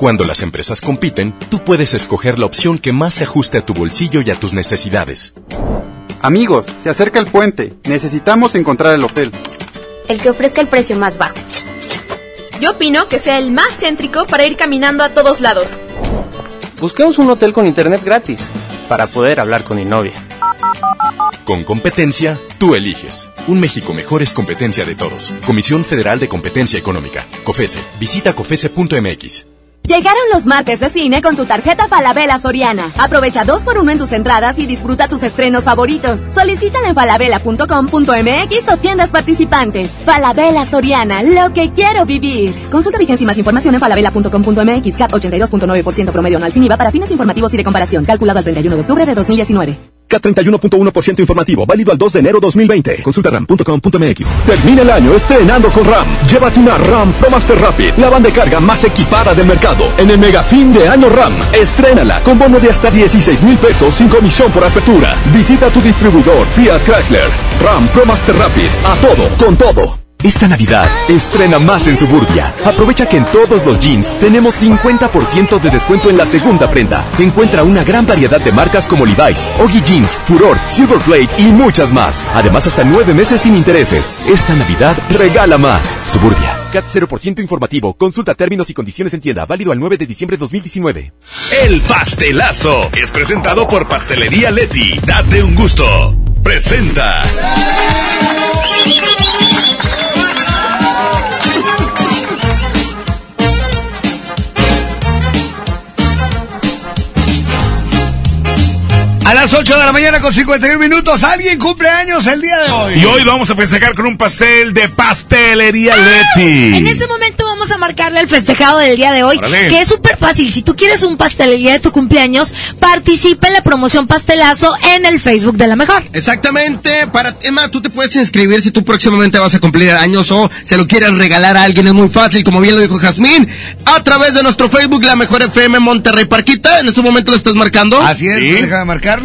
Cuando las empresas compiten, tú puedes escoger la opción que más se ajuste a tu bolsillo y a tus necesidades.
Amigos, se acerca el puente. Necesitamos encontrar el hotel
el que ofrezca el precio más bajo.
Yo opino que sea el más céntrico para ir caminando a todos lados.
Busquemos un hotel con internet gratis para poder hablar con mi novia.
Con competencia, tú eliges. Un México mejor es competencia de todos. Comisión Federal de Competencia Económica. COFESE. Visita COFESE.mx.
Llegaron los martes de cine con tu tarjeta Falabella Soriana. Aprovecha dos por uno en tus entradas y disfruta tus estrenos favoritos. Solicítala en falabella.com.mx o tiendas participantes. Falabella Soriana, lo que quiero vivir. Consulta vigencia y más información en falabella.com.mx. CAT 82.9% promedio anual sin IVA para fines informativos y de comparación. Calculado el 31 de octubre de 2019.
K31.1% informativo, válido al 2 de enero 2020. Consulta ram.com.mx. Termina el año estrenando con RAM. Llévate una RAM Pro Master Rapid, la banda de carga más equipada del mercado. En el mega fin de año RAM, estrénala con bono de hasta 16 mil pesos sin comisión por apertura. Visita tu distribuidor Fiat Chrysler. RAM Pro Master Rapid, a todo, con todo.
Esta Navidad, estrena más en Suburbia. Aprovecha que en todos los jeans tenemos 50% de descuento en la segunda prenda. Encuentra una gran variedad de marcas como Levi's, Oggy Jeans, Furor, Silverplate y muchas más. Además, hasta nueve meses sin intereses. Esta Navidad, regala más. Suburbia. CAT 0% informativo. Consulta términos y condiciones en tienda. Válido al 9 de diciembre de 2019.
El pastelazo es presentado por Pastelería Leti. Date un gusto. Presenta.
A las 8 de la mañana con 51 minutos, alguien cumple años el día de hoy.
Y hoy vamos a festejar con un pastel de pastelería Leti.
En ese momento vamos a marcarle el festejado del día de hoy, que es súper fácil. Si tú quieres un pastelería de tu cumpleaños, participa en la promoción pastelazo en el Facebook de la mejor.
Exactamente. Para, Emma, tú te puedes inscribir si tú próximamente vas a cumplir años o se lo quieres regalar a alguien. Es muy fácil, como bien lo dijo Jazmín, a través de nuestro Facebook, la mejor FM Monterrey Parquita. En este momento lo estás marcando.
Así es, deja de marcar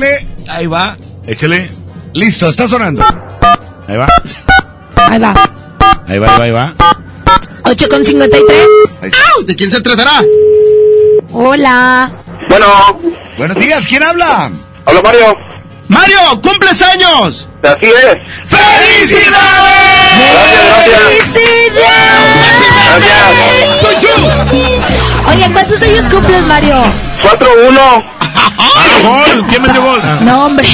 Ahí va.
Échale.
Listo, está sonando.
Ahí va.
Ahí va.
Ahí va, ahí va, ahí va.
8 con 53.
¿De quién se tratará?
Hola.
Bueno.
Buenos días, ¿quién habla?
Hola, Mario.
Mario, cumples años.
Así es.
¡Felicidades!
¡Felicidades!
¡Felicidades! Oye, ¿cuántos años cumples, Mario?
4-1.
¡Gol! ¿Quién metió gol?
No, hombre.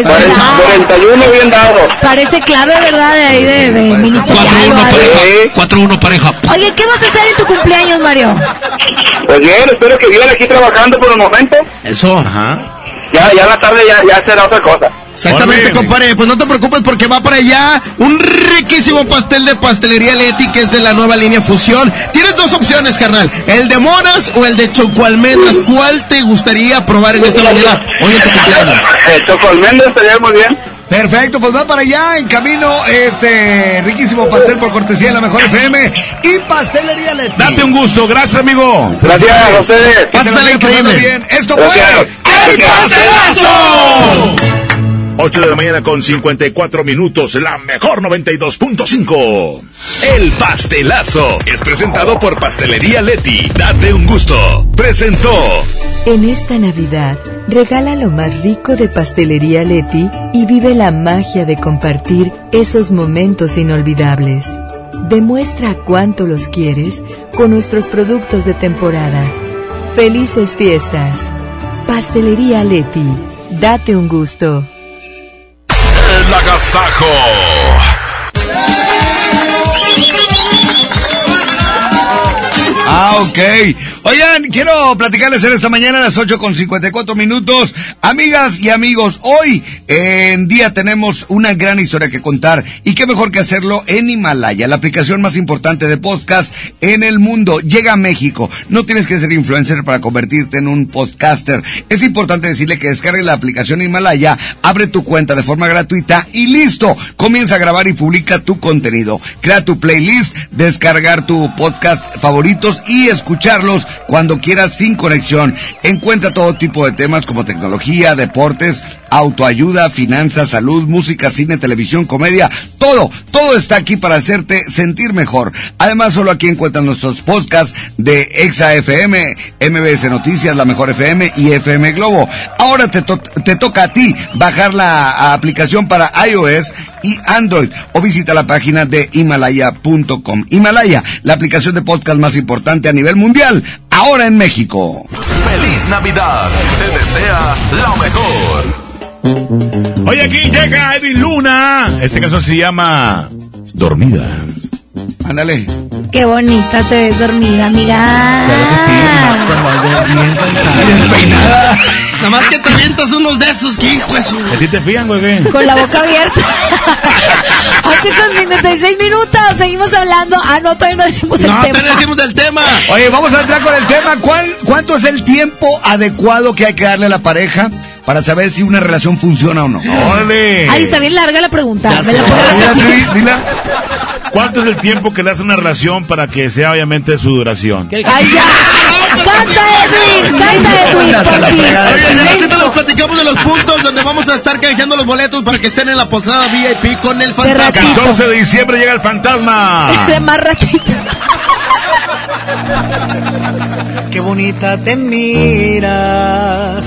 Es
41 bien dado.
Parece clave, ¿verdad? De ahí de, de ministerial.
4-1 pareja.
Oye, ¿qué vas a hacer en tu cumpleaños, Mario?
Pues bien, espero que vivan aquí trabajando por el momento.
Eso. Ajá.
Ya, ya en la tarde ya, ya será otra cosa.
Exactamente, compadre. Pues no te preocupes porque va para allá un riquísimo pastel de pastelería Leti que es de la nueva línea Fusión. Tienes dos opciones, carnal. El de monas o el de chocoalmendras. ¿Cuál te gustaría probar en esta mañana? Hoy en tu cumpleaños.
El chocoalmendras estaría muy bien.
Perfecto, pues va para allá en camino este riquísimo pastel por cortesía de la mejor FM y pastelería Leti.
Date un gusto, gracias amigo.
Gracias a ustedes.
Pásale increíble.
Bien. Esto fue
El Pastelazo. 8 de la mañana con 54 minutos, la mejor 92.5. El pastelazo es presentado por Pastelería Leti. Date un gusto. Presentó.
En esta Navidad, regala lo más rico de Pastelería Leti y vive la magia de compartir esos momentos inolvidables. Demuestra cuánto los quieres con nuestros productos de temporada. Felices fiestas. Pastelería Leti. Date un gusto.
El agasajo.
Ok. Oigan, quiero platicarles en esta mañana a las 8 con 54 minutos. Amigas y amigos, hoy en día tenemos una gran historia que contar y qué mejor que hacerlo en Himalaya, la aplicación más importante de podcast en el mundo. Llega a México. No tienes que ser influencer para convertirte en un podcaster. Es importante decirle que descargue la aplicación Himalaya, abre tu cuenta de forma gratuita y listo. Comienza a grabar y publica tu contenido. Crea tu playlist, descargar tu podcast favoritos y escucharlos cuando quieras sin conexión. Encuentra todo tipo de temas como tecnología, deportes, autoayuda, finanzas, salud, música, cine, televisión, comedia, todo, todo está aquí para hacerte sentir mejor. Además, solo aquí encuentran nuestros podcasts de Exa FM, MBS Noticias, La Mejor FM y FM Globo. Ahora te, te toca a ti bajar la aplicación para iOS y Android o visita la página de himalaya.com. Himalaya, la aplicación de podcast más importante a nivel mundial, ahora en México.
¡Feliz Navidad! Te desea lo mejor.
Hoy aquí llega Edwin Luna. Este caso se llama Dormida. Ándale.
Qué bonita te ves dormida, amiga.
Nada más que te avientas unos de esos, que hijo de su...
¿A ti te fían, güey?
Con la boca abierta. 8 con 56 minutos. Seguimos hablando. Ah, no, todavía no decimos el
No,
tema.
te decimos del tema.
Oye, vamos a entrar con el tema. ¿Cuál, ¿Cuánto es el tiempo adecuado que hay que darle a la pareja para saber si una relación funciona o no? ¡Órale!
Ay, está bien larga la pregunta. ¿Me la puedo
Dila,
repetir?
sí, dila. ¿Cuánto es el tiempo que le hace una relación para que sea obviamente su duración?
Ay, ya. Canta, Edwin. Canta, Edwin, por fin.
Oye, ratito les platicamos de los puntos donde vamos a estar canjeando los boletos para que estén en la posada VIP con el fantasma.
14 de diciembre llega el fantasma.
De más ratito.
Qué bonita te miras.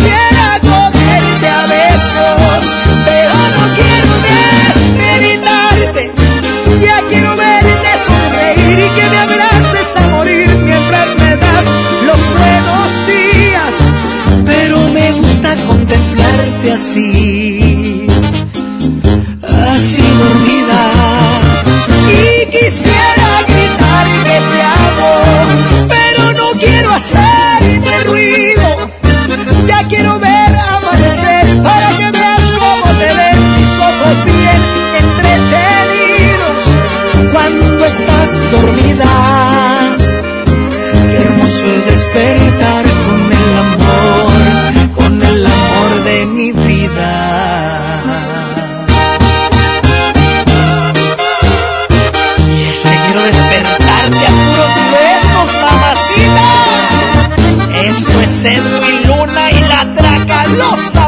quiero verte sonreír y que me abraces a morir mientras me das los buenos días. Pero me gusta contemplarte así, es Edwin Luna y la Tracalosa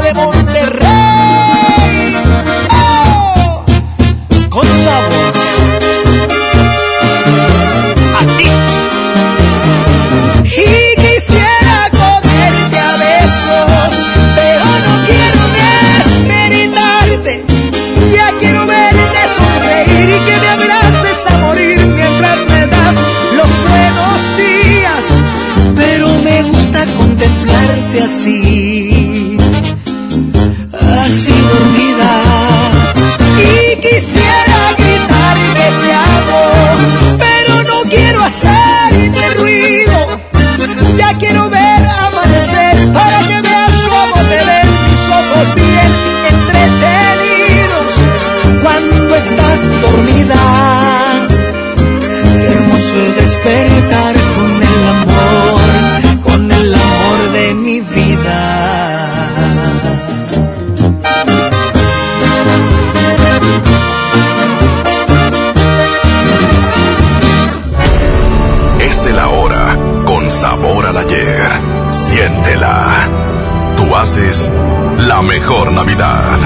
Siéntela. Tú haces la mejor Navidad.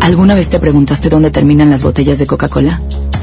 ¿Alguna vez te preguntaste dónde terminan las botellas de Coca-Cola?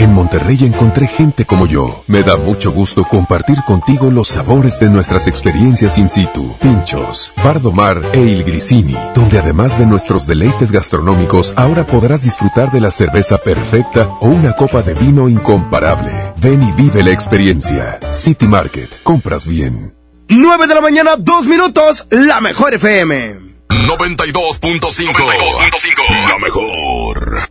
En Monterrey encontré gente como yo. Me da mucho gusto compartir contigo los sabores de nuestras experiencias in situ. Pinchos, Bardomar e Il Grisini, donde además de nuestros deleites gastronómicos, ahora podrás disfrutar de la cerveza perfecta o una copa de vino incomparable. Ven y vive la experiencia. City Market, compras bien.
9 de la mañana, 2 minutos, la mejor FM.
92.5. La mejor.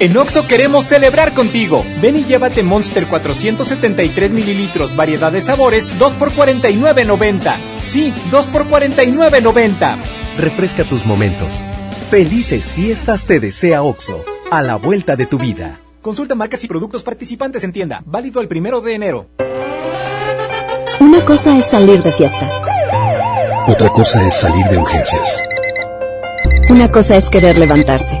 En Oxo queremos celebrar contigo. Ven y llévate Monster 473 mililitros, variedad de sabores, 2 por 49.90. Sí, 2 por 49.90.
Refresca tus momentos. Felices fiestas te desea Oxo, a la vuelta de tu vida.
Consulta marcas y productos participantes en tienda, válido el primero de enero.
Una cosa es salir de fiesta.
Otra cosa es salir de urgencias.
Una cosa es querer levantarse.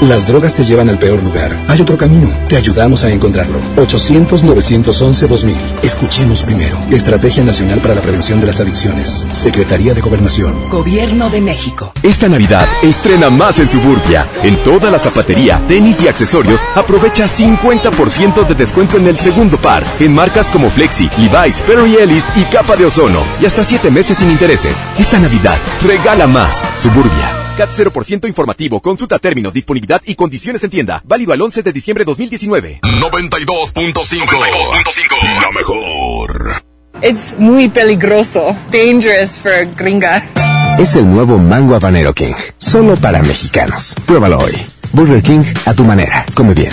Las drogas te llevan al peor lugar. Hay otro camino. Te ayudamos a encontrarlo. 800-911-2000. Escuchemos primero. Estrategia Nacional para la Prevención de las Adicciones. Secretaría de Gobernación.
Gobierno de México.
Esta Navidad estrena más en Suburbia. En toda la zapatería, tenis y accesorios, aprovecha 50% de descuento en el segundo par. En marcas como Flexi, Levi's, Perry Ellis y Capa de Ozono. Y hasta 7 meses sin intereses. Esta Navidad, regala más. Suburbia. CAT 0% informativo. Consulta términos, disponibilidad y condiciones en tienda. Válido al 11 de diciembre 2019.
92.5. La mejor.
Es muy peligroso. Dangerous for gringa.
Es el nuevo Mango Habanero King. Solo para mexicanos. Pruébalo hoy. Burger King a tu manera. Come bien.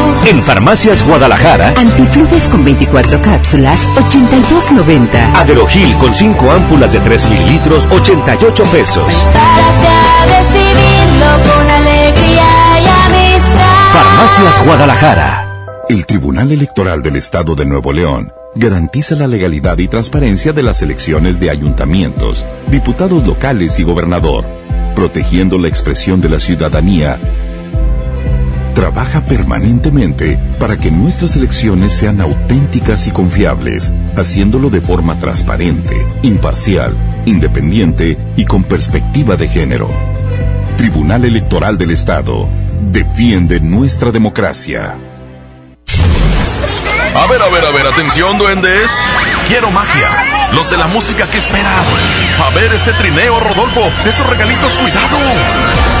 En Farmacias Guadalajara,
Antifludes con 24 cápsulas, 82.90.
Aderogil con 5 ámpulas de 3 mililitros, 88 pesos.
Párate a recibirlo con alegría y amistad.
Farmacias Guadalajara.
El Tribunal Electoral del Estado de Nuevo León
garantiza la legalidad y transparencia de las elecciones de ayuntamientos, diputados locales y gobernador, protegiendo la expresión de la ciudadanía. Trabaja permanentemente para que nuestras elecciones sean auténticas y confiables, haciéndolo de forma transparente, imparcial, independiente y con perspectiva de género. Tribunal Electoral del Estado. Defiende nuestra democracia.
A ver, a ver, a ver, atención, duendes. Quiero magia. Los de la música que esperan. A ver ese trineo, Rodolfo. Esos regalitos, cuidado.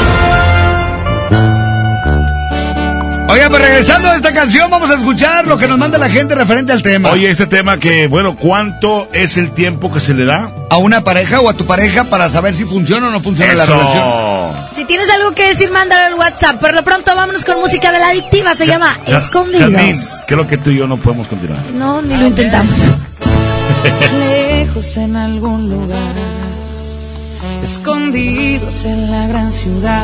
Oiga, pues regresando a esta canción, vamos a escuchar lo que nos manda la gente referente al tema.
Oye, este tema que, bueno, ¿cuánto es el tiempo que se le da?
A una pareja o a tu pareja para saber si funciona o no funciona la relación.
Si tienes algo que decir, mándalo al WhatsApp. Por lo pronto, vámonos con música de la adictiva. Se llama
Ja-
Escondidos.
Creo que tú y yo no podemos continuar.
No, ni lo intentamos.
lejos en algún lugar, escondidos en la gran ciudad,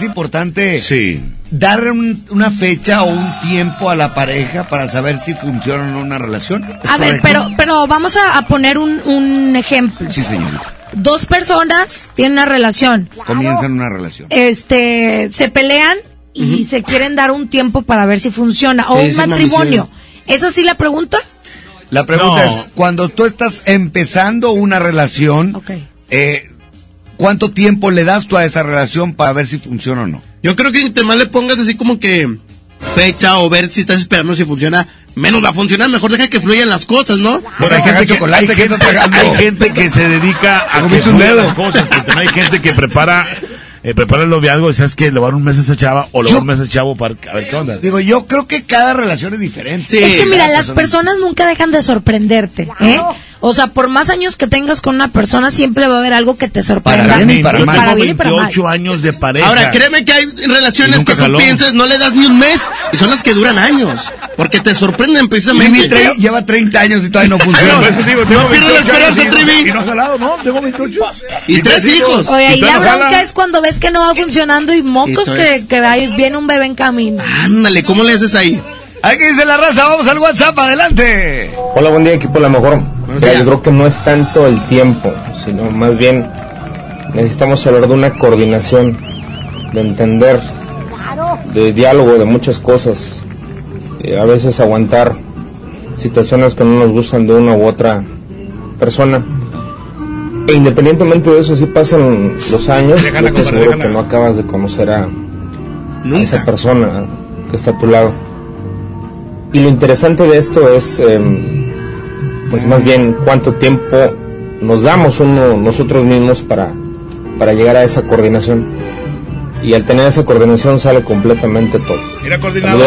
Es
importante darle un- una fecha o un tiempo a la pareja para saber si funciona o no una relación. ¿Es
A ver,
correcto?
pero, pero vamos a, a poner un, un ejemplo.
Sí, señorita.
Dos personas tienen una relación.
Comienzan una relación.
Este, se pelean y se quieren dar un tiempo para ver si funciona. O
Sí,
un matrimonio. ¿Es así la pregunta?
La pregunta
No.
es, cuando tú estás empezando una relación, eh, cuánto tiempo le das tú a esa relación para ver si funciona o no.
Yo creo que entre más le pongas así como que fecha o ver si estás esperando si funciona, menos va a funcionar. Mejor deja que fluyan las cosas, ¿no?
Bueno, hay, gente que, hay, gente, hay gente que se dedica a que fluyan las cosas, hay gente que prepara eh, prepara el noviazgo y sabes que le va a dar un mes a esa chava o le va a dar un mes a ese chavo para a ver qué onda.
Digo, yo creo que cada relación es diferente.
es que mira, las personas nunca dejan de sorprenderte, ¿eh? O sea, por más años que tengas con una persona, siempre va a haber algo que te sorprenda.
Para bien y para mal. 28 años de pareja.
Ahora, créeme que hay relaciones
Y
que tú
jaló.
piensas, no le das ni un mes, y son las que duran años. Porque te sorprenden precisamente.
Trivi tre- lleva 30 años y todavía no funciona.
Digo,
no pierdas la
28 años
esperanza,
y no-
Trivi.
Y no ha jalado, ¿no? Tengo 28.
Y tres hijos.
Oye,
¿Y
la
no
es cuando ves que no va funcionando y mocos que, que ahí viene un bebé en camino.
Ándale, ¿cómo le haces ahí?
Hay que dice la raza, vamos al WhatsApp, adelante.
Hola, buen día equipo La Mejor. Mira, yo creo que no es tanto el tiempo, sino más bien necesitamos hablar de una coordinación, de entender, de diálogo, de muchas cosas. Eh, a veces aguantar situaciones que no nos gustan de una u otra persona. E independientemente de eso, si pasan los años,
Déjala,
yo te
compadre, déjala.
que no acabas de conocer a, a esa persona que está a tu lado. Y lo interesante de esto es, em, pues más bien, cuánto tiempo nos damos uno, nosotros mismos para, para llegar a esa coordinación. Y al tener esa coordinación sale completamente todo.
Mira, coordinado.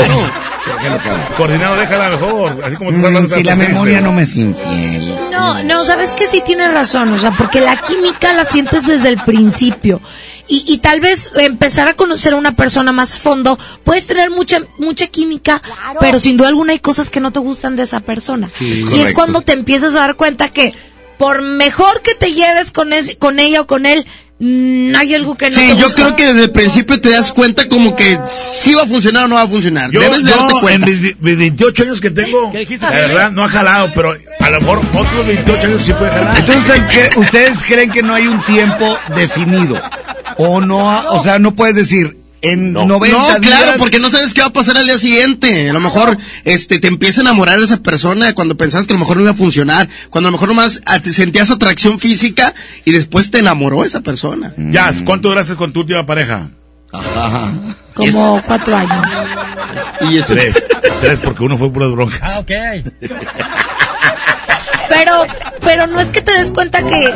Déjala mejor. Así como estás hablando.
Mm, si la memoria
triste.
no me es infiel.
No, no, sabes que sí tienes razón, o sea, porque la química la sientes desde el principio. Y, y tal vez empezar a conocer a una persona más a fondo, puedes tener mucha, mucha química, pero sin duda alguna hay cosas que no te gustan de esa persona.
Sí, es
y es cuando te empiezas a dar cuenta que por mejor que te lleves con, ese, con ella o con él, mm, hay algo que no
Sí,
te
yo
gusta.
creo que desde el principio te das cuenta como que sí va a funcionar o no va a funcionar.
Yo,
Debes de
yo,
darte
en
cuenta.
mis, mis 28 años que tengo, la verdad, no ha jalado, pero a lo mejor otros 28 años sí puede jalar.
Entonces, ¿ustedes, cre- ustedes creen que no hay un tiempo definido? O no, ha- o sea, no puedes decir, en 90
No, claro,
días-
porque no sabes qué va a pasar al día siguiente. A lo mejor este te empieza a enamorar esa persona cuando pensabas que a lo mejor no iba a funcionar, cuando a lo mejor nomás a- te sentías atracción física y después te enamoró esa persona.
Jazz, ¿cuánto duraste con tu última pareja?
Como cuatro años.
Y
Tres. Tres, porque uno fue puras broncas.
Ah, ok.
Pero, pero no es que te des cuenta que,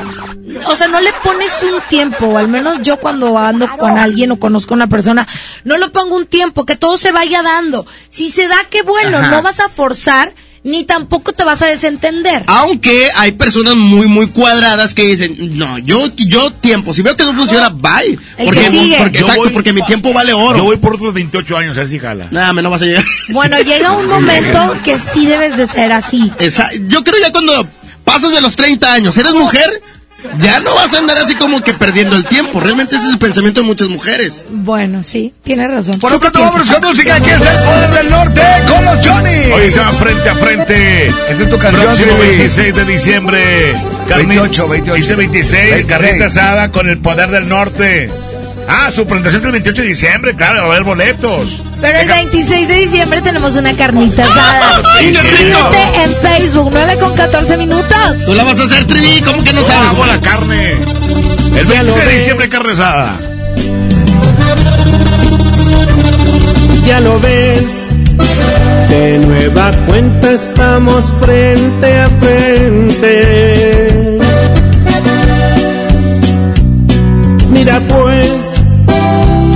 o sea, no le pones un tiempo, al menos yo cuando ando con alguien o conozco a una persona, no le pongo un tiempo, que todo se vaya dando. Si se da, qué bueno,
Ajá.
no vas a forzar, ni tampoco te vas a desentender.
Aunque hay personas muy, muy cuadradas que dicen, no, yo, yo tiempo, si veo que no funciona, bye.
El
Porque,
que sigue.
porque exacto,
voy-
porque mi tiempo vale oro.
Yo voy por otros 28 años, a ver si jala.
Nada, me no vas a llegar.
Bueno, llega un momento que sí debes de ser así.
Esa- yo creo ya cuando pasas de los 30 años, eres mujer, ya no vas a andar así como que perdiendo el tiempo. Realmente ese es el pensamiento de muchas mujeres.
Bueno, sí, tienes razón.
Por
¿Tú
lo vámonos
piensas?
con música. Aquí está el poder del norte con los Johnny.
Hoy se va frente a frente.
Es tu canción,
Próximo
Trivi.
26 de diciembre. Carni-
28, 28.
Dice 26,
26.
carnita asada con el poder del norte. Ah, su presentación es el 28 de diciembre, claro, va a haber boletos.
Pero el 26 de diciembre tenemos una carnita asada.
¡Ay, qué rico!
Inscríbete en Facebook, 9 con 14 minutos.
Tú la vas a hacer, Trivi, ¿cómo que no
No
sabes?
hago la carne. El 26 de diciembre, carne asada.
Ya lo ves, de nueva cuenta estamos frente a frente. Mira pues,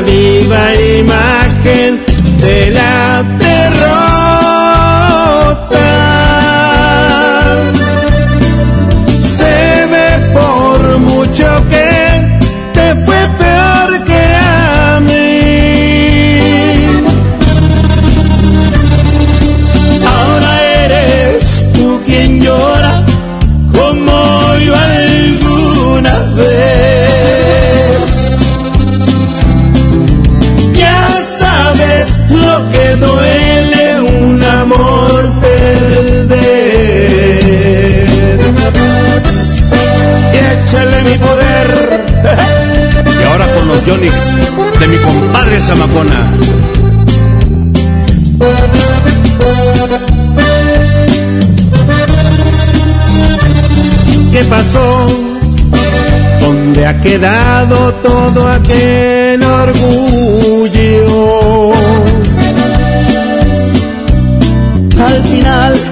Viva imagen de la
compadre Zamacona.
¿Qué pasó? ¿Dónde ha quedado todo aquel orgullo? Al final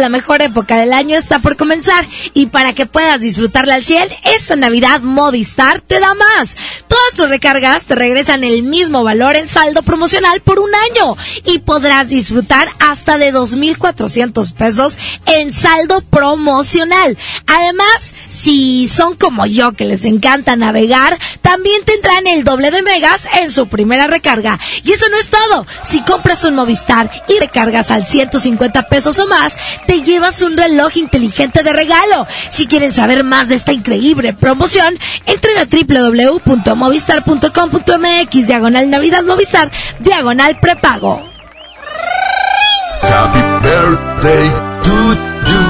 La mejor época del año está por comenzar y para que puedas disfrutarla al cielo, esta Navidad Movistar te da más. Todas tus recargas te regresan el mismo valor en saldo promocional por un año y podrás disfrutar hasta de 2.400 pesos en saldo promocional. Además, si son como yo que les encanta navegar, también tendrán el doble de megas en su primera recarga. Y eso no es todo. Si compras un Movistar y recargas al 150 pesos o más, te llevas un reloj inteligente de regalo. Si quieren saber más de esta increíble promoción, entren a www.movistar.com.mx diagonal Navidad Movistar diagonal prepago.
Happy birthday to you.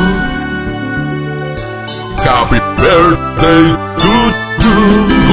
Happy birthday to you.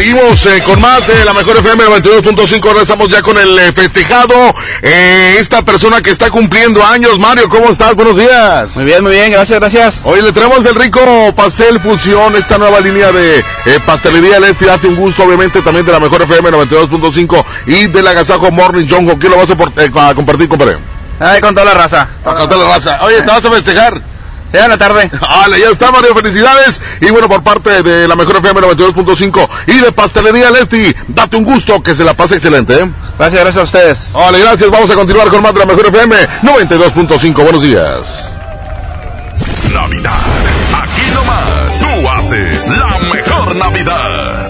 Seguimos eh, con más de la mejor FM 92.5. Ahora estamos ya con el eh, festejado. eh, esta persona que está cumpliendo años. Mario, ¿cómo estás? Buenos días.
Muy bien, muy bien, gracias, gracias.
Hoy le traemos el rico pastel fusión, esta nueva línea de pastelería Leti. Date un gusto, obviamente, también de la mejor FM 92.5 y del agasajo Morning John. ¿Con quién lo vas a, por- eh, a compartir, compadre?
Ay, con toda la raza.
Con toda la raza. Oye, ¿te vas a festejar?
Ya en la tarde.
Vale, ya está, Mario, felicidades. Y bueno, por parte de la mejor FM 92.5 y de Pastelería Leti, date un gusto, que se la pase excelente, ¿eh?
Gracias, gracias a ustedes.
Vale, gracias. Vamos a continuar con más de la mejor FM 92.5. Buenos días.
Navidad. Aquí nomás. Tú haces la mejor Navidad.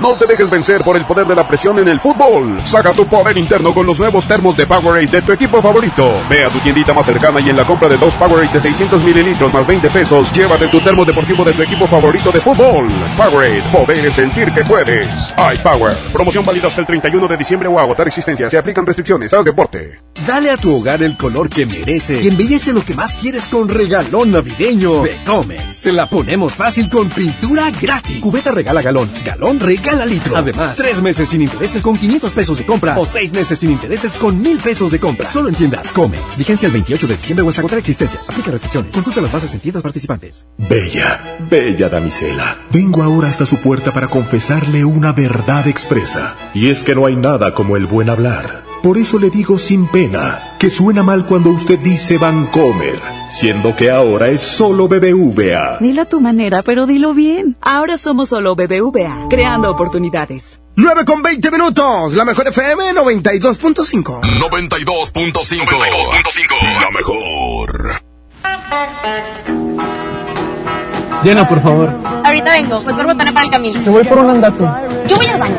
No te dejes vencer por el poder de la presión en el fútbol. Saca tu poder interno con los nuevos termos de Powerade de tu equipo favorito. Ve a tu tiendita más cercana y en la compra de dos Powerade de 600 mililitros más 20 pesos, llévate tu termo deportivo de tu equipo favorito de fútbol. Powerade, poder sentir que puedes. iPower. Promoción válida hasta el 31 de diciembre o agotar existencia. Se aplican restricciones. Haz deporte. Dale a tu hogar el color que merece y embellece lo que más quieres con regalón navideño de. Se la ponemos fácil con pintura gratis. Cubeta regala galón, galón regala litro. Además, tres meses sin intereses con 500 pesos de compra o seis meses sin intereses con mil pesos de compra. Solo en tiendas Comex. Vigencia el 28 de diciembre o hasta contra existencias. Aplica restricciones. Consulta las bases en tiendas participantes.
Bella, bella damisela. Vengo ahora hasta su puerta para confesarle una verdad expresa. Y es que no hay nada como el buen hablar. Por eso le digo sin pena que suena mal cuando usted dice Vancomer, siendo que ahora es solo BBVA.
Dilo a tu manera, pero dilo bien. Ahora somos solo BBVA, creando oportunidades.
9 con 20 minutos, la mejor FM 92.5.
92.5. La mejor.
Llena, por favor.
Ahorita vengo, voy por botones para el camino.
Te voy por un andate.
Yo voy al baño.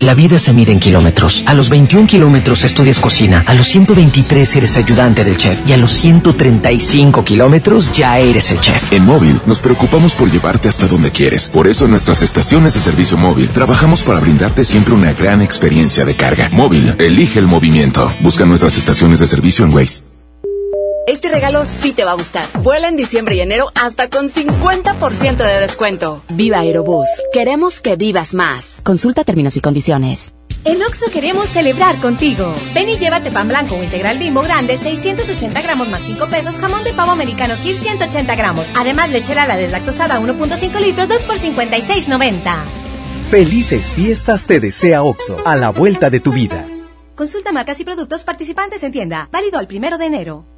La vida se mide en kilómetros. A los 21 kilómetros estudias cocina, a los 123 eres ayudante del chef y a los 135 kilómetros ya eres el chef.
En móvil nos preocupamos por llevarte hasta donde quieres. Por eso en nuestras estaciones de servicio móvil trabajamos para brindarte siempre una gran experiencia de carga. Móvil, elige el movimiento. Busca nuestras estaciones de servicio en Waze.
Este regalo sí te va a gustar. Vuela en diciembre y enero hasta con 50% de descuento.
Viva Aerobús. Queremos que vivas más. Consulta términos y condiciones.
En Oxo queremos celebrar contigo. Ven y llévate pan blanco o integral bimbo grande, 680 gramos más 5 pesos, jamón de pavo americano Kir 180 gramos. Además, lechera la deslactosada 1.5 litros, 2 por 56.90.
Felices fiestas te desea Oxo, a la vuelta de tu vida.
Consulta marcas y productos participantes en tienda. Válido el primero de enero.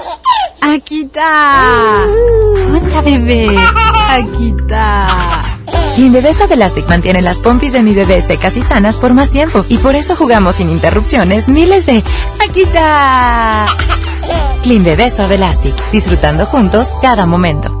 Aquí está.
¡Onta bebé!
Aquí está.
Mi bebé Elastic mantiene las pompis de mi bebé secas y sanas por más tiempo y por eso jugamos sin interrupciones miles de
Aquí está.
Clean Bebé Elastic, disfrutando juntos cada momento.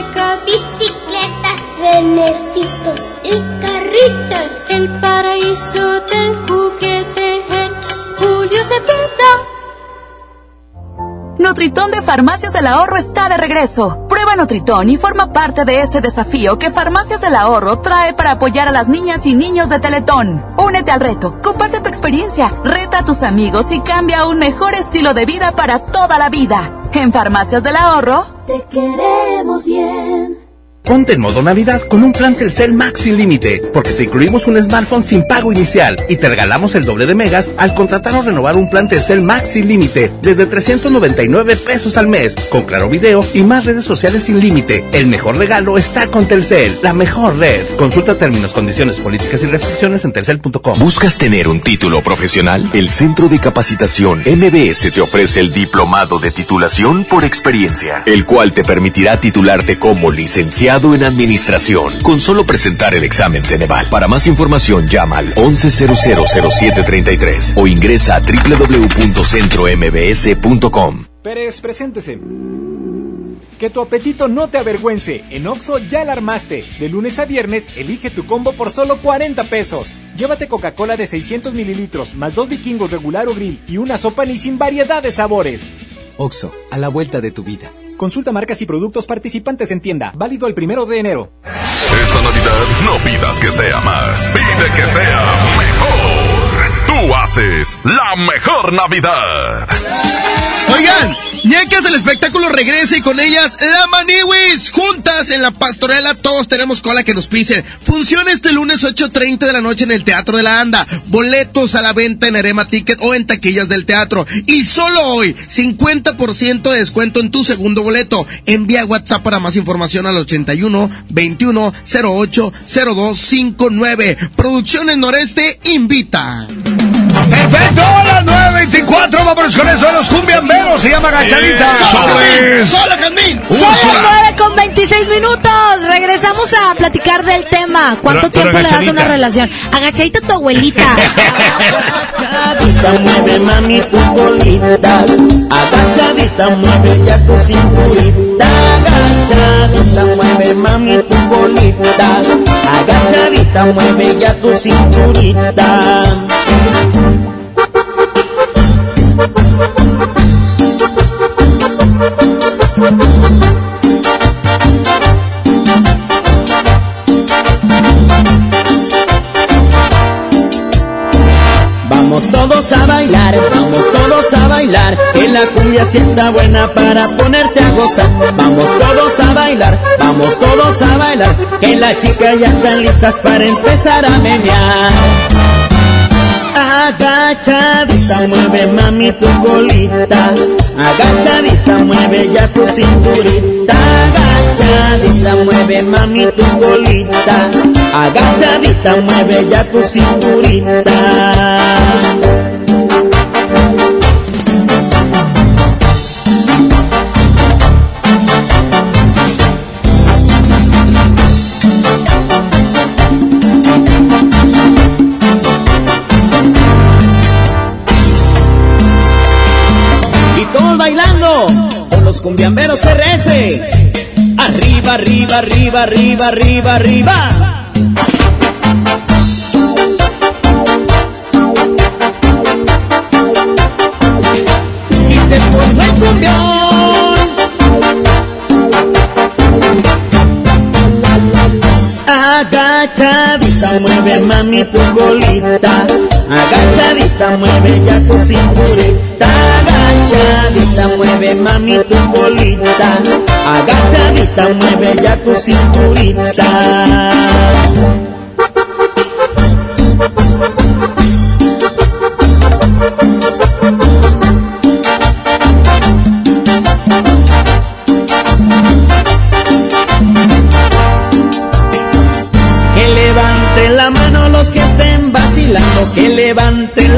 bicicletas, renecitos y carritas.
El paraíso del juguete en Julio Cepeda.
Nutritón de Farmacias del Ahorro está de regreso. Prueba Nutritón y forma parte de este desafío que Farmacias del Ahorro trae para apoyar a las niñas y niños de Teletón. Únete al reto, comparte tu experiencia, reta a tus amigos y cambia a un mejor estilo de vida para toda la vida. En Farmacias del Ahorro,
te queremos bien.
Ponte en modo Navidad con un plan Telcel Max sin límite, porque te incluimos un smartphone sin pago inicial y te regalamos el doble de megas al contratar o renovar un plan Telcel Max sin límite desde 399 pesos al mes, con claro video y más redes sociales sin límite. El mejor regalo está con Telcel, la mejor red. Consulta términos, condiciones, políticas y restricciones en telcel.com.
¿Buscas tener un título profesional? El Centro de Capacitación MBS te ofrece el diplomado de titulación por experiencia, el cual te permitirá titularte como licenciado licenciado en Administración, con solo presentar el examen Ceneval. Para más información llama al 11000733 o ingresa a www.centrombs.com.
Pérez, preséntese. Que tu apetito no te avergüence. En Oxo ya la armaste. De lunes a viernes, elige tu combo por solo 40 pesos. Llévate Coca-Cola de 600 mililitros, más dos vikingos regular o grill y una sopa ni sin variedad de sabores.
Oxo, a la vuelta de tu vida.
Consulta marcas y productos participantes en tienda. Válido el primero de enero.
Esta Navidad no pidas que sea más, pide que sea mejor. Tú haces la mejor Navidad.
Oigan, ñecas el espectáculo regresa y con ellas la Maniwis. Juntas en la pastorela todos tenemos cola que nos pisen. Funciona este lunes 8.30 de la noche en el Teatro de la Anda. Boletos a la venta en Arema Ticket o en taquillas del teatro. Y solo hoy, 50% de descuento en tu segundo boleto. Envía WhatsApp para más información al 81 21 08 02 59. Producciones Noreste invita.
Perfecto, a las 9.24, vámonos con eso de los cumbiamberos, se llama Agachadita.
¡Solo, solo, Jazmín!
Son las 9 con 26 minutos. Regresamos a platicar del tema. ¿Cuánto
Pero- pero
tiempo le das a una relación? Agachadita a tu abuelita.
Agachadita mueve mami tu colita, agachadita mueve ya tu cinturita, agachadita mueve mami tu colita, agachadita mueve ya tu cinturita. Vamos todos a bailar, vamos todos a bailar, que la cumbia sienta buena para ponerte a gozar. Vamos todos a bailar, vamos todos a bailar, que las chicas ya están listas para empezar a menear. Agachadita mueve mami tu colita, agachadita mueve ya tu cinturita, agachadita mueve mami tu colita, agachadita mueve ya tu cinturita. Los cumbiamberos RS. Arriba, arriba, arriba, arriba, arriba, arriba. Y se formó el cumbión. Agachadita mueve mami tu colita, agachadita mueve ya tu cinturita, agachadita mueve mami tu colita, agachadita mueve ya tu cinturita. Que levanten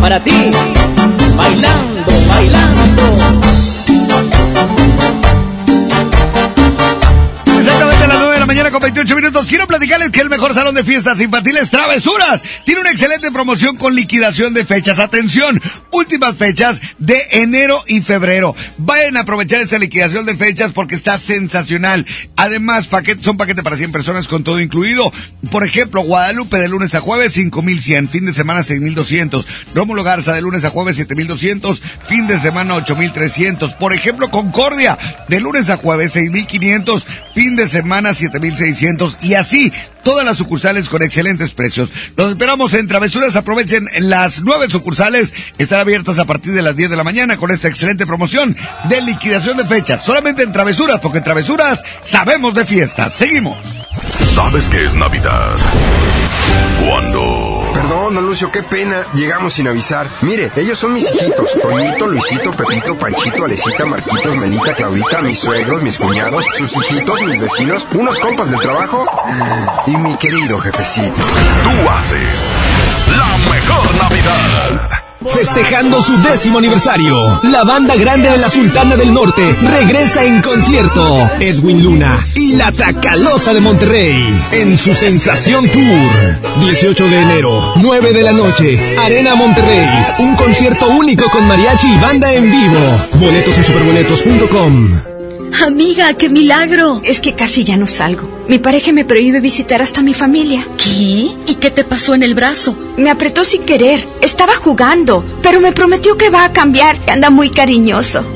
para ti, bailando, bailando.
Con 28 minutos. Quiero platicarles que el mejor salón de fiestas infantiles Travesuras tiene una excelente promoción con liquidación de fechas. Atención, últimas fechas de enero y febrero. Vayan a aprovechar esta liquidación de fechas porque está sensacional. Además, paquetes son paquetes para 100 personas con todo incluido. Por ejemplo, Guadalupe de lunes a jueves 5100, fin de semana 6200. Rómulo Garza de lunes a jueves 7200, fin de semana 8300. Por ejemplo, Concordia de lunes a jueves 6500, fin de semana 7600 y así todas las sucursales con excelentes precios. Los esperamos en Travesuras. Aprovechen las nueve sucursales. Están abiertas a partir de las 10 de la mañana con esta excelente promoción de liquidación de fechas. Solamente en Travesuras, porque en Travesuras sabemos de fiestas. Seguimos.
¿Sabes qué es Navidad? Cuando...
Perdón, don Lucio, qué pena. Llegamos sin avisar. Mire, ellos son mis hijitos. Toñito, Luisito, Pepito, Panchito, Alecita, Marquitos, Melita, Claudita, mis suegros, mis cuñados, sus hijitos, mis vecinos, unos compas del trabajo y mi querido jefecito.
Tú haces la mejor Navidad.
Festejando su décimo aniversario, la banda grande de la Sultana del Norte regresa en concierto. Edwin Luna y la Tacalosa de Monterrey en su Sensación Tour. 18 de enero, 9 de la noche, Arena Monterrey. Un concierto único con mariachi y banda en vivo. Boletos en superboletos.com.
Amiga, qué milagro. Es que casi ya no salgo. Mi pareja me prohíbe visitar hasta mi familia. ¿Qué? ¿Y qué te pasó en el brazo? Me apretó sin querer. Estaba jugando, pero me prometió que va a cambiar. Anda muy cariñoso.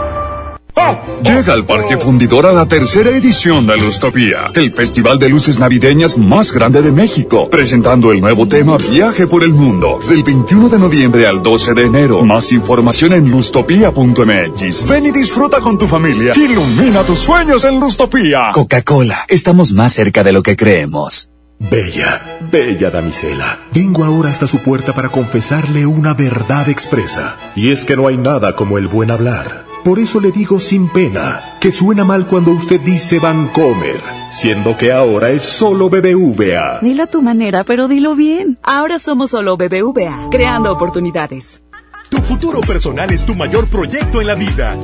Llega al Parque Fundidor a la tercera edición de Lustopía, el festival de luces navideñas más grande de México, presentando el nuevo tema Viaje por el Mundo, del 21 de noviembre al 12 de enero. Más información en lustopía.mx. Ven y disfruta con tu familia. Ilumina tus sueños en Lustopía.
Coca-Cola, estamos más cerca de lo que creemos.
Bella, bella damisela, vengo ahora hasta su puerta para confesarle una verdad expresa, y es que no hay nada como el buen hablar. Por eso le digo sin pena que suena mal cuando usted dice Vancomer, siendo que ahora es solo BBVA.
Dilo a tu manera, pero dilo bien. Ahora somos solo BBVA, creando oportunidades.
Tu futuro personal es tu mayor proyecto en la vida.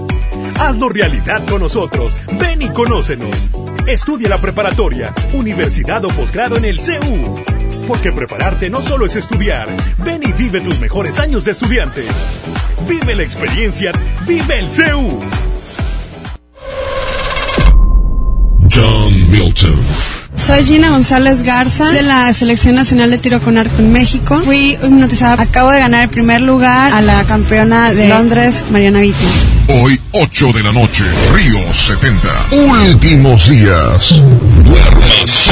Hazlo realidad con nosotros. Ven y conócenos. Estudia la preparatoria, universidad o posgrado en el CEU. Porque prepararte no solo es estudiar. Ven y vive tus mejores años de estudiante. Vive la experiencia. Vive el CEU.
John Milton.
Soy Gina González Garza de la Selección Nacional de Tiro con Arco en México. Fui hipnotizada. Acabo de ganar el primer lugar a la campeona de Londres, Mariana Vitti.
Hoy, 8 de la noche, Río 70. Últimos días. Duérmase.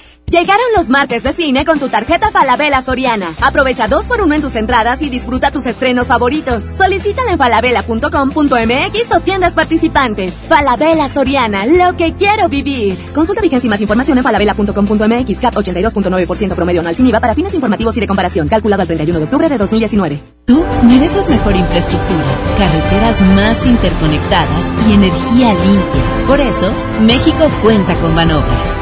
Llegaron los martes de cine con tu tarjeta Falabella Soriana. Aprovecha dos por uno en tus entradas y disfruta tus estrenos favoritos. Solicítala en falabella.com.mx o tiendas participantes. Falabella Soriana, lo que quiero vivir. Consulta vigencia y más información en falabella.com.mx. CAT 82.9% promedio anual sin IVA para fines informativos y de comparación. Calculado el 31 de octubre de 2019.
Tú mereces mejor infraestructura, carreteras más interconectadas y energía limpia. Por eso, México cuenta con Banobras.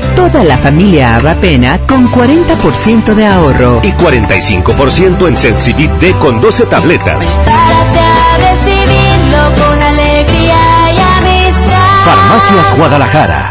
Toda la familia Avapena con 40% de ahorro.
y 45% en Sensibit D con 12 tabletas.
Párate a recibirlo con alegría y amistad.
Farmacias Guadalajara.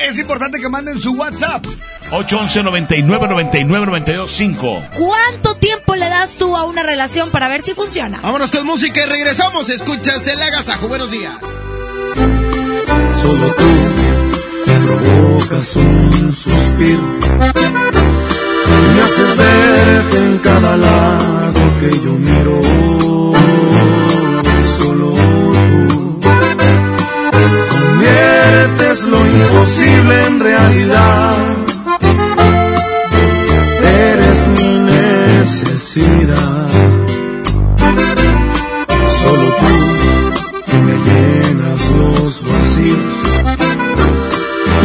Es importante que manden su WhatsApp.
811 99 99 92 5.
¿Cuánto tiempo le das tú a una relación para ver si funciona?
Vámonos con música y regresamos. Escuchas el agasajo. Buenos días.
Solo tú provocas un suspiro y me haces verte en cada lado que yo miro. Conviertes lo imposible en realidad. Eres mi necesidad. Solo tú me llenas los vacíos.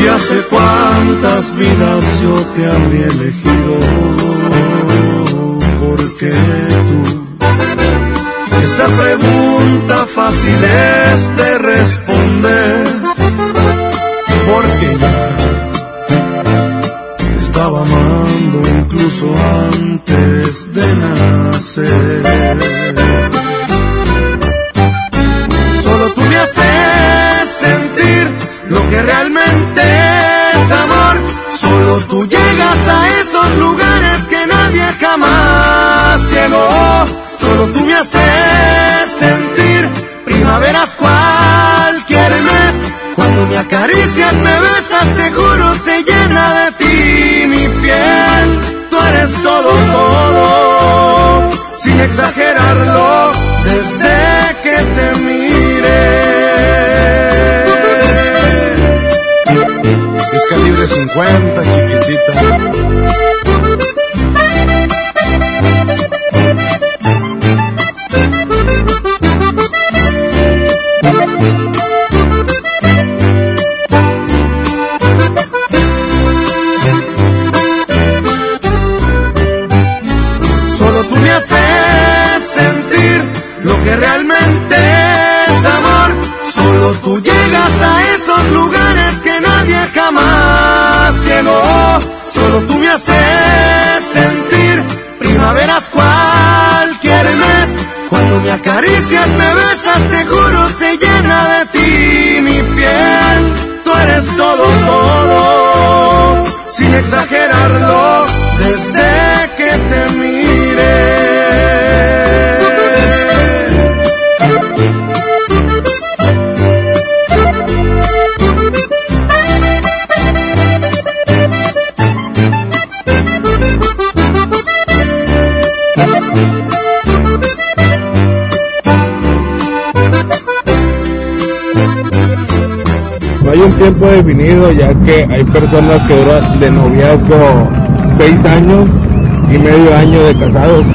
Y hace cuántas vidas yo te habría elegido. Porque tú, esa pregunta fácil es de responder. Porque ya te estaba amando incluso antes de nacer. Solo tú me haces sentir lo que realmente es amor. Solo tú llegas a esos lugares que nadie Solo tú me haces sentir primaveras cualquier mes. Cuando me acaricias, me besas, te juro, se llena de ti mi piel. Tú eres todo, todo, sin exagerarlo, desde que te miré. Es calibre 50, chiquitita. Realmente es. Solo tú llegas a esos lugares que nadie jamás llegó. Solo tú me haces sentir primaveras cualquier mes. Cuando me acaricias, me besas, te juro, se llena de ti mi piel. Tú eres todo, todo, sin exagerarlo,
hay un tiempo definido ya que hay personas que duran de noviazgo seis años y medio año de casados.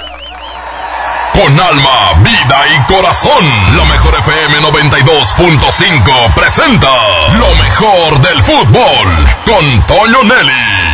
Con alma, vida y corazón, la mejor FM 92.5 presenta lo mejor del fútbol con Toño Nelly.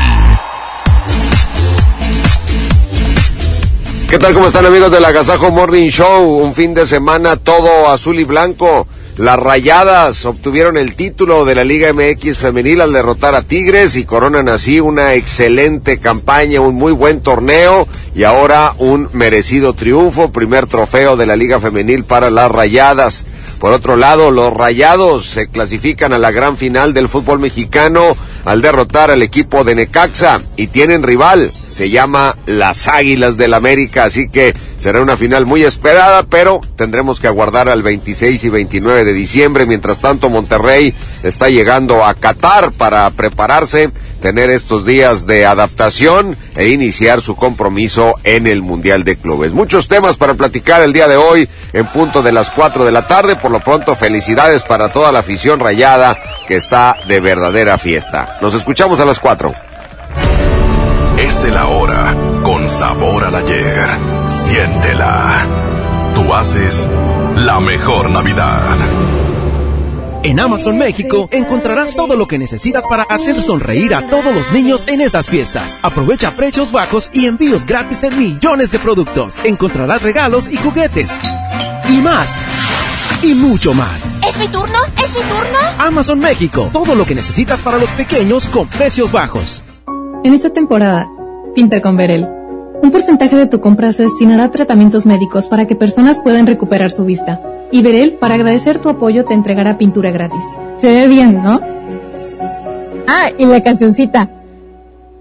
¿Qué tal? ¿Cómo están amigos del Agasajo Morning Show? Un fin de semana todo azul y blanco. Las Rayadas obtuvieron el título de la Liga MX femenil al derrotar a Tigres y coronan así una excelente campaña, un muy buen torneo y ahora un merecido triunfo, primer trofeo de la Liga femenil para las Rayadas. Por otro lado, los Rayados se clasifican a la gran final del fútbol mexicano al derrotar al equipo de Necaxa y tienen rival. Se llama las Águilas del América, así que será una final muy esperada, pero tendremos que aguardar al 26 y 29 de diciembre. Mientras tanto, Monterrey está llegando a Qatar para prepararse tener estos días de adaptación e iniciar su compromiso en el Mundial de Clubes. Muchos temas para platicar el día de hoy en punto de las 4 de la tarde. Por lo pronto, felicidades para toda la afición rayada que está de verdadera fiesta. Nos escuchamos a las 4.
Es el ahora con sabor al ayer. Siéntela. Tú haces la mejor Navidad.
En Amazon México encontrarás todo lo que necesitas para hacer sonreír a todos los niños en estas fiestas. Aprovecha precios bajos y envíos gratis en millones de productos. Encontrarás regalos y juguetes. Y más. Y mucho más.
¿Es mi turno? ¿Es mi turno?
Amazon México. Todo lo que necesitas para los pequeños con precios bajos.
En esta temporada, pinta con Verel. Un porcentaje de tu compra se destinará a tratamientos médicos para que personas puedan recuperar su vista. Y Verel, para agradecer tu apoyo, te entregará pintura gratis. Se ve bien, ¿no? Ah, y la cancioncita.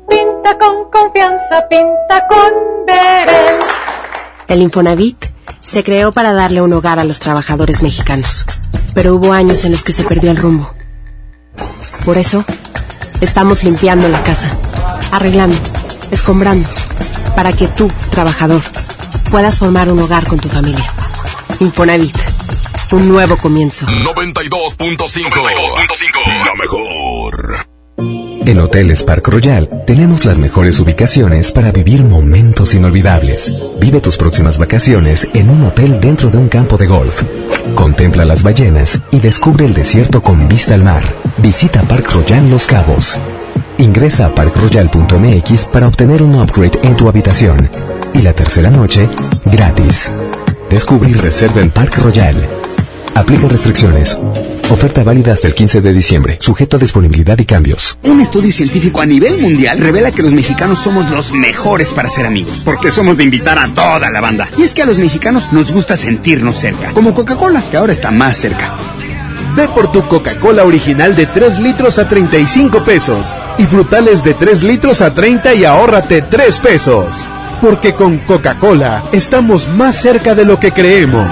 Pinta con confianza, pinta con Verel.
El Infonavit se creó para darle un hogar a los trabajadores mexicanos, pero hubo años en los que se perdió el rumbo. Por eso, estamos limpiando la casa, arreglando, escombrando, para que tú, trabajador, puedas formar un hogar con tu familia. Infonavit, un nuevo comienzo.
92.5. La mejor.
En Hoteles Park Royal tenemos las mejores ubicaciones para vivir momentos inolvidables. Vive tus próximas vacaciones en un hotel dentro de un campo de golf. Contempla las ballenas y descubre el desierto con vista al mar. Visita Park Royal Los Cabos. Ingresa a parkroyal.mx para obtener un upgrade en tu habitación. Y la tercera noche, gratis. Descubre y reserva en Park Royal. Aplica restricciones. Oferta válida hasta el 15 de diciembre, sujeto a disponibilidad y cambios.
Un estudio científico a nivel mundial revela que los mexicanos somos los mejores para ser amigos, porque somos de invitar a toda la banda. Y es que a los mexicanos nos gusta sentirnos cerca, como Coca-Cola, que ahora está más cerca.
Ve por tu Coca-Cola original de 3 litros a 35 pesos y frutales de 3 litros a 30 y ahórrate 3 pesos. Porque con Coca-Cola estamos más cerca de lo que creemos.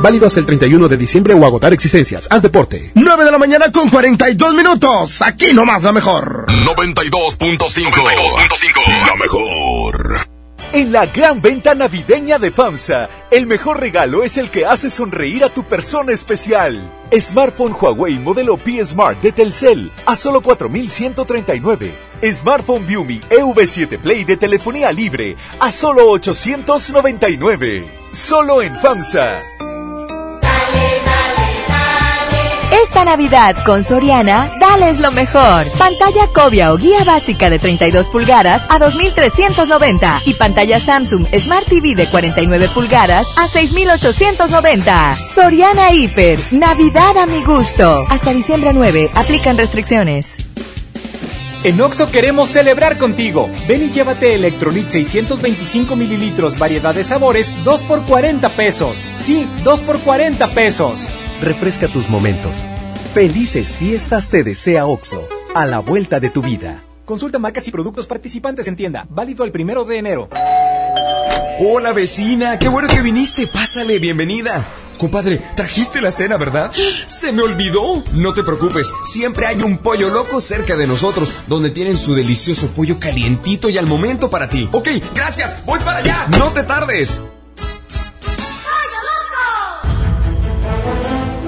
Válido hasta el 31 de diciembre o agotar existencias. Haz deporte.
9 de la mañana con 42 minutos. Aquí nomás la mejor.
92.5. La mejor.
En la gran venta navideña de FAMSA, el mejor regalo es el que hace sonreír a tu persona especial. Smartphone Huawei modelo P Smart de Telcel a solo 4.139. Smartphone Viumi EV7 Play de telefonía libre a solo 899. Solo en FAMSA.
Esta Navidad con Soriana, dales lo mejor. Pantalla Cobia o guía básica de 32 pulgadas a 2.390 y pantalla Samsung Smart TV de 49 pulgadas a 6.890. Soriana Hiper, Navidad a mi gusto. Hasta diciembre 9, aplican restricciones.
En Oxo queremos celebrar contigo. Ven y llévate Electrolit 625 mililitros, variedad de sabores, 2 por 40 pesos. Sí, 2 por 40 pesos.
Refresca tus momentos. Felices fiestas te desea OXO, a la vuelta de tu vida.
Consulta marcas y productos participantes en tienda. Válido el primero de enero.
Hola vecina, qué bueno que viniste. Pásale, bienvenida. Compadre, trajiste la cena, ¿verdad? Se me olvidó. No te preocupes, siempre hay un pollo loco cerca de nosotros, donde tienen su delicioso pollo calientito y al momento para ti. Ok, gracias, voy para allá. No te tardes.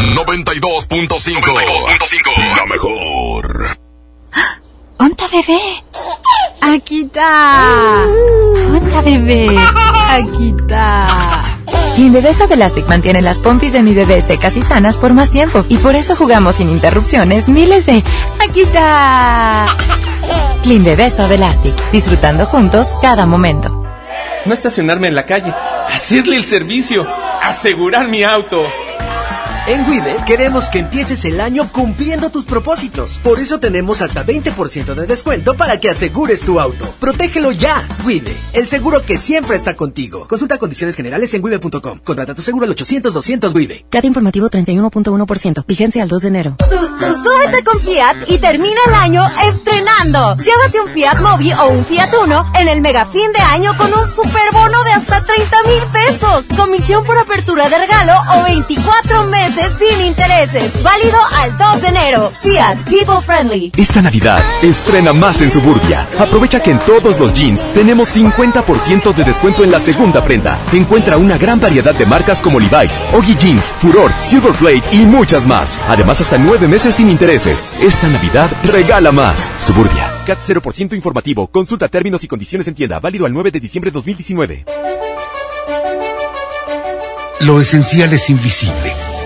92.5. La mejor.
¡Onta bebé! Aquí está. ¡Onta bebé! Aquí está.
Suave Elastic mantiene las pompis de mi bebé secas y sanas por más tiempo y por eso jugamos sin interrupciones miles de aquí está. Clean Bebé Suave Elastic, disfrutando juntos cada momento.
No estacionarme en la calle, hacerle el servicio, asegurar mi auto.
En Wibe queremos que empieces el año cumpliendo tus propósitos. Por eso tenemos hasta 20% de descuento para que asegures tu auto. Protégelo ya. Wibe, el seguro que siempre está contigo. Consulta condiciones generales en wibe.com. Contrata tu seguro al 800-200 Wibe.
Cat informativo 31.1%. Vigencia al 2 de enero.
Súbete con Fiat y termina el año estrenando. Llévate un Fiat Mobi o un Fiat Uno en el mega fin de año con un superbono de hasta 30 mil pesos. Comisión por apertura de regalo o 24 meses sin intereses. Válido al 2 de enero. Fiat People Friendly.
Esta Navidad, estrena más en Suburbia. Aprovecha que en todos los jeans tenemos 50% de descuento en la segunda prenda. Encuentra una gran variedad de marcas como Levi's, Oggy Jeans, Furor, Silverplate y muchas más. Además, hasta nueve meses sin intereses. Esta Navidad, regala más. Suburbia. CAT 0% informativo. Consulta términos y condiciones en tienda. Válido al 9 de diciembre de 2019.
Lo esencial es invisible,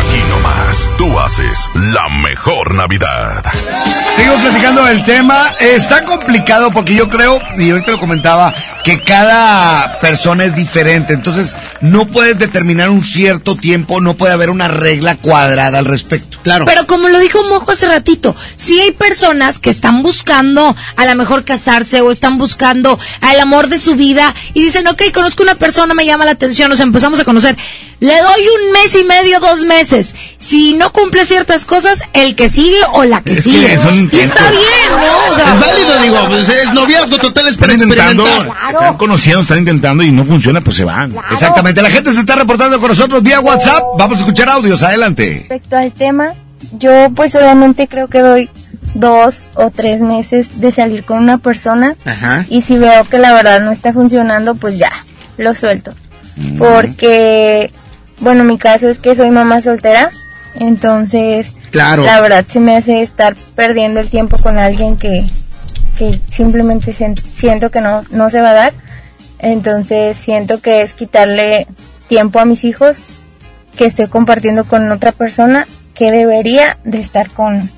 Aquí nomás, tú haces la mejor Navidad.
Sigo platicando del tema. Está complicado porque yo creo, y ahorita lo comentaba, que cada persona es diferente. Entonces, no puedes determinar un cierto tiempo, no puede haber una regla cuadrada al respecto.
Claro.
Pero como lo dijo Mojo hace ratito, sí hay personas que están buscando a lo mejor casarse o están buscando al amor de su vida y dicen, ok, conozco una persona, me llama la atención, nos empezamos a conocer. Le doy un mes y medio, dos meses. Si no cumple ciertas cosas, el que sigue o la que
Es
sigue.
que son
y
intentos.
está bien, ¿no? O sea,
es válido, digo, pues es noviazgo total, es para
Están intentando, están conociendo, están intentando y no funciona, pues se van.
Exactamente. La gente se está reportando con nosotros vía WhatsApp. Vamos a escuchar audios. Adelante.
Respecto al tema, yo pues obviamente creo que doy dos o tres meses de salir con una persona
Ajá.
y si veo que la verdad no está funcionando, pues ya, lo suelto. Porque, bueno, mi caso es que soy mamá soltera, entonces
Claro.
la verdad se me hace estar perdiendo el tiempo con alguien que, que simplemente sien- siento que no, no se va a dar. Entonces siento que es quitarle tiempo a mis hijos que estoy compartiendo con otra persona que debería de estar con,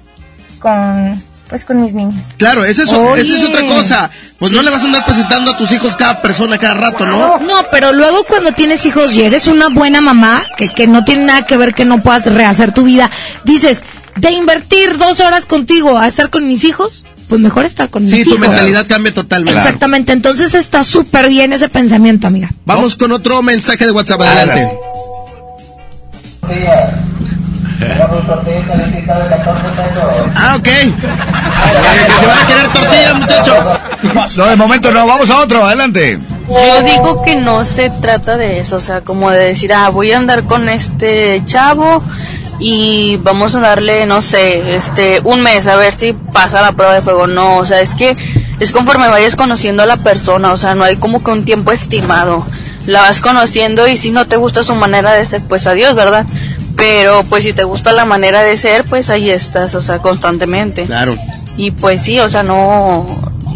con, pues con mis niños.
Claro, es, esa es otra cosa. Pues no le vas a andar presentando a tus hijos cada persona, cada rato, ¿no?
No, pero luego cuando tienes hijos y eres una buena mamá, que, que no tiene nada que ver que no puedas rehacer tu vida, dices, de invertir dos horas contigo a estar con mis hijos, pues mejor estar con
Sí,
mis
tu
hijos.
mentalidad cambia totalmente.
Exactamente, entonces está súper bien ese pensamiento, amiga.
Vamos con otro mensaje de WhatsApp, adelante. Ah, ok. Que se van a querer tortillas, muchachos.
No, de momento no. Vamos a otro. Adelante.
Yo digo que no se trata de eso, o sea, como de decir, ah, voy a andar con este chavo y vamos a darle, no sé, este, un mes a ver si pasa la prueba de fuego. No, o sea, es que es conforme vayas conociendo a la persona, o sea, no hay como que un tiempo estimado. La vas conociendo y si no te gusta su manera de ser, pues adiós, ¿verdad? Pero pues si te gusta la manera de ser, pues ahí estás, o sea, constantemente.
Claro.
Y pues sí, o sea, no.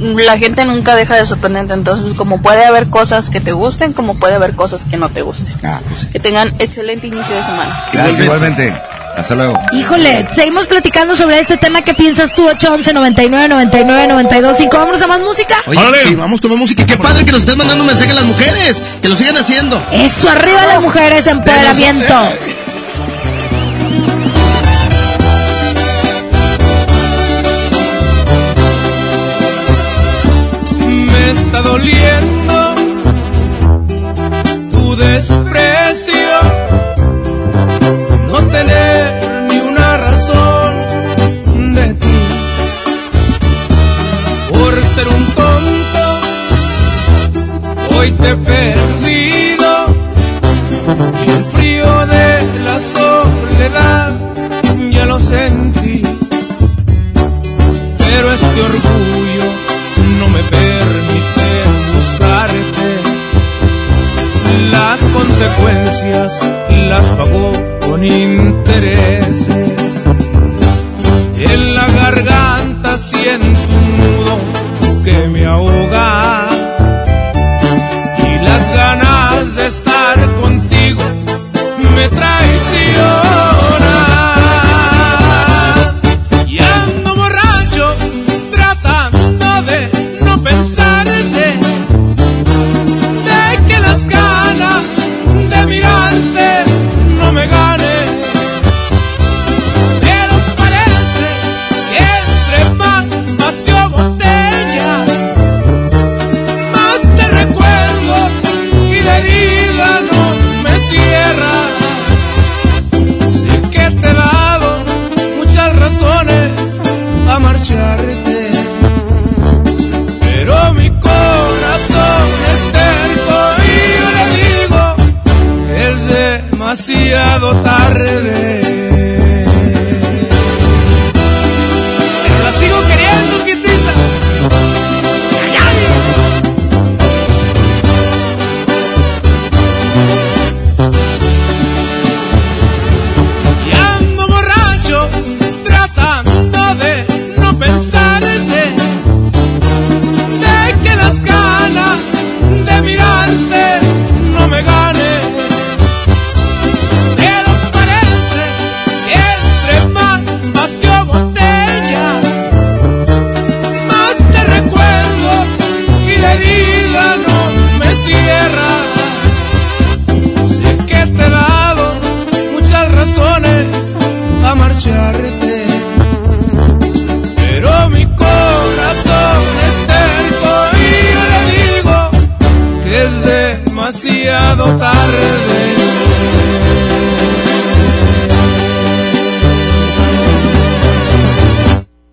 La gente nunca deja de sorprenderte. Entonces, como puede haber cosas que te gusten, como puede haber cosas que no te gusten. Que tengan excelente inicio de semana.
Gracias, igualmente. Hasta luego.
Híjole, seguimos platicando sobre este tema. ¿Qué piensas tú? 811 99 99 92 5. Vámonos a más música.
Oye, sí, vamos más música. Qué padre que nos estén mandando un mensaje a las mujeres. Que lo sigan haciendo.
Eso, arriba las mujeres, empoderamiento.
Doliendo tu desprecio, no tener ni una razón de ti. Por ser un tonto, hoy te he perdido
Y el frío de la soledad ya lo sentí. Pero este orgullo no me permite consecuencias las pagó con intereses. En la garganta siento un nudo que me ahoga. Y las ganas de estar contigo me traicionan. Demasiado tarde.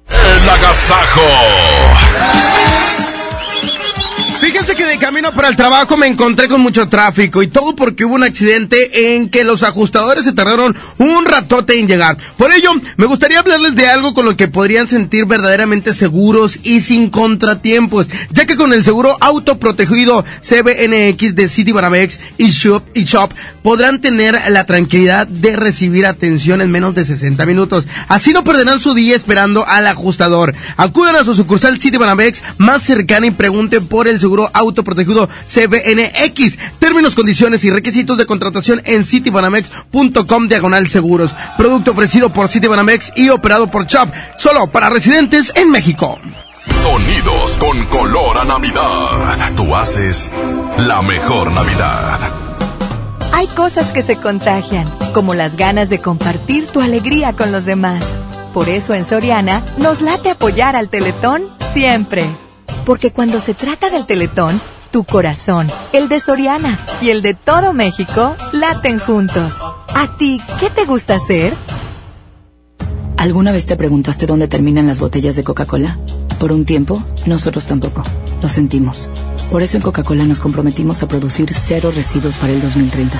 El agasajo.
Camino para el trabajo me encontré con mucho tráfico y todo porque hubo un accidente en que los ajustadores se tardaron un ratote en llegar. Por ello, me gustaría hablarles de algo con lo que podrían sentir verdaderamente seguros y sin contratiempos, ya que con el seguro autoprotegido CBNX de City Banamex y Shop, y Shop podrán tener la tranquilidad de recibir atención en menos de 60 minutos. Así no perderán su día esperando al ajustador. Acudan a su sucursal City Banamex más cercana y pregunten por el seguro autoprotegido CBNX. Términos, condiciones y requisitos de contratación en citibanamex.com diagonal seguros. Producto ofrecido por Citibanamex y operado por Shop, solo para residentes en México.
Sonidos con color a Navidad. Tú haces la mejor Navidad.
Hay cosas que se contagian, como las ganas de compartir tu alegría con los demás. Por eso en Soriana nos late apoyar al Teletón siempre. Porque cuando se trata del Teletón, tu corazón, el de Soriana y el de todo México laten juntos. ¿A ti qué te gusta hacer?
¿Alguna vez te preguntaste dónde terminan las botellas de Coca-Cola? Por un tiempo, nosotros tampoco. Lo sentimos. Por eso en Coca-Cola nos comprometimos a producir cero residuos para el 2030.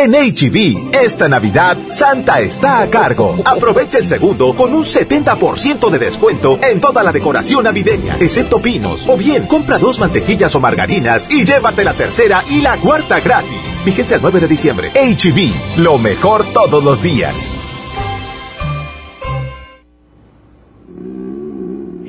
En HB, esta Navidad, Santa está a cargo. Aprovecha el segundo con un 70% de descuento en toda la decoración navideña, excepto pinos. O bien, compra dos mantequillas o margarinas y llévate la tercera y la cuarta gratis. Fíjense el 9 de diciembre. HB, lo mejor todos los días.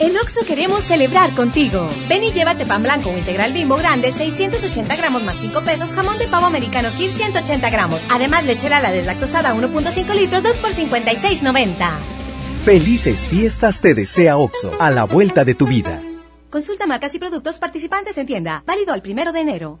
En Oxo queremos celebrar contigo. Ven y llévate pan blanco o integral bimbo grande, 680 gramos más 5 pesos, jamón de pavo americano Kir 180 gramos. Además, leche la deslactosada 1.5 litros, 2 por 56.90.
Felices fiestas te desea Oxo, a la vuelta de tu vida.
Consulta marcas y productos participantes en tienda. Válido al primero de enero.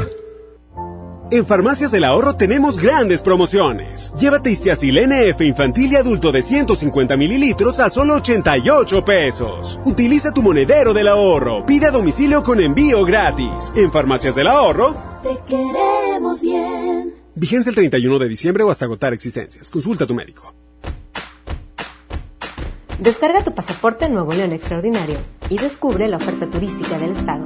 En Farmacias del Ahorro tenemos grandes promociones. Llévate Istiazil NF infantil y adulto de 150 mililitros a solo 88 pesos. Utiliza tu monedero del ahorro. Pide a domicilio con envío gratis. En Farmacias del Ahorro.
Te queremos bien.
Vigencia el 31 de diciembre o hasta agotar existencias. Consulta a tu médico.
Descarga tu pasaporte Nuevo León Extraordinario y descubre la oferta turística del estado.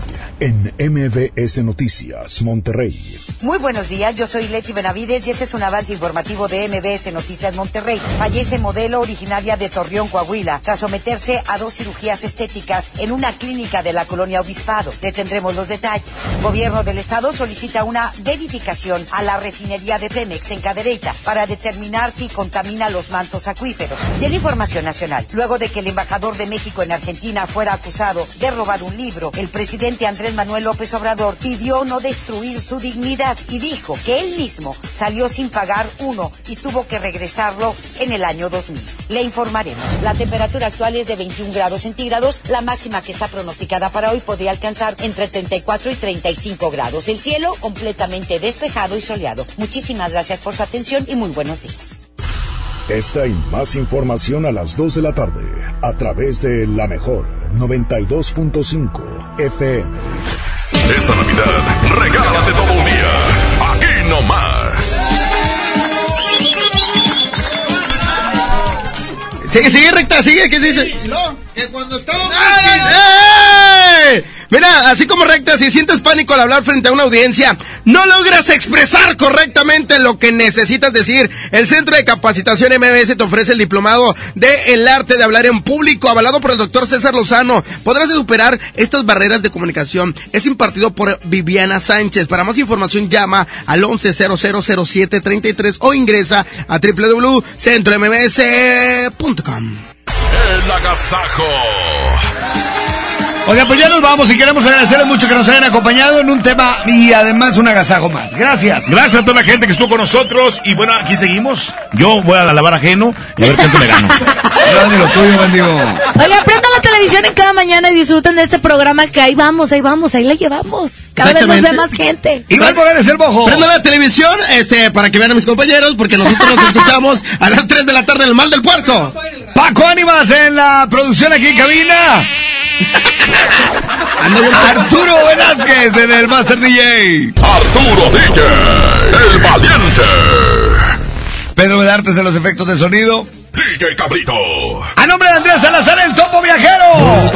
en MBS Noticias, Monterrey.
Muy buenos días, yo soy Leti Benavides y este es un avance informativo de MBS Noticias Monterrey. Fallece modelo originaria de Torreón, Coahuila, tras someterse a dos cirugías estéticas en una clínica de la colonia Obispado. Le tendremos los detalles. Gobierno del Estado solicita una verificación a la refinería de Pemex en Cadereyta para determinar si contamina los mantos acuíferos. Y en información nacional, luego de que el embajador de México en Argentina fuera acusado de robar un libro, el presidente Andrés Manuel López Obrador pidió no destruir su dignidad y dijo que él mismo salió sin pagar uno y tuvo que regresarlo en el año 2000. Le informaremos. La temperatura actual es de 21 grados centígrados. La máxima que está pronosticada para hoy podría alcanzar entre 34 y 35 grados. El cielo completamente despejado y soleado. Muchísimas gracias por su atención y muy buenos días.
Esta y más información a las 2 de la tarde a través de la mejor 92.5 FM.
Esta Navidad, regálate todo un día. Aquí nomás.
Sigue, sigue recta, sigue, ¿qué dice?
No, que cuando estábamos...
¡Eh! Mira, así como recta, si sientes pánico al hablar frente a una audiencia, no logras expresar correctamente lo que necesitas decir. El Centro de Capacitación MBS te ofrece el diplomado de El Arte de Hablar en Público, avalado por el doctor César Lozano. Podrás superar estas barreras de comunicación. Es impartido por Viviana Sánchez. Para más información llama al 11000733 o ingresa a www.centrombs.com.
El agasajo.
Oiga, pues ya nos vamos y queremos agradecerles mucho que nos hayan acompañado en un tema y además un agasajo más. Gracias.
Gracias a toda la gente que estuvo con nosotros y bueno, aquí seguimos. Yo voy a lavar ajeno y a ver cuánto le gano.
Dale lo tuyo, bendigo.
Oiga, prenda la televisión en cada mañana y disfruten de este programa que ahí vamos, ahí vamos, ahí la llevamos. Cada vez nos ve más gente.
Iván Morales el Bojo.
Prendo la televisión, este, para que vean a mis compañeros, porque nosotros nos escuchamos a las 3 de la tarde en el Mal del Puerco.
Paco Ánimas en la producción aquí en cabina. Arturo Velázquez en el Master DJ.
Arturo DJ, el valiente.
Pedro Medartes en los efectos de sonido.
DJ Cabrito.
A nombre de Andrés Salazar, el topo viajero.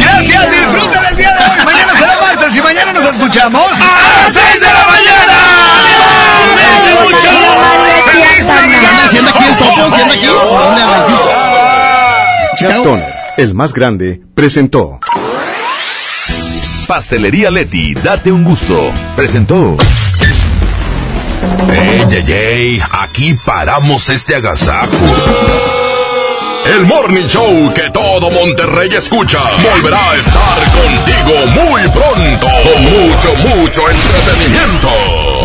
Gracias, disfruten el día de hoy. Mañana será martes y mañana nos escuchamos a las 6 de la mañana.
Siendo aquí el topo, siendo aquí. ¿Dónde anda? Houston.
Chapton, el más grande, presentó.
Pastelería Leti, date un gusto. Presentó.
Ey, ey, ey, aquí paramos este agasajo. El Morning Show que todo Monterrey escucha volverá a estar contigo muy pronto con mucho, mucho entretenimiento.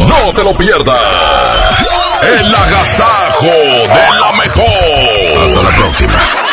No te lo pierdas. El agasajo de la mejor. Hasta la próxima.